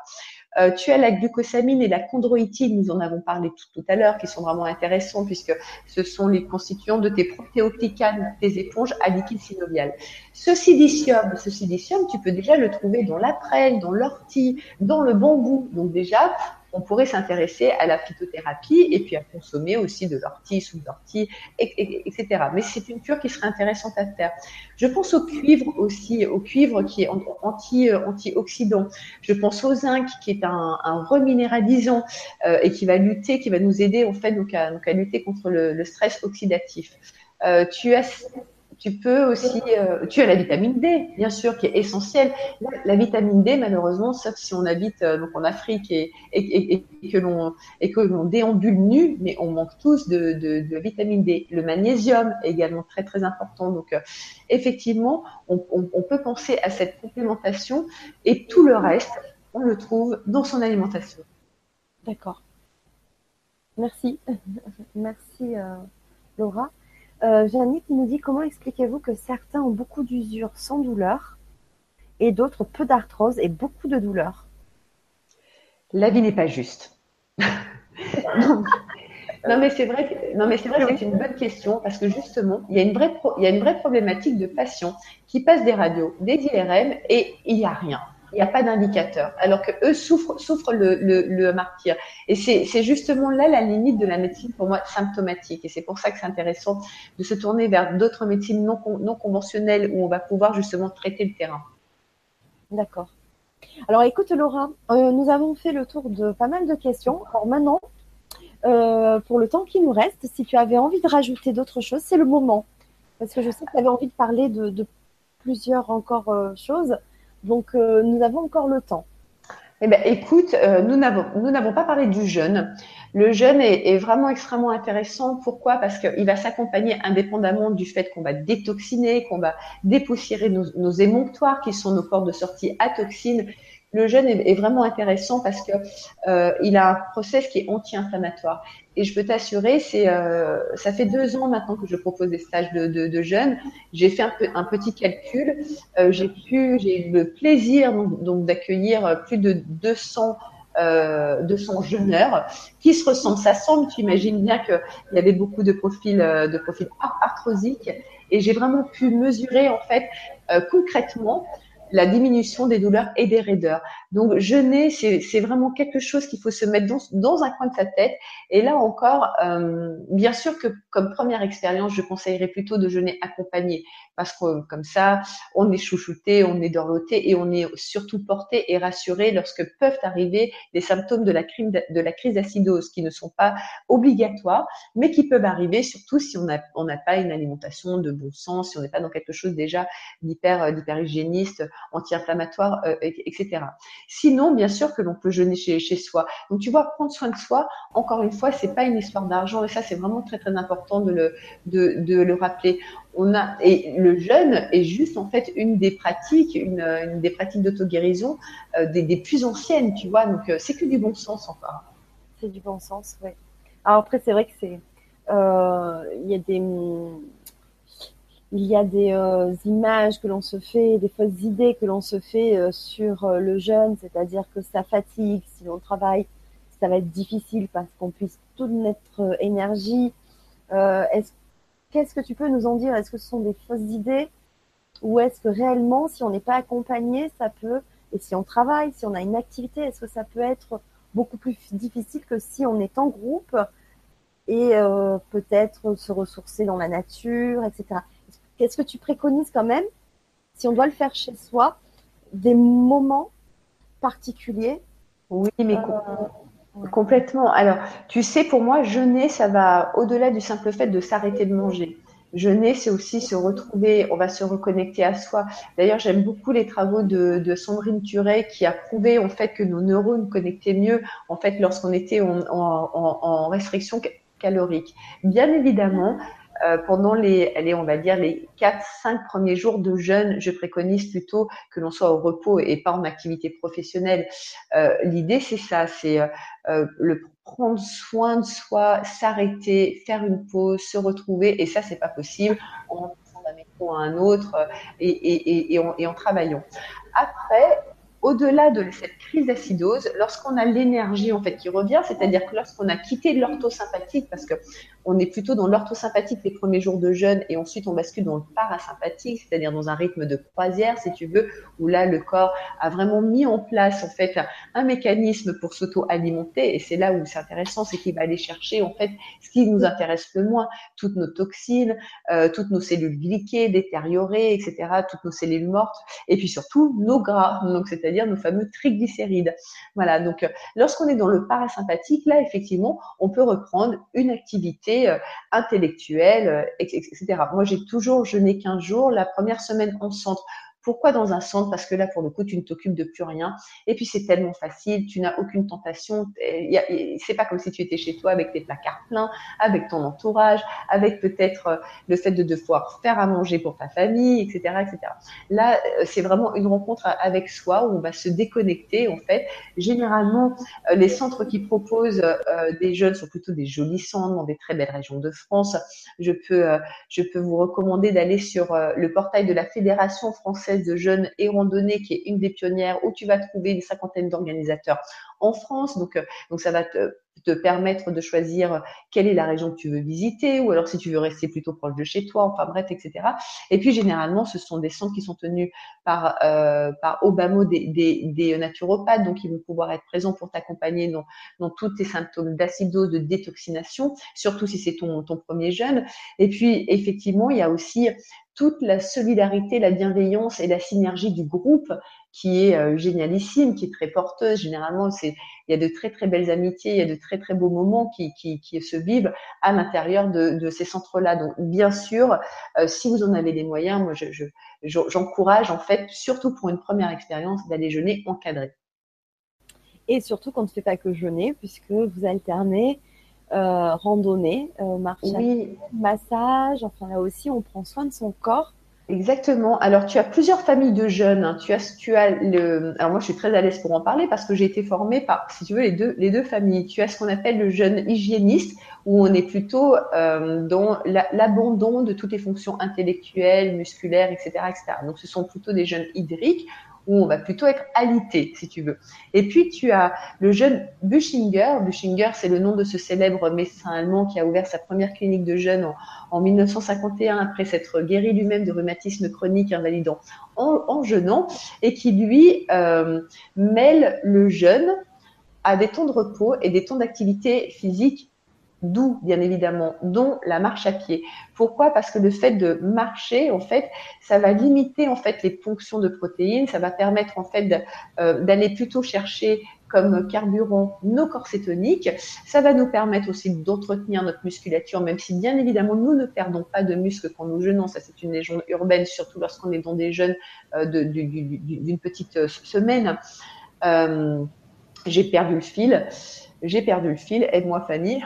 Euh, tu as la glucosamine et la chondroïtine, nous en avons parlé tout, à l'heure, qui sont vraiment intéressants puisque ce sont les constituants de tes protéoclicanes, tes éponges à liquide synovial. Ce silicium, ce silicium, tu peux déjà le trouver dans la prêle, dans l'ortie, dans le bambou. Donc déjà, on pourrait s'intéresser à la phytothérapie et puis à consommer aussi de l'ortie, sous l'ortie, etc. Mais c'est une cure qui serait intéressante à faire. Je pense au cuivre aussi, au cuivre qui est anti, antioxydant. Je pense au zinc qui est un, reminéralisant euh, et qui va lutter, qui va nous aider en fait donc à, lutter contre le, le stress oxydatif. Euh, tu as tu peux aussi, euh, tu as la vitamine D, bien sûr, qui est essentielle. La, vitamine D, malheureusement, sauf si on habite euh, donc en Afrique et, et, et, que l'on et que l'on déambule nu, mais on manque tous de, de, de, vitamine D. Le magnésium est également très très important. Donc, euh, effectivement, on, on, on peut penser à cette complémentation et tout le reste, on le trouve dans son alimentation. D'accord. Merci, merci euh, Laura. Euh, qui nous dit comment expliquez-vous que certains ont beaucoup d'usure sans douleur et d'autres peu d'arthrose et beaucoup de douleur? La vie n'est pas juste. non. mais c'est vrai. non mais c'est vrai que c'est une bonne question parce que justement il y a une vraie il y a une vraie problématique de patients qui passent des radios, des IRM et il n'y a rien il n'y a pas d'indicateur, alors que eux souffrent, le, le, martyr. Et c'est justement là la limite de la médecine pour moi symptomatique. Et c'est pour ça que c'est intéressant de se tourner vers d'autres médecines non, conventionnelles où on va pouvoir justement traiter le terrain. D'accord. Alors écoute Laura, euh, nous avons fait le tour de pas mal de questions. Alors maintenant, euh, pour le temps qui nous reste, si tu avais envie de rajouter d'autres choses, c'est le moment. Parce que je sais que tu avais envie de parler de, de plusieurs encore euh, choses. Donc, euh, nous avons encore le temps. Eh ben, écoute, euh, nous n'avons pas parlé du jeûne. Le jeûne est, est vraiment extrêmement intéressant. Pourquoi? Parce qu'il va s'accompagner indépendamment du fait qu'on va détoxiner, qu'on va dépoussiérer nos, nos, émonctoires, qui sont nos portes de sortie à toxines. Le jeûne est, vraiment intéressant parce que euh, il a un process qui est anti-inflammatoire. Et je peux t'assurer, c'est, euh, ça fait deux ans maintenant que je propose des stages de, de, de jeunes. J'ai fait un, peu, un, petit calcul. Euh, j'ai pu, j'ai eu le plaisir donc, d'accueillir plus de 200 euh, 200 jeûneurs qui se ressemblent. Ça semble, tu imagines bien qu'il y avait beaucoup de profils, euh, de profils arthrosiques. Et j'ai vraiment pu mesurer en fait euh, concrètement la diminution des douleurs et des raideurs. Donc jeûner, c'est vraiment quelque chose qu'il faut se mettre dans, un coin de sa tête. Et là encore, euh, bien sûr que comme première expérience, je conseillerais plutôt de jeûner accompagné parce que comme ça, on est chouchouté, on est dorloté et on est surtout porté et rassuré lorsque peuvent arriver les symptômes de la, crise d'acidose qui ne sont pas obligatoires, mais qui peuvent arriver surtout si on n'a pas une alimentation de bon sens, si on n'est pas dans quelque chose déjà d'hyper hygiéniste, anti-inflammatoire, euh, etc. Sinon, bien sûr que l'on peut jeûner chez, soi. Donc tu vois, prendre soin de soi, encore une fois, c'est pas une histoire d'argent et ça c'est vraiment très très important de le rappeler on a et le jeûne est juste en fait une des pratiques, une, des pratiques d'auto-guérison euh, des, plus anciennes, tu vois. Donc euh, c'est que du bon sens encore. C'est du bon sens, oui. Alors après c'est vrai que c'est y a des il y a des euh, images que l'on se fait, des fausses idées que l'on se fait euh, sur le jeûne, c'est-à-dire que ça fatigue si on travaille, ça va être difficile parce qu'on puisse tout notre énergie. Est-ce Qu'est-ce que tu peux nous en dire? Est-ce que ce sont des fausses idées? Ou est-ce que réellement, si on n'est pas accompagné, ça peut, et si on travaille, si on a une activité, est-ce que ça peut être beaucoup plus difficile que si on est en groupe et euh, peut-être se ressourcer dans la nature, etc. Qu'est-ce que tu préconises quand même, si on doit le faire chez soi, des moments particuliers? Oui, mais euh, Complètement. Alors, tu sais, pour moi, jeûner, ça va au-delà du simple fait de s'arrêter de manger. Jeûner, c'est aussi se retrouver, on va se reconnecter à soi. D'ailleurs, j'aime beaucoup les travaux de, de, Sandrine Turet qui a prouvé en fait que nos neurones connectaient mieux en fait lorsqu'on était en, en, en, restriction calorique. Bien évidemment, euh, pendant les, allez, on va dire les 4-5 premiers jours de jeûne, je préconise plutôt que l'on soit au repos et pas en activité professionnelle. Euh, L'idée, c'est ça, c'est euh, le prendre soin de soi, s'arrêter, faire une pause, se retrouver, et ça, c'est pas possible en d'un métro à un autre et, et, et, et en, en travaillant. Après, au-delà de cette crise d'acidose, lorsqu'on a l'énergie en fait qui revient, c'est-à-dire que lorsqu'on a quitté l'orthosympathique, parce que on est plutôt dans l'orthosympathique les premiers jours de jeûne et ensuite on bascule dans le parasympathique, c'est-à-dire dans un rythme de croisière, si tu veux, où là le corps a vraiment mis en place en fait un mécanisme pour s'auto-alimenter et c'est là où c'est intéressant, c'est qu'il va aller chercher en fait ce qui nous intéresse le moins, toutes nos toxines, euh, toutes nos cellules glyquées, détériorées, etc., toutes nos cellules mortes et puis surtout nos gras, donc c'est-à-dire nos fameux triglycérides. Voilà, donc lorsqu'on est dans le parasympathique, là effectivement, on peut reprendre une activité euh, intellectuelle, euh, etc. Moi, j'ai toujours jeûné 15 jours. La première semaine en centre pourquoi dans un centre? Parce que là, pour le coup, tu ne t'occupes de plus rien. Et puis, c'est tellement facile, tu n'as aucune tentation. C'est pas comme si tu étais chez toi avec tes placards pleins, avec ton entourage, avec peut-être euh, le fait de devoir faire à manger pour ta famille, etc., etc. Là, euh, c'est vraiment une rencontre avec soi où on va se déconnecter. En fait, généralement, euh, les centres qui proposent des jeunes sont plutôt des jolis centres dans des très belles régions de France. Je peux, je peux vous recommander d'aller sur le portail de la Fédération française de jeunes et randonnées, qui est une des pionnières, où tu vas trouver une cinquantaine d'organisateurs en France. Donc, euh, donc ça va te, te, permettre de choisir quelle est la région que tu veux visiter, ou alors si tu veux rester plutôt proche de chez toi, enfin bref, etc. Et puis généralement, ce sont des centres qui sont tenus par euh, par Obama des, des, naturopathes, donc ils vont pouvoir être présents pour t'accompagner dans, dans tous tes symptômes d'acidose, de détoxination, surtout si c'est ton, ton premier jeûne. Et puis effectivement, il y a aussi toute la solidarité, la bienveillance et la synergie du groupe qui est euh, génialissime, qui est très porteuse. Généralement, c'est il y a de très très belles amitiés, il y a de très très beaux moments qui, qui, se vivent à l'intérieur de, ces centres-là. Donc, bien sûr, euh, si vous en avez les moyens, moi, je, j'encourage je, en fait, surtout pour une première expérience, d'aller jeûner encadré. Et surtout quand ne fait pas que jeûner, puisque vous alternez euh, randonnée, euh, marche, massage. Enfin là aussi, on prend soin de son corps. Exactement. Alors, tu as plusieurs familles de jeunes. Hein. Tu as, tu as le. Alors moi, je suis très à l'aise pour en parler parce que j'ai été formée par, si tu veux, les deux, les deux familles. Tu as ce qu'on appelle le jeune hygiéniste, où on est plutôt euh, dans l'abandon de toutes les fonctions intellectuelles, musculaires, etc., etc. Donc, ce sont plutôt des jeunes hydriques où on va plutôt être alité, si tu veux. Et puis, tu as le jeune Buschinger. Buschinger, c'est le nom de ce célèbre médecin allemand qui a ouvert sa première clinique de jeunes en, 1951 après s'être guéri lui-même de rhumatisme chronique invalidant en, en jeûnant et qui, lui, euh, mêle le jeûne à des temps de repos et des temps d'activité physique d'où bien évidemment, dont la marche à pied. Pourquoi? Parce que le fait de marcher, en fait, ça va limiter en fait les ponctions de protéines, ça va permettre en fait euh, d'aller plutôt chercher comme carburant nos corps cétoniques. Ça va nous permettre aussi d'entretenir notre musculature, même si bien évidemment nous ne perdons pas de muscles quand nous jeûnons. Ça c'est une légende urbaine, surtout lorsqu'on est dans des jeûnes euh, d'une petite euh, semaine. j'ai perdu le fil. J'ai perdu le fil. Aide-moi Fanny.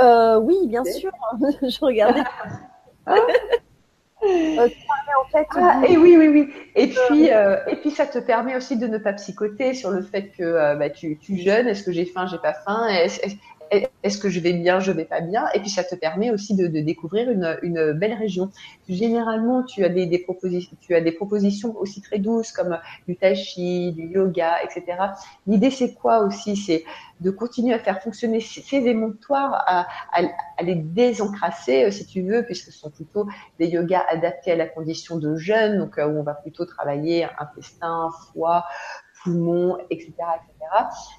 Euh, oui, bien sûr. je regardais. Euh, en fait, ah, et oui, oui, oui. Et puis, euh, et puis, ça te permet aussi de ne pas psychoter sur le fait que bah, tu, tu jeûnes. Est-ce que j'ai faim, j'ai pas faim? Est-ce que je vais bien, je vais pas bien? Et puis ça te permet aussi de, de découvrir une, une, belle région. Généralement, tu as des, tu as des propositions aussi très douces comme du tai chi, du yoga, etc. L'idée c'est quoi aussi? C'est de continuer à faire fonctionner ces émonctoires, à, les désencrasser euh, si tu veux, puisque ce sont plutôt des yogas adaptés à la condition de jeûne, donc euh, où on va plutôt travailler intestin, foie, poumons, etc., etc.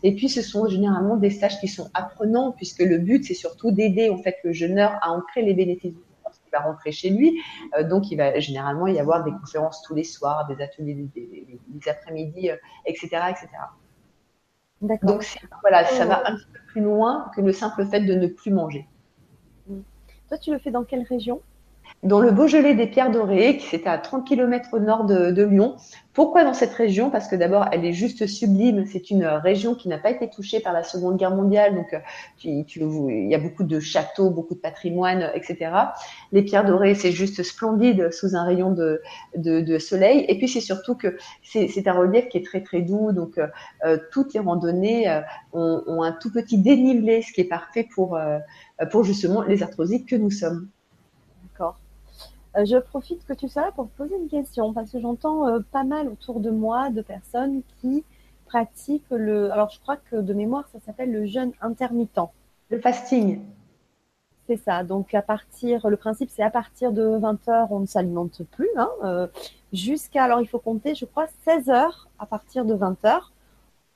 Et puis, ce sont généralement des stages qui sont apprenants, puisque le but, c'est surtout d'aider en fait le jeûneur à ancrer les bénéfices lorsqu'il va rentrer chez lui. Euh, donc, il va généralement y avoir des conférences tous les soirs, des ateliers des, après-midi, etc., etc. Donc, voilà, ça va un petit peu plus loin que le simple fait de ne plus manger. Toi, tu le fais dans quelle région? Dans le Beaujolais des Pierres Dorées, qui c'était à 30 km au nord de, Lyon. Pourquoi dans cette région? Parce que d'abord, elle est juste sublime. C'est une région qui n'a pas été touchée par la Seconde Guerre mondiale, donc il y a beaucoup de châteaux, beaucoup de patrimoine, etc. Les Pierres Dorées, c'est juste splendide sous un rayon de, de, soleil. Et puis c'est surtout que c'est un relief qui est très très doux, donc euh, toutes les randonnées euh, ont, ont, un tout petit dénivelé, ce qui est parfait pour, euh, pour justement les arthrosiques que nous sommes. Euh, je profite que tu sois là pour poser une question parce que j'entends euh, pas mal autour de moi de personnes qui pratiquent le. Alors, je crois que de mémoire, ça s'appelle le jeûne intermittent. Le fasting. C'est ça. Donc, à partir, le principe, c'est à partir de 20 heures, on ne s'alimente plus. Hein, euh, jusqu'à, alors, il faut compter, je crois, 16 heures à partir de 20 heures.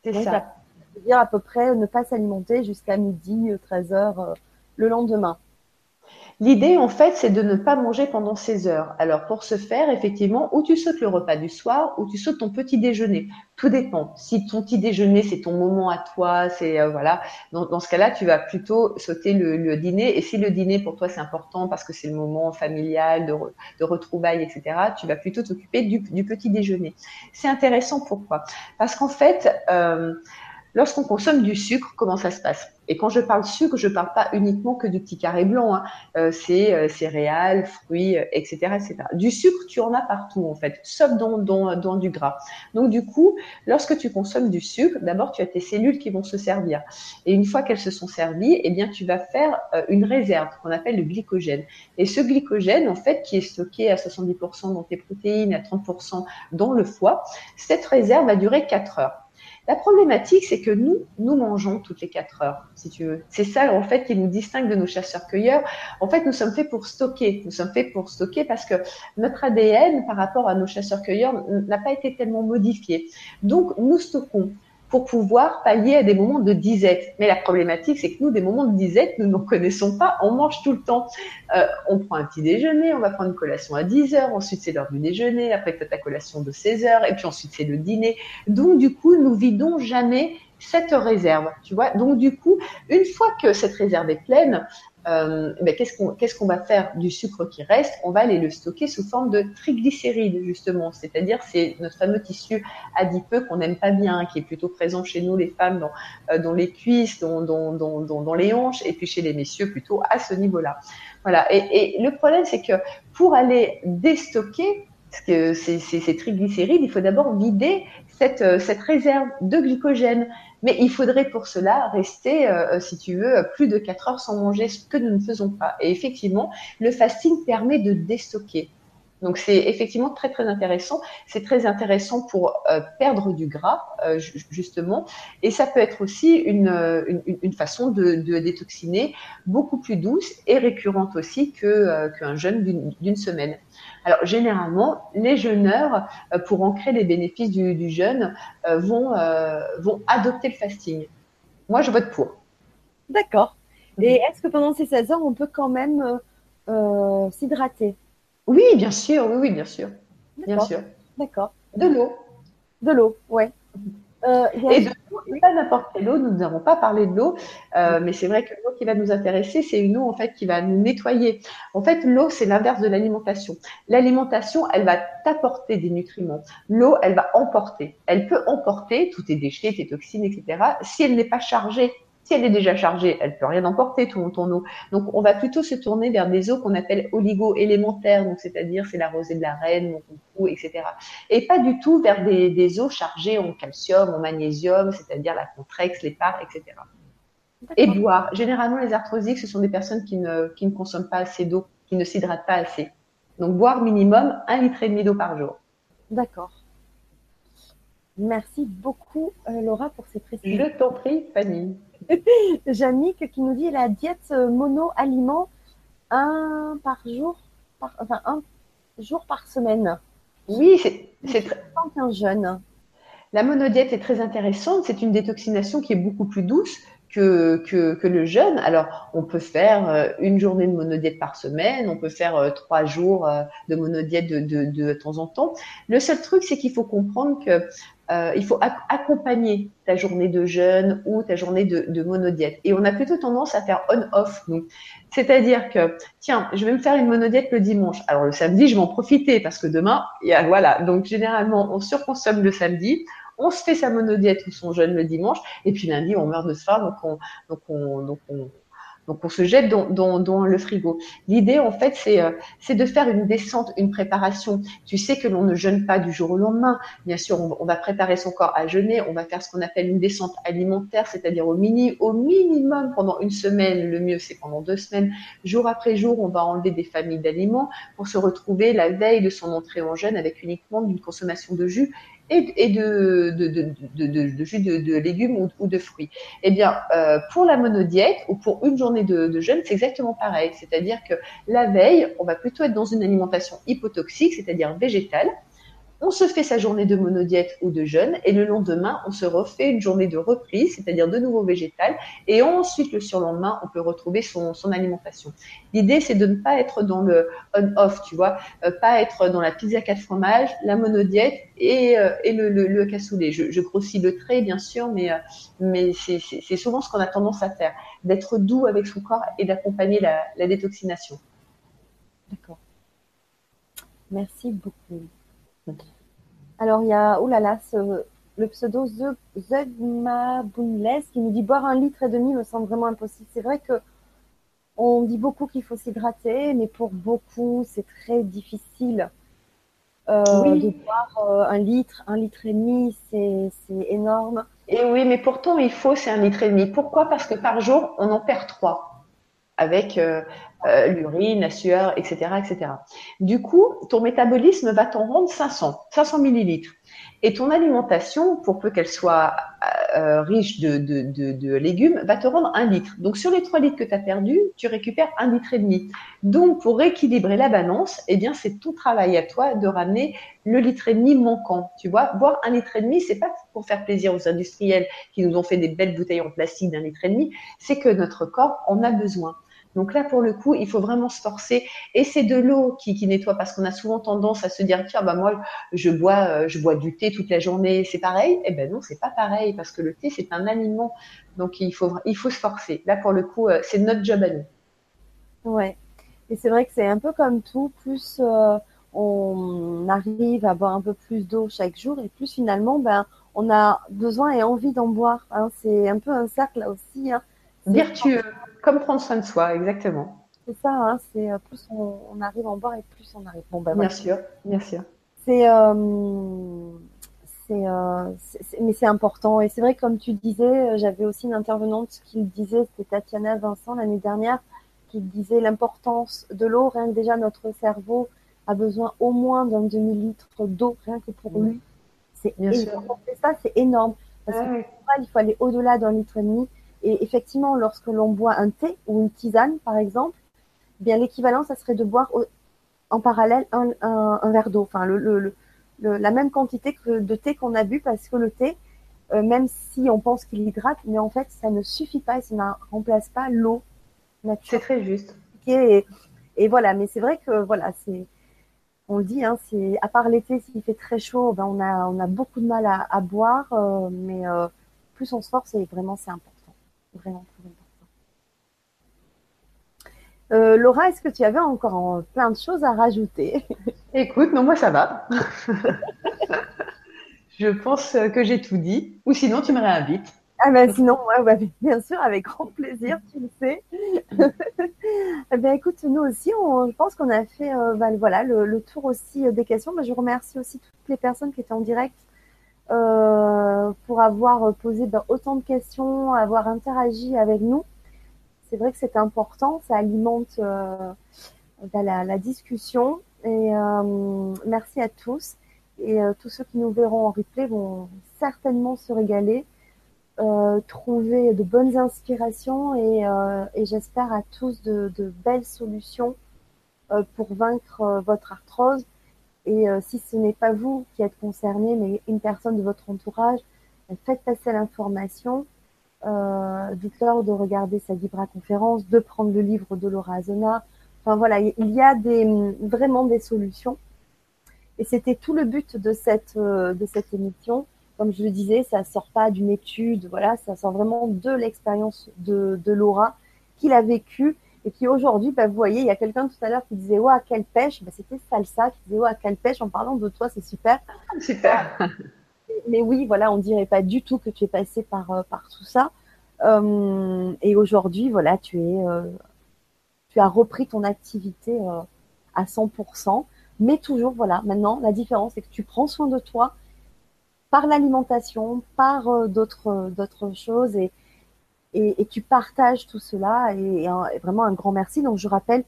C'est ça. C'est-à-dire à peu près ne pas s'alimenter jusqu'à midi, 13 heures le lendemain. L'idée, en fait, c'est de ne pas manger pendant 16 heures. Alors, pour ce faire, effectivement, ou tu sautes le repas du soir, ou tu sautes ton petit déjeuner. Tout dépend. Si ton petit déjeuner, c'est ton moment à toi, c'est euh, voilà. Dans, ce cas-là, tu vas plutôt sauter le, dîner. Et si le dîner pour toi c'est important parce que c'est le moment familial de, de retrouvailles, etc., tu vas plutôt t'occuper du, petit déjeuner. C'est intéressant. Pourquoi? Parce qu'en fait, euh, Lorsqu'on consomme du sucre, comment ça se passe? Et quand je parle sucre, je ne parle pas uniquement que du petit carré blanc. Hein. Euh, c'est euh, céréales, fruits, etc., euh, etc. Du sucre, tu en as partout en fait, sauf dans, dans, dans, du gras. Donc du coup, lorsque tu consommes du sucre, d'abord tu as tes cellules qui vont se servir. Et une fois qu'elles se sont servies, eh bien tu vas faire une réserve qu'on appelle le glycogène. Et ce glycogène, en fait, qui est stocké à 70% dans tes protéines, à 30% dans le foie, cette réserve va durer 4 heures. La problématique, c'est que nous, nous mangeons toutes les quatre heures, si tu veux. C'est ça, en fait, qui nous distingue de nos chasseurs-cueilleurs. En fait, nous sommes faits pour stocker. Nous sommes faits pour stocker parce que notre ADN, par rapport à nos chasseurs-cueilleurs, n'a pas été tellement modifié. Donc, nous stockons pour pouvoir pallier à des moments de disette. Mais la problématique, c'est que nous, des moments de disette, nous n'en connaissons pas, on mange tout le temps. Euh, on prend un petit déjeuner, on va prendre une collation à 10 heures, ensuite c'est l'heure du déjeuner, après tu as ta collation de 16 heures, et puis ensuite c'est le dîner. Donc du coup, nous vidons jamais cette réserve, tu vois. Donc du coup, une fois que cette réserve est pleine, euh, ben, qu'est-ce qu'on va faire du sucre qui reste? On va aller le stocker sous forme de triglycérides justement, c'est-à-dire c'est notre fameux tissu adipeux qu'on n'aime pas bien, qui est plutôt présent chez nous les femmes dans, euh, les cuisses, dans, les hanches, et puis chez les messieurs plutôt à ce niveau-là. Voilà. Et, le problème c'est que pour aller déstocker ces triglycérides, il faut d'abord vider cette, euh, cette réserve de glycogène. Mais il faudrait pour cela rester, euh, si tu veux, plus de 4 heures sans manger, ce que nous ne faisons pas. Et effectivement, le fasting permet de déstocker. Donc c'est effectivement très très intéressant. C'est très intéressant pour euh, perdre du gras euh, justement, et ça peut être aussi une, une, une façon de, de, détoxiner beaucoup plus douce et récurrente aussi que qu'un jeûne d'une semaine. Alors généralement, les jeûneurs, euh, pour ancrer les bénéfices du, du jeûne, euh, vont, euh, vont adopter le fasting. Moi, je vote pour. D'accord. Et est-ce que pendant ces 16 heures, on peut quand même s'hydrater? Oui, bien sûr, oui, oui, bien sûr. Bien sûr. D'accord. De l'eau. De l'eau, ouais. Euh, et de l'eau, pas n'importe quelle eau, nous n'avons pas parlé de l'eau, euh, mais c'est vrai que l'eau qui va nous intéresser, c'est une eau en fait qui va nous nettoyer. En fait, l'eau, c'est l'inverse de l'alimentation. L'alimentation, elle va t'apporter des nutriments. L'eau, elle va emporter. Elle peut emporter tous tes déchets, tes toxines, etc. Si elle n'est pas chargée si elle est déjà chargée, elle peut rien emporter ton, ton eau. Donc, on va plutôt se tourner vers des eaux qu'on appelle oligo-élémentaires, donc c'est-à-dire c'est la rosée de la reine, mon etc. Et pas du tout vers des, des, eaux chargées en calcium, en magnésium, c'est-à-dire la contrex, les parts, etc. Et boire. Généralement, les arthrosiques, ce sont des personnes qui ne, qui ne consomment pas assez d'eau, qui ne s'hydratent pas assez. Donc, boire minimum un litre et demi d'eau par jour. D'accord. Merci beaucoup, euh, Laura, pour ces précisions. Je t'en prie, Fanny. Jannick qui nous dit la diète mono-aliment, un par jour, enfin un jour par semaine. Oui, c'est très. un jeune. La monodiète est très intéressante. C'est une détoxination qui est beaucoup plus douce que, que, le jeûne. Alors, on peut faire euh, une journée de monodiète par semaine, on peut faire euh, trois jours euh, de monodiète de, de, de temps en temps. Le seul truc, c'est qu'il faut comprendre que euh, il faut accompagner ta journée de jeûne ou ta journée de, monodiète. Et on a plutôt tendance à faire on-off, nous. C'est-à-dire que, tiens, je vais me faire une monodiète le dimanche. Alors le samedi, je vais en profiter parce que demain, y voilà. Donc généralement, on surconsomme le samedi on se fait sa monodiète ou son jeûne le dimanche, et puis lundi, on meurt de faim, donc on, donc on, donc on, donc on se jette dans, le frigo. L'idée, en fait, euh, c'est de faire une descente, une préparation. Tu sais que l'on ne jeûne pas du jour au lendemain. Bien sûr, on, va préparer son corps à jeûner. On va faire ce qu'on appelle une descente alimentaire, c'est-à-dire au, mini, au minimum pendant une semaine. Le mieux, c'est pendant deux semaines. Jour après jour, on va enlever des familles d'aliments pour se retrouver la veille de son entrée en jeûne avec uniquement une consommation de jus et, de, jus de, légumes ou, de fruits. Eh bien, euh, pour la monodiète ou pour une journée de, jeûne, c'est exactement pareil. C'est-à-dire que la veille, on va plutôt être dans une alimentation hypotoxique, c'est-à-dire végétale on se fait sa journée de monodiète ou de jeûne et le lendemain, on se refait une journée de reprise, c'est-à-dire de nouveau végétal, et ensuite le surlendemain, on peut retrouver son, alimentation. L'idée, c'est de ne pas être dans le on-off, tu vois, euh, pas être dans la pizza 4 fromages, la monodiète et, euh, le, le, cassoulet. Je, grossis le trait, bien sûr, mais, euh, c'est souvent ce qu'on a tendance à faire, d'être doux avec son corps et d'accompagner la détoxination. D'accord. Merci beaucoup. Alors, il y a, oh là là, le pseudo Zegma Bounles qui nous dit boire un litre et demi me semble vraiment impossible. C'est vrai que on dit beaucoup qu'il faut s'hydrater, mais pour beaucoup, c'est très difficile euh, de boire euh, un litre, un litre et demi, c'est énorme. Et oui, mais pourtant, il faut, c'est un litre et demi. Pourquoi? Parce que par jour, on en perd trois avec euh, euh, l'urine, la sueur, etc., etc. Du coup, ton métabolisme va t'en rendre 500, 500 millilitres. Et ton alimentation, pour peu qu'elle soit euh, riche de, légumes, va te rendre un litre. Donc sur les 3 litres que tu as perdus, tu récupères un litre et demi. Donc pour rééquilibrer la balance, eh bien c'est tout travail à toi de ramener le litre et demi manquant. Tu vois, boire un litre et demi, c'est pas pour faire plaisir aux industriels qui nous ont fait des belles bouteilles en plastique d'un litre et demi, c'est que notre corps en a besoin. Donc là, pour le coup, il faut vraiment se forcer. Et c'est de l'eau qui, nettoie parce qu'on a souvent tendance à se dire tiens, bah moi, je bois, euh, je bois du thé toute la journée, c'est pareil. Eh ben non, c'est pas pareil parce que le thé c'est un aliment, donc il faut, il faut se forcer. Là, pour le coup, euh, c'est notre job à nous. Ouais. Et c'est vrai que c'est un peu comme tout, plus euh, on arrive à boire un peu plus d'eau chaque jour et plus finalement, ben, on a besoin et envie d'en boire. Hein. C'est un peu un cercle aussi. Hein. Vertueux. Comme prendre soin de soi, exactement. C'est ça, hein, c'est euh, plus on, arrive en bord et plus on arrive. Bon, ben, bien sûr, bien sûr. C'est, euh, euh, c'est, mais c'est important. Et c'est vrai, comme tu disais, j'avais aussi une intervenante qui le disait, c'était Tatiana Vincent l'année dernière, qui disait l'importance de l'eau. Rien que déjà, notre cerveau a besoin au moins d'un demi-litre d'eau, rien que pour lui. C'est énorme. ça, c'est énorme. Parce ah que il faut aller au-delà d'un litre et demi. Et effectivement, lorsque l'on boit un thé ou une tisane, par exemple, eh bien l'équivalent, ça serait de boire en parallèle un, verre d'eau, enfin le, la même quantité que de thé qu'on a bu, parce que le thé, euh, même si on pense qu'il hydrate, mais en fait, ça ne suffit pas et ça ne remplace pas l'eau naturelle. C'est très juste. Et, et voilà, mais c'est vrai que voilà, c'est on le dit, hein, c'est à part l'été, s'il fait très chaud, ben on a on a beaucoup de mal à, boire, euh, mais euh, plus on se force, et vraiment c'est important vraiment très important. Euh, Laura, est-ce que tu avais encore plein de choses à rajouter? Écoute, non, moi ça va. Je pense que j'ai tout dit. Ou sinon, tu me réinvites. Ah ben sinon, ouais, bien sûr, avec grand plaisir, tu le sais. eh bien, écoute, nous aussi, on, je pense qu'on a fait euh, bah, voilà, le, tour aussi euh, des questions. je remercie aussi toutes les personnes qui étaient en direct euh, pour avoir posé ben, autant de questions, avoir interagi avec nous. C'est vrai que c'est important, ça alimente euh, ben, la, discussion. Et euh, merci à tous. Et tous ceux qui nous verront en replay vont certainement se régaler, trouver de bonnes inspirations et, j'espère à tous de belles solutions pour vaincre votre arthrose et euh, si ce n'est pas vous qui êtes concerné, mais une personne de votre entourage, euh, faites passer l'information. Euh, Dites-leur de regarder sa Libra conférence, de prendre le livre de Laura Azona. Enfin voilà, il y a vraiment des solutions. Et c'était tout le but de cette, cette émission. comme je le disais, ça sort pas d'une étude, voilà, ça sort vraiment de l'expérience de, de Laura qu'il a vécu et qui aujourd'hui, bah, vous voyez, il y a quelqu'un tout à l'heure qui disait, ouais, quelle pêche, bah, c'était Salsa qui disait, ouais, quelle pêche? En parlant de toi, c'est super. Super. Mais oui, voilà, on dirait pas du tout que tu es passé par, euh, par tout ça. Euh, et aujourd'hui, voilà, tu es, euh, tu as repris ton activité euh, à 100%. Mais toujours, voilà, maintenant, la différence, c'est que tu prends soin de toi par l'alimentation, par euh, d'autres, d'autres choses et, et, tu partages tout cela et, vraiment un grand merci. Donc, je rappelle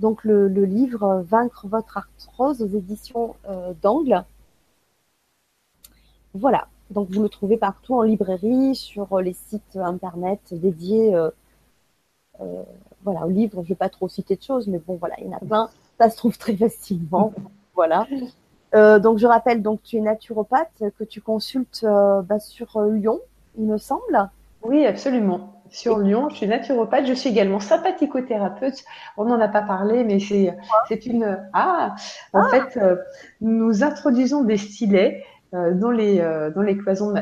donc le, livre Vaincre votre arthrose aux éditions euh, d'Angle. Voilà. Donc, vous le trouvez partout en librairie, sur les sites internet dédiés euh, euh, voilà, au livre. Je ne vais pas trop citer de choses, mais bon, voilà, il y en a plein. Ça se trouve très facilement. voilà. Donc, je rappelle, donc tu es naturopathe, que tu consultes bah, sur Lyon, il me semble. Oui, absolument. Sur Lyon, je suis naturopathe. Je suis également sympathicothérapeute. On n'en a pas parlé, mais c'est c'est une ah. En ah. fait, euh, nous introduisons des stylets dans les euh, dans les cloisons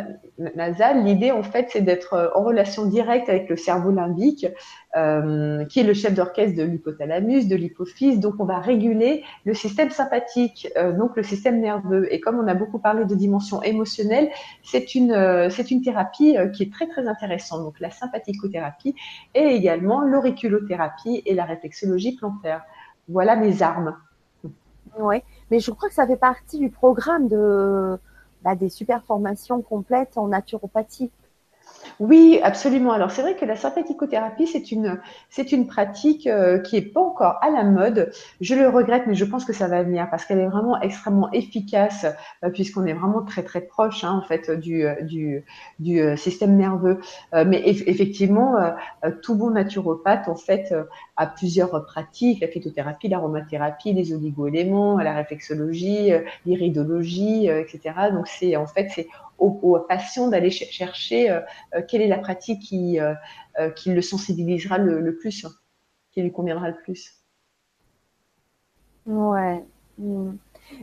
nasales. L'idée en fait, c'est d'être euh, en relation directe avec le cerveau limbique, euh, qui est le chef d'orchestre de l'hypothalamus, de l'hypophyse. Donc, on va réguler le système sympathique, euh, donc le système nerveux. Et comme on a beaucoup parlé de dimension émotionnelle, c'est une c'est une thérapie qui est très très intéressante. Donc, la sympathicothérapie et également l'auriculothérapie et la réflexologie plantaire. Voilà mes armes. Oui, mais je crois que ça fait partie du programme de bah, des super formations complètes en naturopathie. Oui, absolument. Alors c'est vrai que la sympathicothérapie, c'est une, c'est une pratique euh, qui est pas encore à la mode. Je le regrette, mais je pense que ça va venir parce qu'elle est vraiment extrêmement efficace euh, puisqu'on est vraiment très très proche hein, en fait du, du, du euh, système nerveux. Euh, mais eff effectivement, euh, tout bon naturopathe en fait a plusieurs pratiques la phytothérapie, l'aromathérapie, les oligoéléments, la réflexologie, l'iridologie, etc. Donc c'est en fait c'est aux, patients d'aller ch chercher euh, euh, quelle est la pratique qui, euh, qui le sensibilisera le, plus, qui lui conviendra le plus. Ouais. Mm.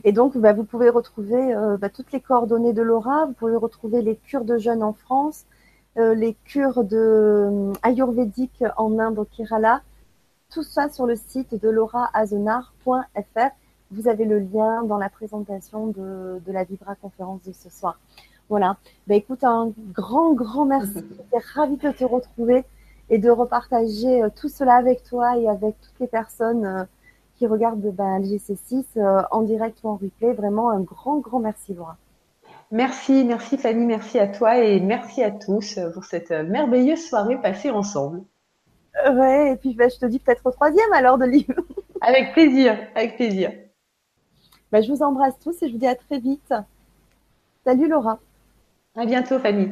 Et donc, bah, vous pouvez retrouver bah, toutes les coordonnées de Laura. Vous pouvez retrouver les cures de jeûne en France, les cures de euh, ayurvédique en Inde au Kerala. Tout ça sur le site de lauraazenar.fr. Vous avez le lien dans la présentation de, de la Vibra conférence de ce soir. Voilà. Bah, écoute, un grand, grand merci. J'étais ravie de te retrouver et de repartager euh, tout cela avec toi et avec toutes les personnes euh, qui regardent bah, le GC6 euh, en direct ou en replay. Vraiment un grand, grand merci, Laura. Merci, merci Fanny, merci à toi et merci à tous pour cette merveilleuse soirée passée ensemble. Ouais, et puis bah, je te dis peut-être au troisième alors de livre. avec plaisir, avec plaisir. Bah, je vous embrasse tous et je vous dis à très vite. Salut Laura. À bientôt, Fanny.